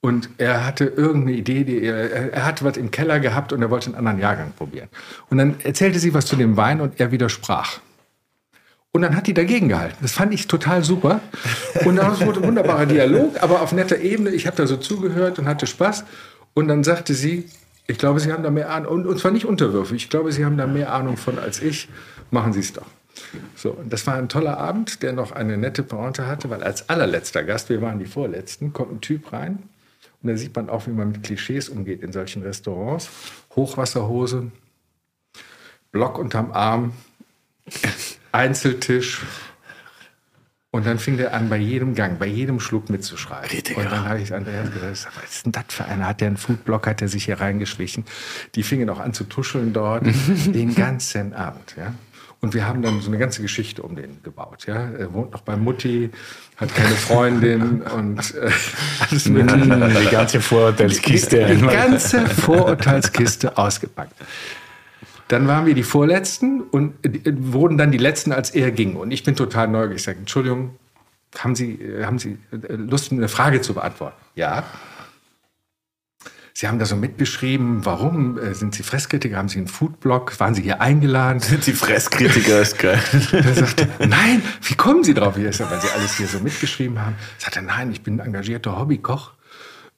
Und er hatte irgendeine Idee, die er, er hatte was im Keller gehabt und er wollte einen anderen Jahrgang probieren. Und dann erzählte sie was zu dem Wein und er widersprach. Und dann hat die dagegen gehalten. Das fand ich total super. Und daraus wurde ein wunderbarer Dialog, aber auf netter Ebene. Ich habe da so zugehört und hatte Spaß. Und dann sagte sie, ich glaube, Sie haben da mehr Ahnung. Und, und zwar nicht unterwürfig. Ich glaube, Sie haben da mehr Ahnung von als ich. Machen Sie es doch. So, und das war ein toller Abend, der noch eine nette Pointe hatte, weil als allerletzter Gast, wir waren die Vorletzten, kommt ein Typ rein. Und da sieht man auch, wie man mit Klischees umgeht in solchen Restaurants. Hochwasserhose, Block unterm Arm, Einzeltisch. Und dann fing der an, bei jedem Gang, bei jedem Schluck mitzuschreiben. Und dann habe ich Andreas gesagt, was ist denn das für einer? Hat der einen Foodblock, hat der sich hier reingeschlichen? Die fingen auch an zu tuscheln dort, [laughs] den ganzen Abend. Ja? Und wir haben dann so eine ganze Geschichte um den gebaut. Ja? Er wohnt noch bei Mutti, hat keine Freundin [laughs] und äh, [laughs] alles mögliche. Die ganze Vorurteilskiste. Die ganze Vorurteilskiste ausgepackt. Dann waren wir die Vorletzten und äh, wurden dann die Letzten, als er ging. Und ich bin total neugierig. Ich sage, Entschuldigung, haben Sie, äh, haben Sie äh, Lust, eine Frage zu beantworten? Ja. Sie haben da so mitgeschrieben, warum äh, sind Sie Fresskritiker? Haben Sie einen Foodblog? Waren Sie hier eingeladen? Sind Sie Fresskritiker? ist geil. [laughs] Er sagte, nein, wie kommen Sie drauf? Ich sag, weil Sie alles hier so mitgeschrieben haben. Er sagte, nein, ich bin ein engagierter Hobbykoch.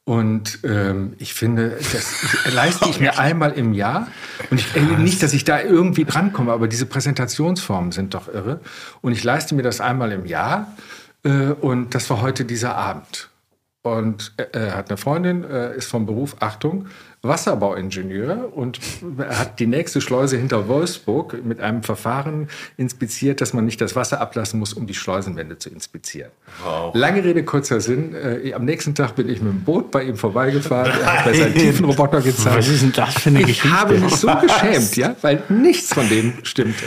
Und ähm, ich finde, das leiste ich mir [laughs] einmal im Jahr. Und ich, äh, nicht, dass ich da irgendwie drankomme, aber diese Präsentationsformen sind doch irre. Und ich leiste mir das einmal im Jahr. Äh, und das war heute dieser Abend. Und er, er hat eine Freundin, äh, ist vom Beruf, Achtung, Wasserbauingenieur und hat die nächste Schleuse hinter Wolfsburg mit einem Verfahren inspiziert, dass man nicht das Wasser ablassen muss, um die Schleusenwände zu inspizieren. Wow. Lange Rede, kurzer Sinn. Äh, am nächsten Tag bin ich mit dem Boot bei ihm vorbeigefahren. Er hat mir seinen Tiefenroboter gezeigt. Was ist denn das für eine Ich Geschichte? habe mich so geschämt, ja, weil nichts von dem stimmte.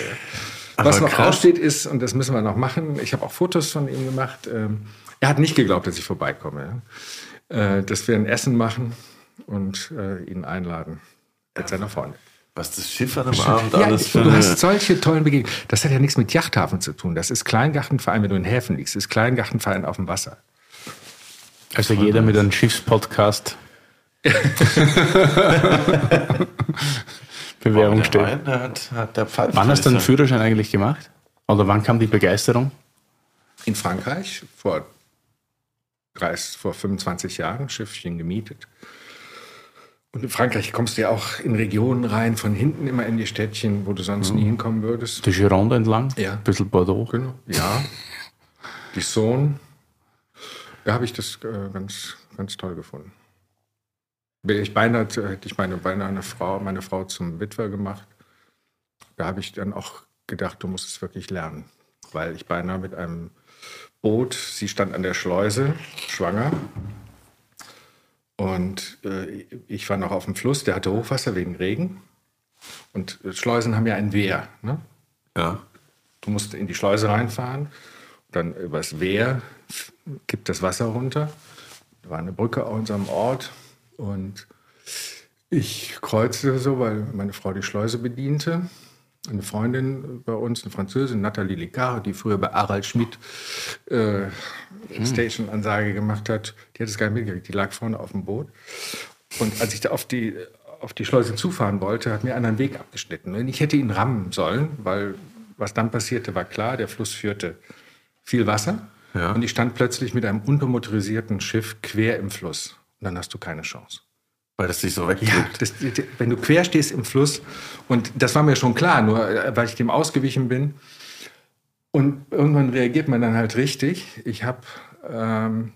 Aber Was noch krass. aussteht ist, und das müssen wir noch machen, ich habe auch Fotos von ihm gemacht, ähm, er hat nicht geglaubt, dass ich vorbeikomme. Äh, dass wir ein Essen machen und äh, ihn einladen mit seiner Freundin. Was das Schiff an einem Abend Ja, alles für du hast solche tollen Begegnungen. Das hat ja nichts mit Yachthafen zu tun. Das ist Kleingartenverein, wenn du in Häfen liegst. Das ist Kleingartenverein auf dem Wasser. Also jeder mit einem Schiffspodcast [laughs] Bewerbung der steht. Hat, hat der. Wann hast du den Führerschein eigentlich gemacht? Oder wann kam die Begeisterung? In Frankreich vor, 30, vor 25 Jahren Schiffchen gemietet. Und in Frankreich kommst du ja auch in Regionen rein, von hinten immer in die Städtchen, wo du sonst nie hinkommen würdest. Die Gironde entlang? Ja. Ein bisschen Bordeaux. Genau. Ja. Die Saône. Da habe ich das äh, ganz, ganz toll gefunden. Wäre ich beinahe, hätte ich meine, beinahe eine Frau, meine Frau zum Witwer gemacht. Da habe ich dann auch gedacht, du musst es wirklich lernen. Weil ich beinahe mit einem Boot, sie stand an der Schleuse, schwanger. Und äh, ich war noch auf dem Fluss, der hatte Hochwasser wegen Regen. Und äh, Schleusen haben ja ein Wehr. Ne? Ja. Du musst in die Schleuse reinfahren, dann übers Wehr f- kippt das Wasser runter. Da war eine Brücke an unserem Ort und ich kreuzte so, weil meine Frau die Schleuse bediente. Eine Freundin bei uns, eine Französin, Nathalie Licard, die früher bei Harald Schmidt äh, Station-Ansage gemacht hat, die hat es gar nicht mitgekriegt. Die lag vorne auf dem Boot. Und als ich da auf die, auf die Schleuse zufahren wollte, hat mir einer einen Weg abgeschnitten. Und ich hätte ihn rammen sollen, weil was dann passierte, war klar, der Fluss führte viel Wasser. Ja. Und ich stand plötzlich mit einem untermotorisierten Schiff quer im Fluss. Und dann hast du keine Chance. Weil das sich so Ja, wegdrückt. das, wenn du quer stehst im Fluss, und das war mir schon klar, nur äh, weil ich dem ausgewichen bin. Und irgendwann reagiert man dann halt richtig. Ich habe ähm,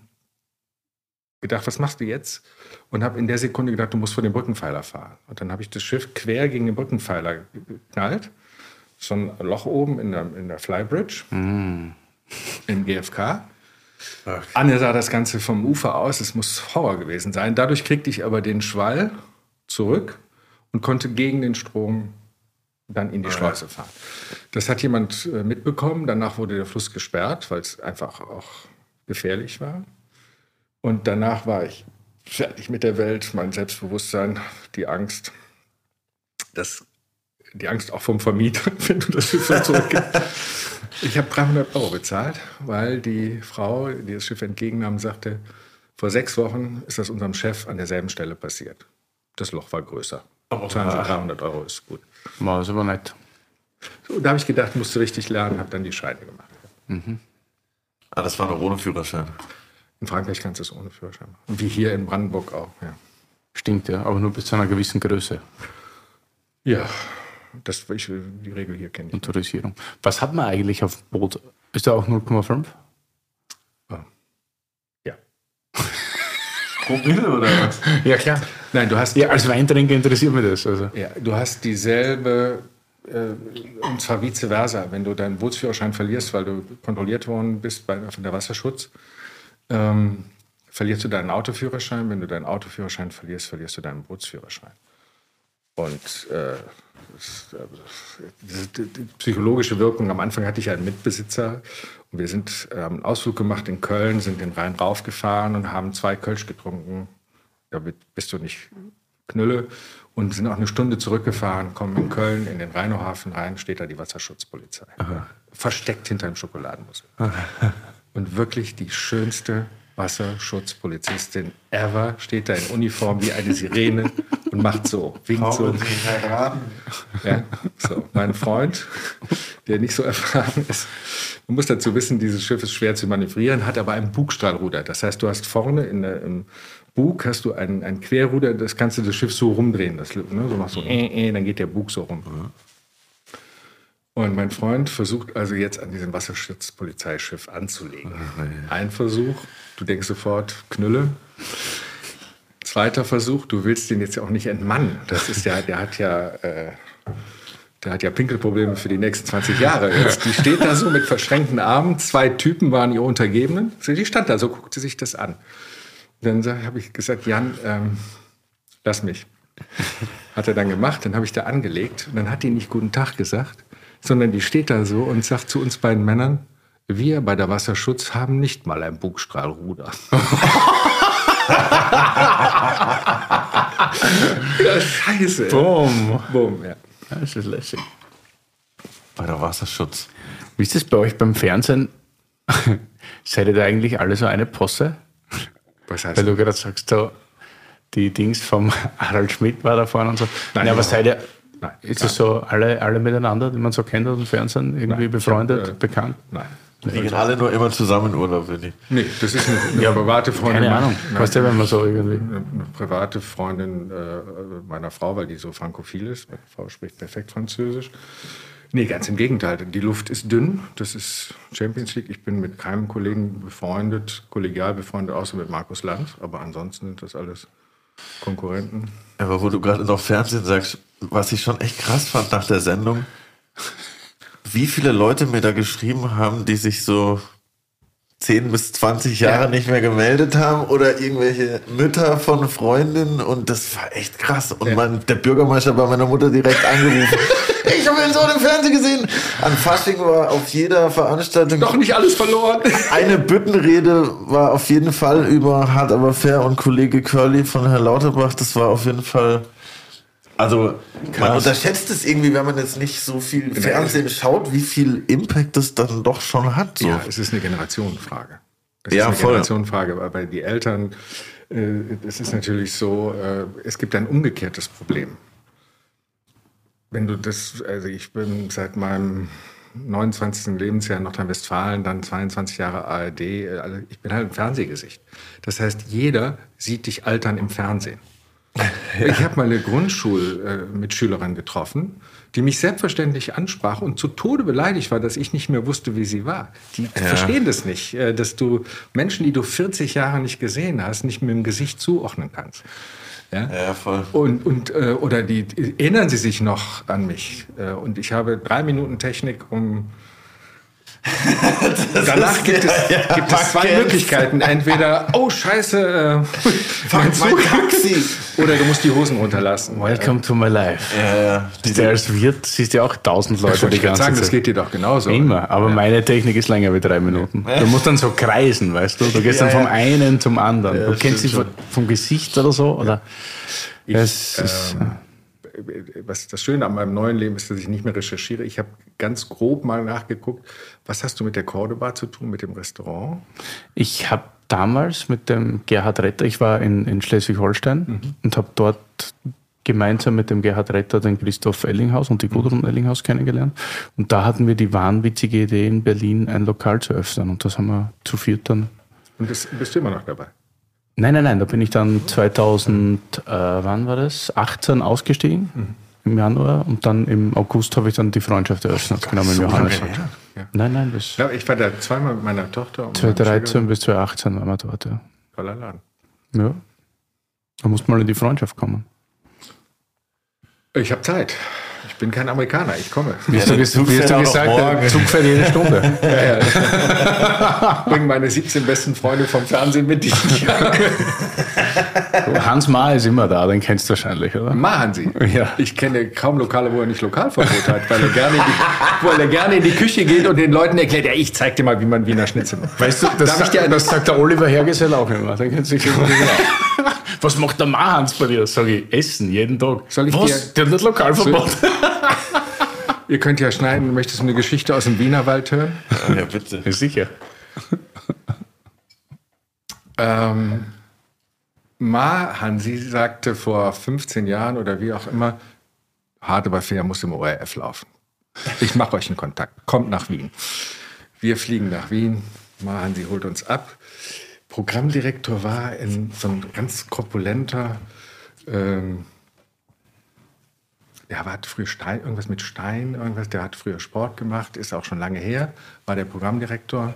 gedacht, was machst du jetzt? Und habe in der Sekunde gedacht, du musst vor den Brückenpfeiler fahren. Und dann habe ich das Schiff quer gegen den Brückenpfeiler geknallt. So ein Loch oben in der, in der Flybridge, in GFK. Ach. Anne sah das Ganze vom Ufer aus, es muss Horror gewesen sein. Dadurch kriegte ich aber den Schwall zurück und konnte gegen den Strom dann in die Schleuse fahren. Das hat jemand äh, mitbekommen. Danach wurde der Fluss gesperrt, weil es einfach auch gefährlich war. Und danach war ich fertig mit der Welt, mein Selbstbewusstsein, die Angst, das, die Angst auch vom Vermieter, [laughs] wenn du das Schiff so zurückgibst. [laughs] Ich habe 300 Euro bezahlt, weil die Frau, die das Schiff entgegennahm, sagte, vor sechs Wochen ist das unserem Chef an derselben Stelle passiert. Das Loch war größer. 200, 300 Euro ist gut. War das aber nicht. So, da habe ich gedacht, musst du richtig lernen, habe dann die Scheine gemacht. Ah, das war noch ohne Führerschein. In Frankreich kannst du es ohne Führerschein machen. Wie hier in Brandenburg auch. Ja, Stimmt, ja, aber nur bis zu einer gewissen Größe. ja das, ich, die Regel hier kenne ich. Motorisierung. Was hat man eigentlich auf dem Boot? Ist da auch 0,5? Ja. [laughs] Promille oder was? Ja, klar. Nein, du hast, Ja, als Weintrinker interessiert mich das. Also. ja, du hast dieselbe, äh, und zwar vice versa. Wenn du deinen Bootsführerschein verlierst, weil du kontrolliert worden bist bei, von der Wasserschutz, ähm, verlierst du deinen Autoführerschein. Wenn du deinen Autoführerschein verlierst, verlierst du deinen Bootsführerschein. Und äh, die, die psychologische Wirkung, am Anfang hatte ich einen Mitbesitzer und wir sind, äh, haben einen Ausflug gemacht in Köln, sind den Rhein raufgefahren und haben zwei Kölsch getrunken. Damit bist du nicht Knülle. Und sind auch eine Stunde zurückgefahren, kommen in Köln in den Rheinohafen rein, steht da die Wasserschutzpolizei. Versteckt hinter einem Schokoladenmussel. Und wirklich die schönste Wasserschutzpolizistin ever steht da in Uniform wie eine Sirene und macht so, winkt so. Ja, so. Mein Freund, der nicht so erfahren ist, man muss dazu wissen, dieses Schiff ist schwer zu manövrieren, hat aber ein Bugstrahlruder. Das heißt, du hast vorne in der, im Bug hast du ein, ein Querruder, das kannst du das Schiff so rumdrehen. Das, ne, so machst du, äh, äh, dann geht der Bug so rum. Und mein Freund versucht also jetzt an diesem Wasserschutzpolizeischiff anzulegen. Ein Versuch, du denkst sofort, Knülle. Zweiter Versuch, du willst den jetzt ja auch nicht entmannen. Das ist ja, der hat ja, äh, der hat ja Pinkelprobleme für die nächsten 20 Jahre. Jetzt, die steht da so mit verschränkten Armen. Zwei Typen waren ihr Untergebenen. Die stand da so, guckte sich das an. Dann habe ich gesagt, Jan, ähm, lass mich. Hat er dann gemacht, dann habe ich da angelegt und dann hat die nicht guten Tag gesagt. sondern die steht da so und sagt zu uns beiden Männern, wir bei der Wasserschutz haben nicht mal ein Bugstrahlruder. [laughs] ja, scheiße. Boom. Boom, ja. Das ist lässig. Bei der Wasserschutz. Wie ist das bei euch beim Fernsehen? Seid ihr da eigentlich alle so eine Posse? Was heißt Weil du gerade sagst, so, die Dings vom [laughs] Harald Schmidt war da vorne und so. Nein, ja, aber seid ihr, Nein, ist es so alle, alle miteinander, die man so kennt aus dem Fernsehen, irgendwie Nein, befreundet, hab, äh, bekannt? Nein. Die gehen alle nur immer zusammen in Urlaub, wenn die. Nee, das ist eine, eine private Freundin. Keine Ahnung. Nein, Weißt du, wenn man so irgendwie. eine private Freundin äh, meiner Frau, weil die so frankophil ist. Meine Frau spricht perfekt Französisch. Nee, ganz im Gegenteil. Die Luft ist dünn. Das ist Champions League. Ich bin mit keinem Kollegen befreundet, kollegial befreundet, außer mit Markus Lanz. Aber ansonsten sind das alles Konkurrenten. Aber wo du gerade noch Fernsehen sagst, was ich schon echt krass fand nach der Sendung, wie viele Leute mir da geschrieben haben, die sich so 10 bis 20 Jahre Ja. nicht mehr gemeldet haben oder irgendwelche Mütter von Freundinnen und das war echt krass. Und mein, der Bürgermeister bei meiner Mutter direkt angerufen. [laughs] ich habe ihn so im Fernsehen gesehen. An Fasching war auf jeder Veranstaltung Doch nicht alles verloren. [laughs] eine Büttenrede war auf jeden Fall über Hart aber fair und Kollege Curly von Herrn Lauterbach. Das war auf jeden Fall. Also, man unterschätzt es irgendwie, wenn man jetzt nicht so viel Fernsehen schaut, wie viel Impact das dann doch schon hat. So. Ja, es ist eine Generationenfrage. Es Ja, ist eine voll. Generationenfrage, weil- die Eltern, äh, es ist natürlich so, äh, es gibt ein umgekehrtes Problem. Wenn du das, also ich bin seit meinem 29. Lebensjahr in Nordrhein-Westfalen, dann 22 Jahre ARD, äh, also ich bin halt ein Fernsehgesicht. Das heißt, jeder sieht dich altern im Fernsehen. [laughs] Ich habe mal eine Grundschulmitschülerin getroffen, die mich selbstverständlich ansprach und zu Tode beleidigt war, dass ich nicht mehr wusste, wie sie war. Die verstehen das nicht, äh, dass du Menschen, die du 40 Jahre nicht gesehen hast, nicht mit dem Gesicht zuordnen kannst. Ja? Ja, voll. Und, und äh, oder die, erinnern sie sich noch an mich. Äh, und ich habe drei Minuten Technik, um Danach gibt, es, ja, ja, gibt es zwei. Möglichkeiten. Entweder, oh Scheiße, äh, mein mein Zug. Taxi. Oder du musst die Hosen runterlassen. Welcome to my life. Ja, ja. Siehst du, als Wirt siehst du ja auch tausend Leute Ich die ganze sagen, Zeit. das geht dir doch genauso. Immer, aber meine Technik ist länger wie drei Minuten. Du musst dann so kreisen, weißt du? Du gehst dann vom einen zum anderen. du kennst sie vom, Gesicht oder so, oder? es ist, ähm, was das Schöne an meinem neuen Leben ist, dass ich nicht mehr recherchiere. Ich habe ganz grob mal nachgeguckt, was hast du mit der Cordoba zu tun, mit dem Restaurant? ich habe damals mit dem Gerhard Retter, ich war in, in Schleswig-Holstein und habe dort gemeinsam mit dem Gerhard Retter den Christoph Ellinghaus und die Gudrun Ellinghaus kennengelernt. Und da hatten wir die wahnwitzige Idee, in Berlin ein Lokal zu öffnen. Und das haben wir zu viert dann Und das, bist du immer noch dabei? Nein, nein, nein, da bin ich dann 2000, äh, wann war das? 18 ausgestiegen im Januar und dann im August habe ich dann die Freundschaft eröffnet, genau mit Johannes. Ja. Nein, nein, bis Ja, ich war da zweimal mit meiner Tochter. und meiner 2013 bis 2018 waren wir dort. Ja. Toller Laden. ja. Da musst mal in die Freundschaft kommen. Ich habe Zeit. Ich bin kein Amerikaner, ich komme. Wie hast der du, Zug du gesagt, Zug fährt jede Stunde. [laughs] [laughs] Bring meine 17 besten Freunde vom Fernsehen mit, die ich [laughs] Hans Ma ist immer da, den kennst du wahrscheinlich, oder? Machen Sie. Ja. Ich kenne kaum Lokale, wo er nicht Lokalverbot hat, weil er, gerne in die, weil er gerne in die Küche geht und den Leuten erklärt, ja, ich zeig dir mal, wie man Wiener Schnitzel macht. Weißt du, das, das sagt der Oliver Hergesell auch immer. Den kennst du sicher genau. [laughs] Was macht der Mahans bei dir? Sag ich, essen, jeden Tag. Soll ich Was? dir- Der hat nicht Lokalverbot. [laughs] Ihr könnt ja schneiden, möchtest du eine Geschichte aus dem Wienerwald hören? Ja, bitte. Ja, sicher. Ähm, Ma Hansi sagte vor 15 Jahren oder wie auch immer, hart aber fair muss im ORF laufen. Ich mache euch einen Kontakt. Kommt nach Wien. Wir fliegen nach Wien. Ma Hansi holt uns ab. Programmdirektor war ein, so ein ganz korpulenter, ähm, der hat früher Stein, irgendwas mit Stein, irgendwas, der hat früher Sport gemacht, ist auch schon lange her, war der Programmdirektor.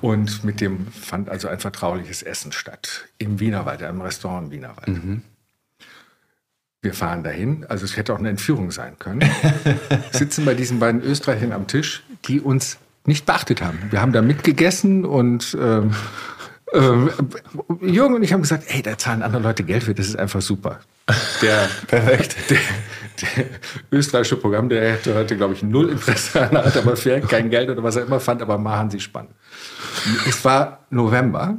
Und mit dem fand also ein vertrauliches Essen statt. Im Wienerwald, im Restaurant im Wienerwald. Wir fahren dahin, also es hätte auch eine Entführung sein können. [laughs] Sitzen bei diesen beiden Österreichern am Tisch, die uns nicht beachtet haben. Wir haben da mitgegessen und ähm, ähm, Jürgen und ich haben gesagt, hey, da zahlen andere Leute Geld für, das ist einfach super. Der, [laughs] Perfekt. Der, der österreichische Programmdirektor hatte, glaube ich, null Interesse an hat aber für kein Geld oder was er immer fand, aber machen sie spannend. Es war November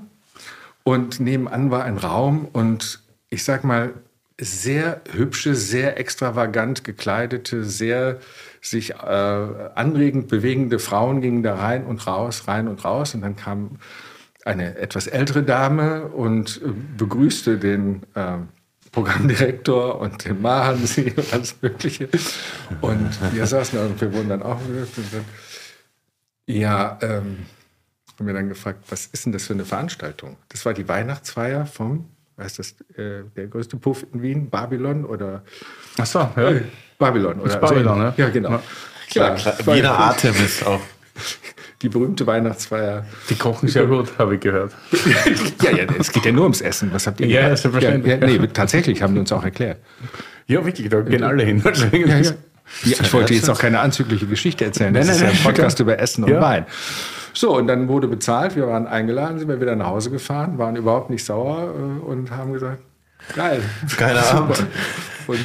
und nebenan war ein Raum und ich sag mal, sehr hübsche, sehr extravagant gekleidete, sehr sich äh, anregend bewegende Frauen gingen da rein und raus, rein und raus. Und dann kam eine etwas ältere Dame und äh, begrüßte den äh, Programmdirektor und den Mahansi und alles Mögliche. Und wir saßen da und wir wurden dann auch ja, ähm, haben wir dann gefragt, was ist denn das für eine Veranstaltung? Das war die Weihnachtsfeier vom, ist das, äh, der größte Puff in Wien, Babylon oder? Ach so, ja. Äh, Babylon. Oder Babylon, ne? Ja, genau. Ja. Klar, klar. Wiener Artemis auch. [laughs] Die berühmte Weihnachtsfeier. Die kochen sehr gut, habe ich gehört. [laughs] ja, ja, es geht ja nur ums Essen. Was habt ihr Ja, selbstverständlich. Ja, ja, nee, tatsächlich haben die uns auch erklärt. Ja, wirklich, da gehen alle hin. Ja, ja. Ich wollte jetzt auch keine anzügliche Geschichte erzählen. Das Nein, ist nein, ja ein Podcast über Essen und. Wein. So, und dann wurde bezahlt, wir waren eingeladen, sind wir wieder nach Hause gefahren, waren überhaupt nicht sauer äh, und haben gesagt, geil. Geiler Super. Abend. Und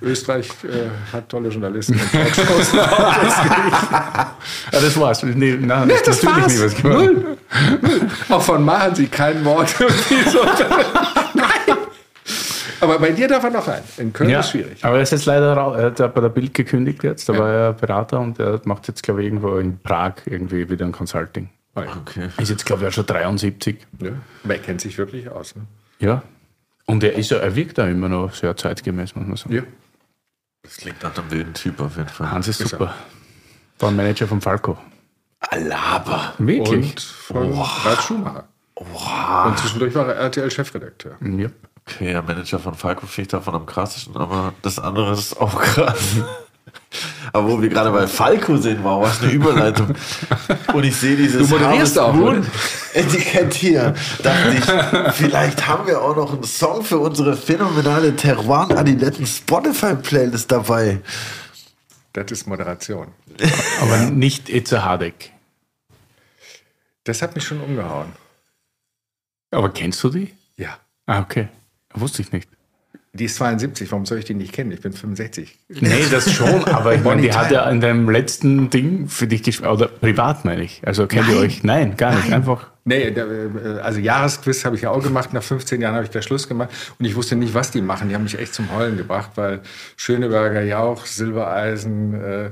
Österreich äh, hat tolle Journalisten [laughs] Talkshows. Ah, das war's. Nee, nein, das, das natürlich war's. nicht was gemacht. Null. Null. Auch von machen sie kein Wort. [laughs] Nein. Aber bei dir darf er noch rein. In Köln Ja, ist schwierig. aber er ist jetzt leider raus. Er hat ja bei der Bild gekündigt jetzt. Da war er Berater und er macht jetzt, glaube ich, irgendwo in Prag irgendwie wieder ein Consulting. Okay. Ist jetzt, glaube ich, auch schon 73. Ja. Aber er kennt sich wirklich aus. Ne? Ja. Und er, ist, ja- er wirkt da immer noch sehr zeitgemäß, muss man sagen. Ja. Das klingt nach einem wilden Typ auf jeden Fall. Hans ist super. War ein Manager von Falco. Alaba. Wirklich? Und von Ralf Schumacher. Und zwischendurch war er RTL-Chefredakteur. ja. Okay, der Manager von Falco finde ich davon am krassesten, aber das andere ist auch krass. Aber wo wir gerade bei Falco sind, wow, was eine Überleitung. Und ich sehe dieses Du moderierst Harvest auch, Moon? Etikett hier. Dachte ich, vielleicht haben wir auch noch einen Song für unsere phänomenale Terroir Adiletten Spotify Playlist dabei. Das ist Moderation. Aber nicht Itza Hardek. Das hat mich schon umgehauen. Aber kennst du die? Ja. Ah, okay. Wusste ich nicht. Die ist 72, warum soll ich die nicht kennen? Ich bin 65. Nee, das schon, [laughs] aber ich meine, die hat ja in deinem letzten Ding für dich gespielt. Oder privat, meine ich. Also kennt ihr Nein. euch? Nein, gar nicht. Einfach. Nee, äh, also Jahresquiz habe ich ja auch gemacht. Nach 15 Jahren habe ich da Schluss gemacht. Und ich wusste nicht, was die machen. Die haben mich echt zum Heulen gebracht, weil Schöneberger Jauch, Silbereisen, äh,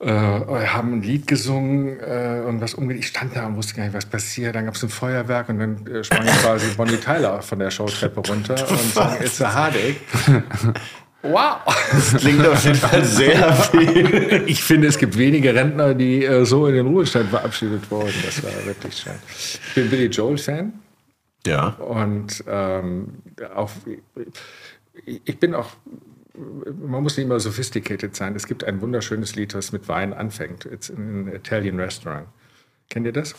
äh, haben ein Lied gesungen äh, und was umgeht. Ich stand da und wusste gar nicht, was passiert. Dann gab es ein Feuerwerk und dann äh, sprang quasi [laughs] Bonnie Tyler von der Showtreppe runter und sang [laughs] It's a Heartache. Wow! Das klingt auf jeden Fall sehr viel. Ich finde, es gibt wenige Rentner, die äh, so in den Ruhestand verabschiedet wurden. Das war wirklich schön. Ich bin Billy Joel-Fan. Ja. Und ähm, auch, ich bin auch, man muss nicht immer sophisticated sein. Es gibt ein wunderschönes Lied, das mit Wein anfängt. It's in an Italian restaurant. Kennt ihr das?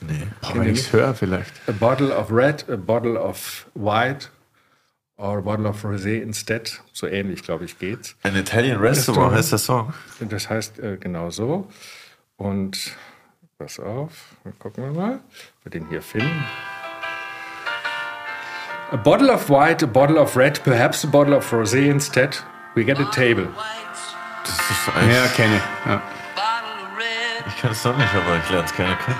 Nee. Boah, wenn ich höre, vielleicht. A bottle of red, a bottle of white or a bottle of rosé instead. So ähnlich, glaube ich, geht's. Ein Italian Restaurant heißt der Song. Das heißt äh, genau so. Und pass auf, dann gucken wir mal, ob wir den hier finden. A bottle of white, a bottle of red, perhaps a bottle of rosé instead. We get a table. Das ist eigentlich, Ja, kenne ich. Ja. ich kann es noch nicht, aber ich lerne es gerne kennen.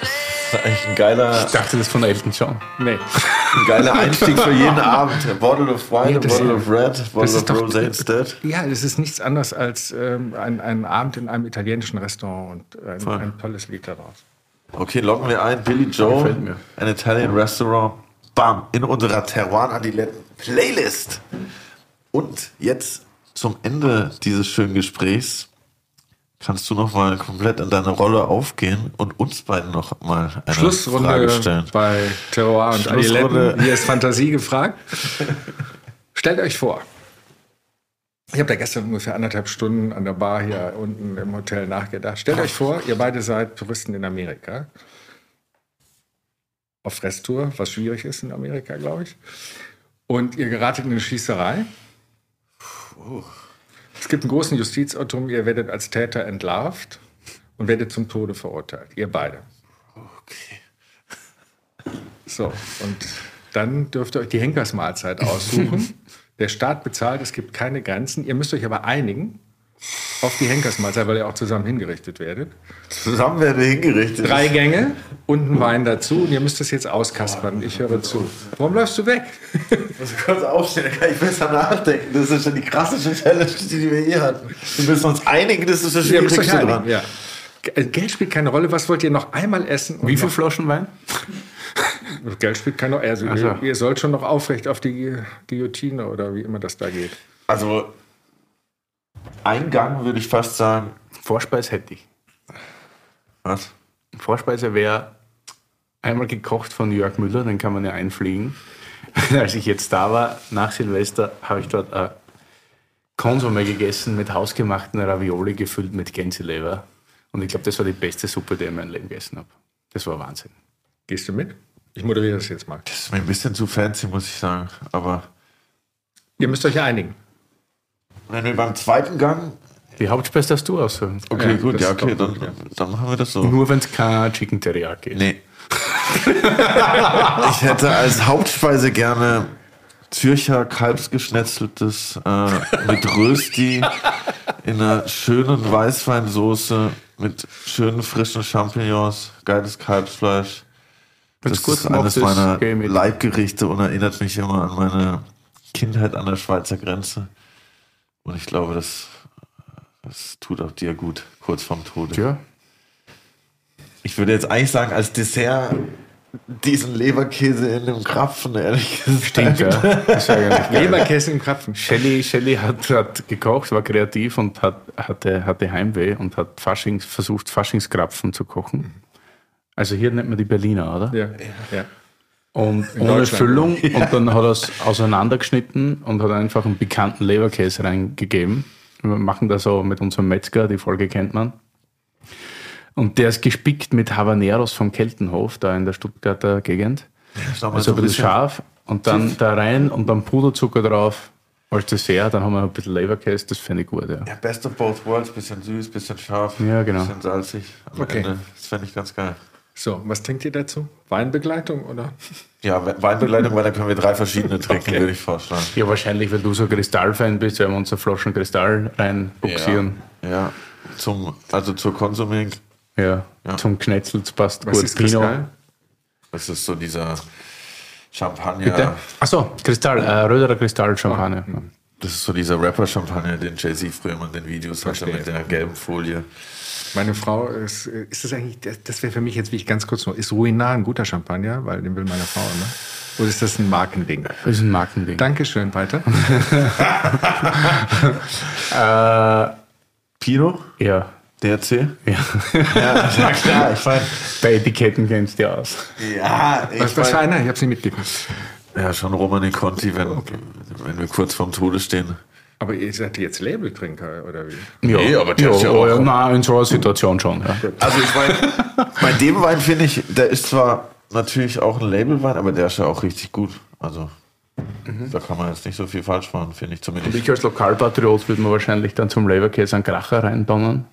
Das ist eigentlich ein geiler, Ich dachte, das ist von Elton John. Nee. ein geiler [laughs] Einstieg für jeden Abend. A bottle of white, Nee, a bottle of red, a bottle of doch- rosé instead. Ja, das ist nichts anderes als ähm, ein, ein Abend in einem italienischen Restaurant und ein, ein tolles Lied daraus. Okay, loggen wir ein. Billy Joe, ein Italian Restaurant. Bam, in unserer Terroir Adiletten Playlist. Und jetzt zum Ende dieses schönen Gesprächs kannst du noch mal komplett in deine Rolle aufgehen und uns beiden noch mal eine Frage Schlussrunde stellen. bei Terroir und. Adiletten. Hier ist Fantasie gefragt. [laughs] Stellt euch vor, ich habe da gestern ungefähr anderthalb Stunden an der Bar hier unten im Hotel nachgedacht. Stellt euch vor, ihr beide seid Touristen in Amerika. Auf Resttour, was schwierig ist in Amerika, glaube ich. Und ihr geratet in eine Schießerei. Es gibt einen großen Justizirrtum, ihr werdet als Täter entlarvt und werdet zum Tode verurteilt. Ihr beide. Okay. So, und dann dürft ihr euch die Henkersmahlzeit [laughs] aussuchen. Der Staat bezahlt, es gibt keine Grenzen. Ihr müsst euch aber einigen auf die Henkersmahlzeit, weil ihr auch zusammen hingerichtet werdet. Zusammen werden wir hingerichtet. Drei Gänge und ein Wein dazu. Und ihr müsst das jetzt auskaspern. Ich höre zu. Warum läufst du weg? [laughs] Ich muss kurz aufstehen, dann kann ich besser nachdenken. Das ist schon die krasseste Challenge, die wir je hatten. Wir müssen uns einigen, das ist das Schwierigste dran. ja. Geld spielt keine Rolle. Was wollt ihr noch einmal essen? und Wie viel noch- Flaschen Wein? [laughs] Geld spielt keine Rolle. Also, Ach so. ihr, ihr sollt schon noch aufrecht auf die Guillotine oder wie immer das da geht. Also, Eingang würde ich fast sagen. Vorspeise hätte ich. Was? Vorspeise wäre einmal gekocht von Jörg Müller, den kann man ja einfliegen. [laughs] Als ich jetzt da war, nach Silvester, habe ich dort äh, Konsome gegessen mit hausgemachten Ravioli gefüllt mit Gänseleber. Und ich glaube, das war die beste Suppe, die ich in meinem Leben gegessen habe. Das war Wahnsinn. Gehst du mit? Ich moderiere das jetzt mal. Das ist mir ein bisschen zu fancy, muss ich sagen. Aber Ihr müsst euch ja einigen. wenn wir beim zweiten Gang. Die Hauptspeise darfst du aussuchen. Okay, Ja, gut, ja, okay, dann, gut, ja. dann machen wir das so. Nur wenn es kein Chicken Teriyaki ist. Nee. ich hätte als Hauptspeise gerne Zürcher Kalbsgeschnetzeltes äh, mit Rösti in einer schönen Weißweinsoße mit schönen frischen Champignons, geiles Kalbsfleisch. Wenn's Das ist eines meiner. Leibgerichte und erinnert mich immer an meine Kindheit an der Schweizer Grenze. Und ich glaube, das, das tut auch dir gut, kurz vorm Tode. Ja. Ich würde jetzt eigentlich sagen, als Dessert diesen Leberkäse in dem Krapfen, ehrlich gesagt. Stimmt, ja. Das war gar nicht geil. Leberkäse im Krapfen. Shelly, Shelly hat, hat gekocht, war kreativ und hat, hatte, hatte Heimweh und hat Faschings, versucht, Faschingskrapfen zu kochen. Also hier nennt man die Berliner, oder? Ja, ja. Und ohne Deutschland. Füllung. Und dann hat er es auseinandergeschnitten und hat einfach einen bekannten Leberkäse reingegeben. Wir machen das so mit unserem Metzger, die Folge kennt man. Und der ist gespickt mit Habaneros vom Keltenhof, da in der Stuttgarter Gegend. Mal, Also ein bisschen scharf und dann da rein und dann Puderzucker drauf als Dessert. Dann haben wir ein bisschen Leberkäse, das finde ich gut. Ja. Ja, best of both worlds, bisschen süß, bisschen scharf, Ja, genau. bisschen salzig. Am Okay. Ende. Das fände ich ganz geil. So, was trinkt ihr dazu? Weinbegleitung oder? Ja, We- Weinbegleitung, weil da können wir drei verschiedene [laughs] trinken, würde ich vorschlagen. ja, wahrscheinlich, weil du so Kristallfan bist, werden wir uns eine Flaschen Kristall reinbuxieren. Ja, zum, also zur Konsuming, Ja, Ja. zum Knetzels passt Was gut. ist Kristall? das ist so dieser Champagner. Bitte? Achso, Kristall, äh, Röderer Kristall Champagner. Das ist so dieser Rapper-Champagner, den Jay-Z früher in den Videos hatte mit der gelben Folie. Meine Frau ist, ist das eigentlich, das, wäre für mich jetzt, wie ich ganz kurz noch, ist Ruinar ein guter Champagner, weil den will meine Frau immer. Oder ist das ein Markending? Das ist ein Markending. Dankeschön, weiter. [laughs] [laughs] Pino? Ja. DRC? ja. Ja, [laughs] ja klar, ich meine. Bei Etiketten kennst du ja aus. Ja, ich Was, mein, einer? Ich habe sie mitgekriegt. ja, schon Romane Conti, wenn, wenn wir kurz vorm Tode stehen. Aber ihr seid jetzt Labeltrinker, oder wie? Ja, Nee, aber der ja, ist ja auch- ja, nein, in so einer Situation schon. Ja. Also ich meine, bei dem Wein finde ich, der ist zwar natürlich auch ein Labelwein, aber der ist ja auch richtig gut. Also da kann man jetzt nicht so viel falsch machen, finde ich zumindest. Ich als Lokalpatriot würde mir wahrscheinlich dann zum Leberkäse einen Kracher reinbauen.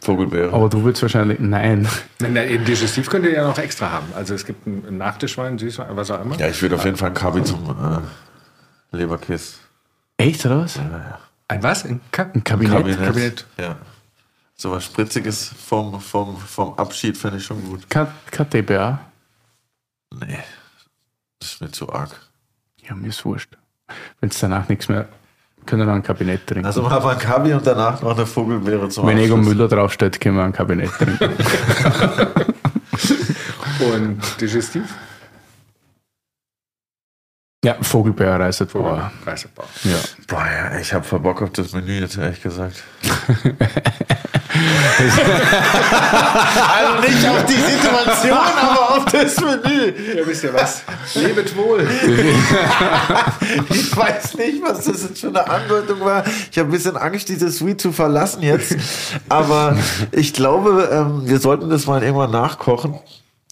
Vogelbeere. Aber du würdest wahrscheinlich, nein. Nein, nein, im Digestiv könnt ihr ja noch extra haben. Also es gibt einen Nachtischwein, Süßwein, was auch immer. Ja, ich würde auf jeden Fall einen Kabi zum äh, Leberkäse. Echt, oder was? Ein was? Ein, Ka Ein Kabinett? Kabinett. Ja. So was Spritziges vom, vom, vom Abschied finde ich schon gut. Kein kein TBA? Nee, das ist mir zu arg. Ja, mir ist wurscht. Wenn es danach nichts mehr, können wir ein Kabinett trinken. Also machen wir einen Kabi und danach noch eine Vogelbeere zum Wenn Ego. Müller draufsteht, können wir ein Kabinett trinken. [laughs] [laughs] Und Digestiv? Ja, Vogelbeer reiset vor. Reisebau. Ja. Boah, ja, ich habe voll Bock auf das Menü jetzt, ehrlich gesagt. [laughs] also nicht auf die Situation, aber auf das Menü. Ja, wisst ihr was? Lebet wohl. [laughs] Ich weiß nicht, was das jetzt für eine Andeutung war. Ich habe ein bisschen Angst, dieses Suite zu verlassen jetzt. Aber ich glaube, ähm, wir sollten das mal irgendwann nachkochen.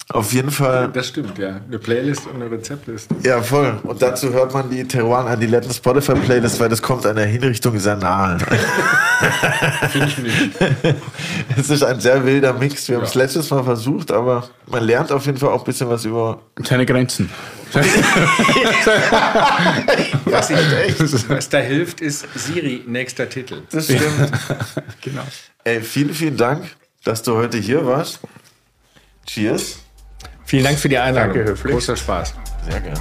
Auf jeden Fall. Das stimmt, ja. Eine Playlist und eine Rezeptliste. Ja, voll. Und dazu hört man die Teruan an die letzten Spotify-Playlist, weil das kommt einer Hinrichtung sehr nahe. [laughs] Finde ich nicht. [laughs] Es ist ein sehr wilder Mix. Wir haben es letztes Mal versucht, aber man lernt auf jeden Fall auch ein bisschen was über. Seine Grenzen. [laughs] Was, ich, was da hilft, ist Siri, nächster Titel. Das stimmt. genau. Ey, vielen, vielen Dank, dass du heute hier warst. Cheers. Vielen Dank für die Einladung. Danke, höflich. Großer Spaß. Sehr gerne.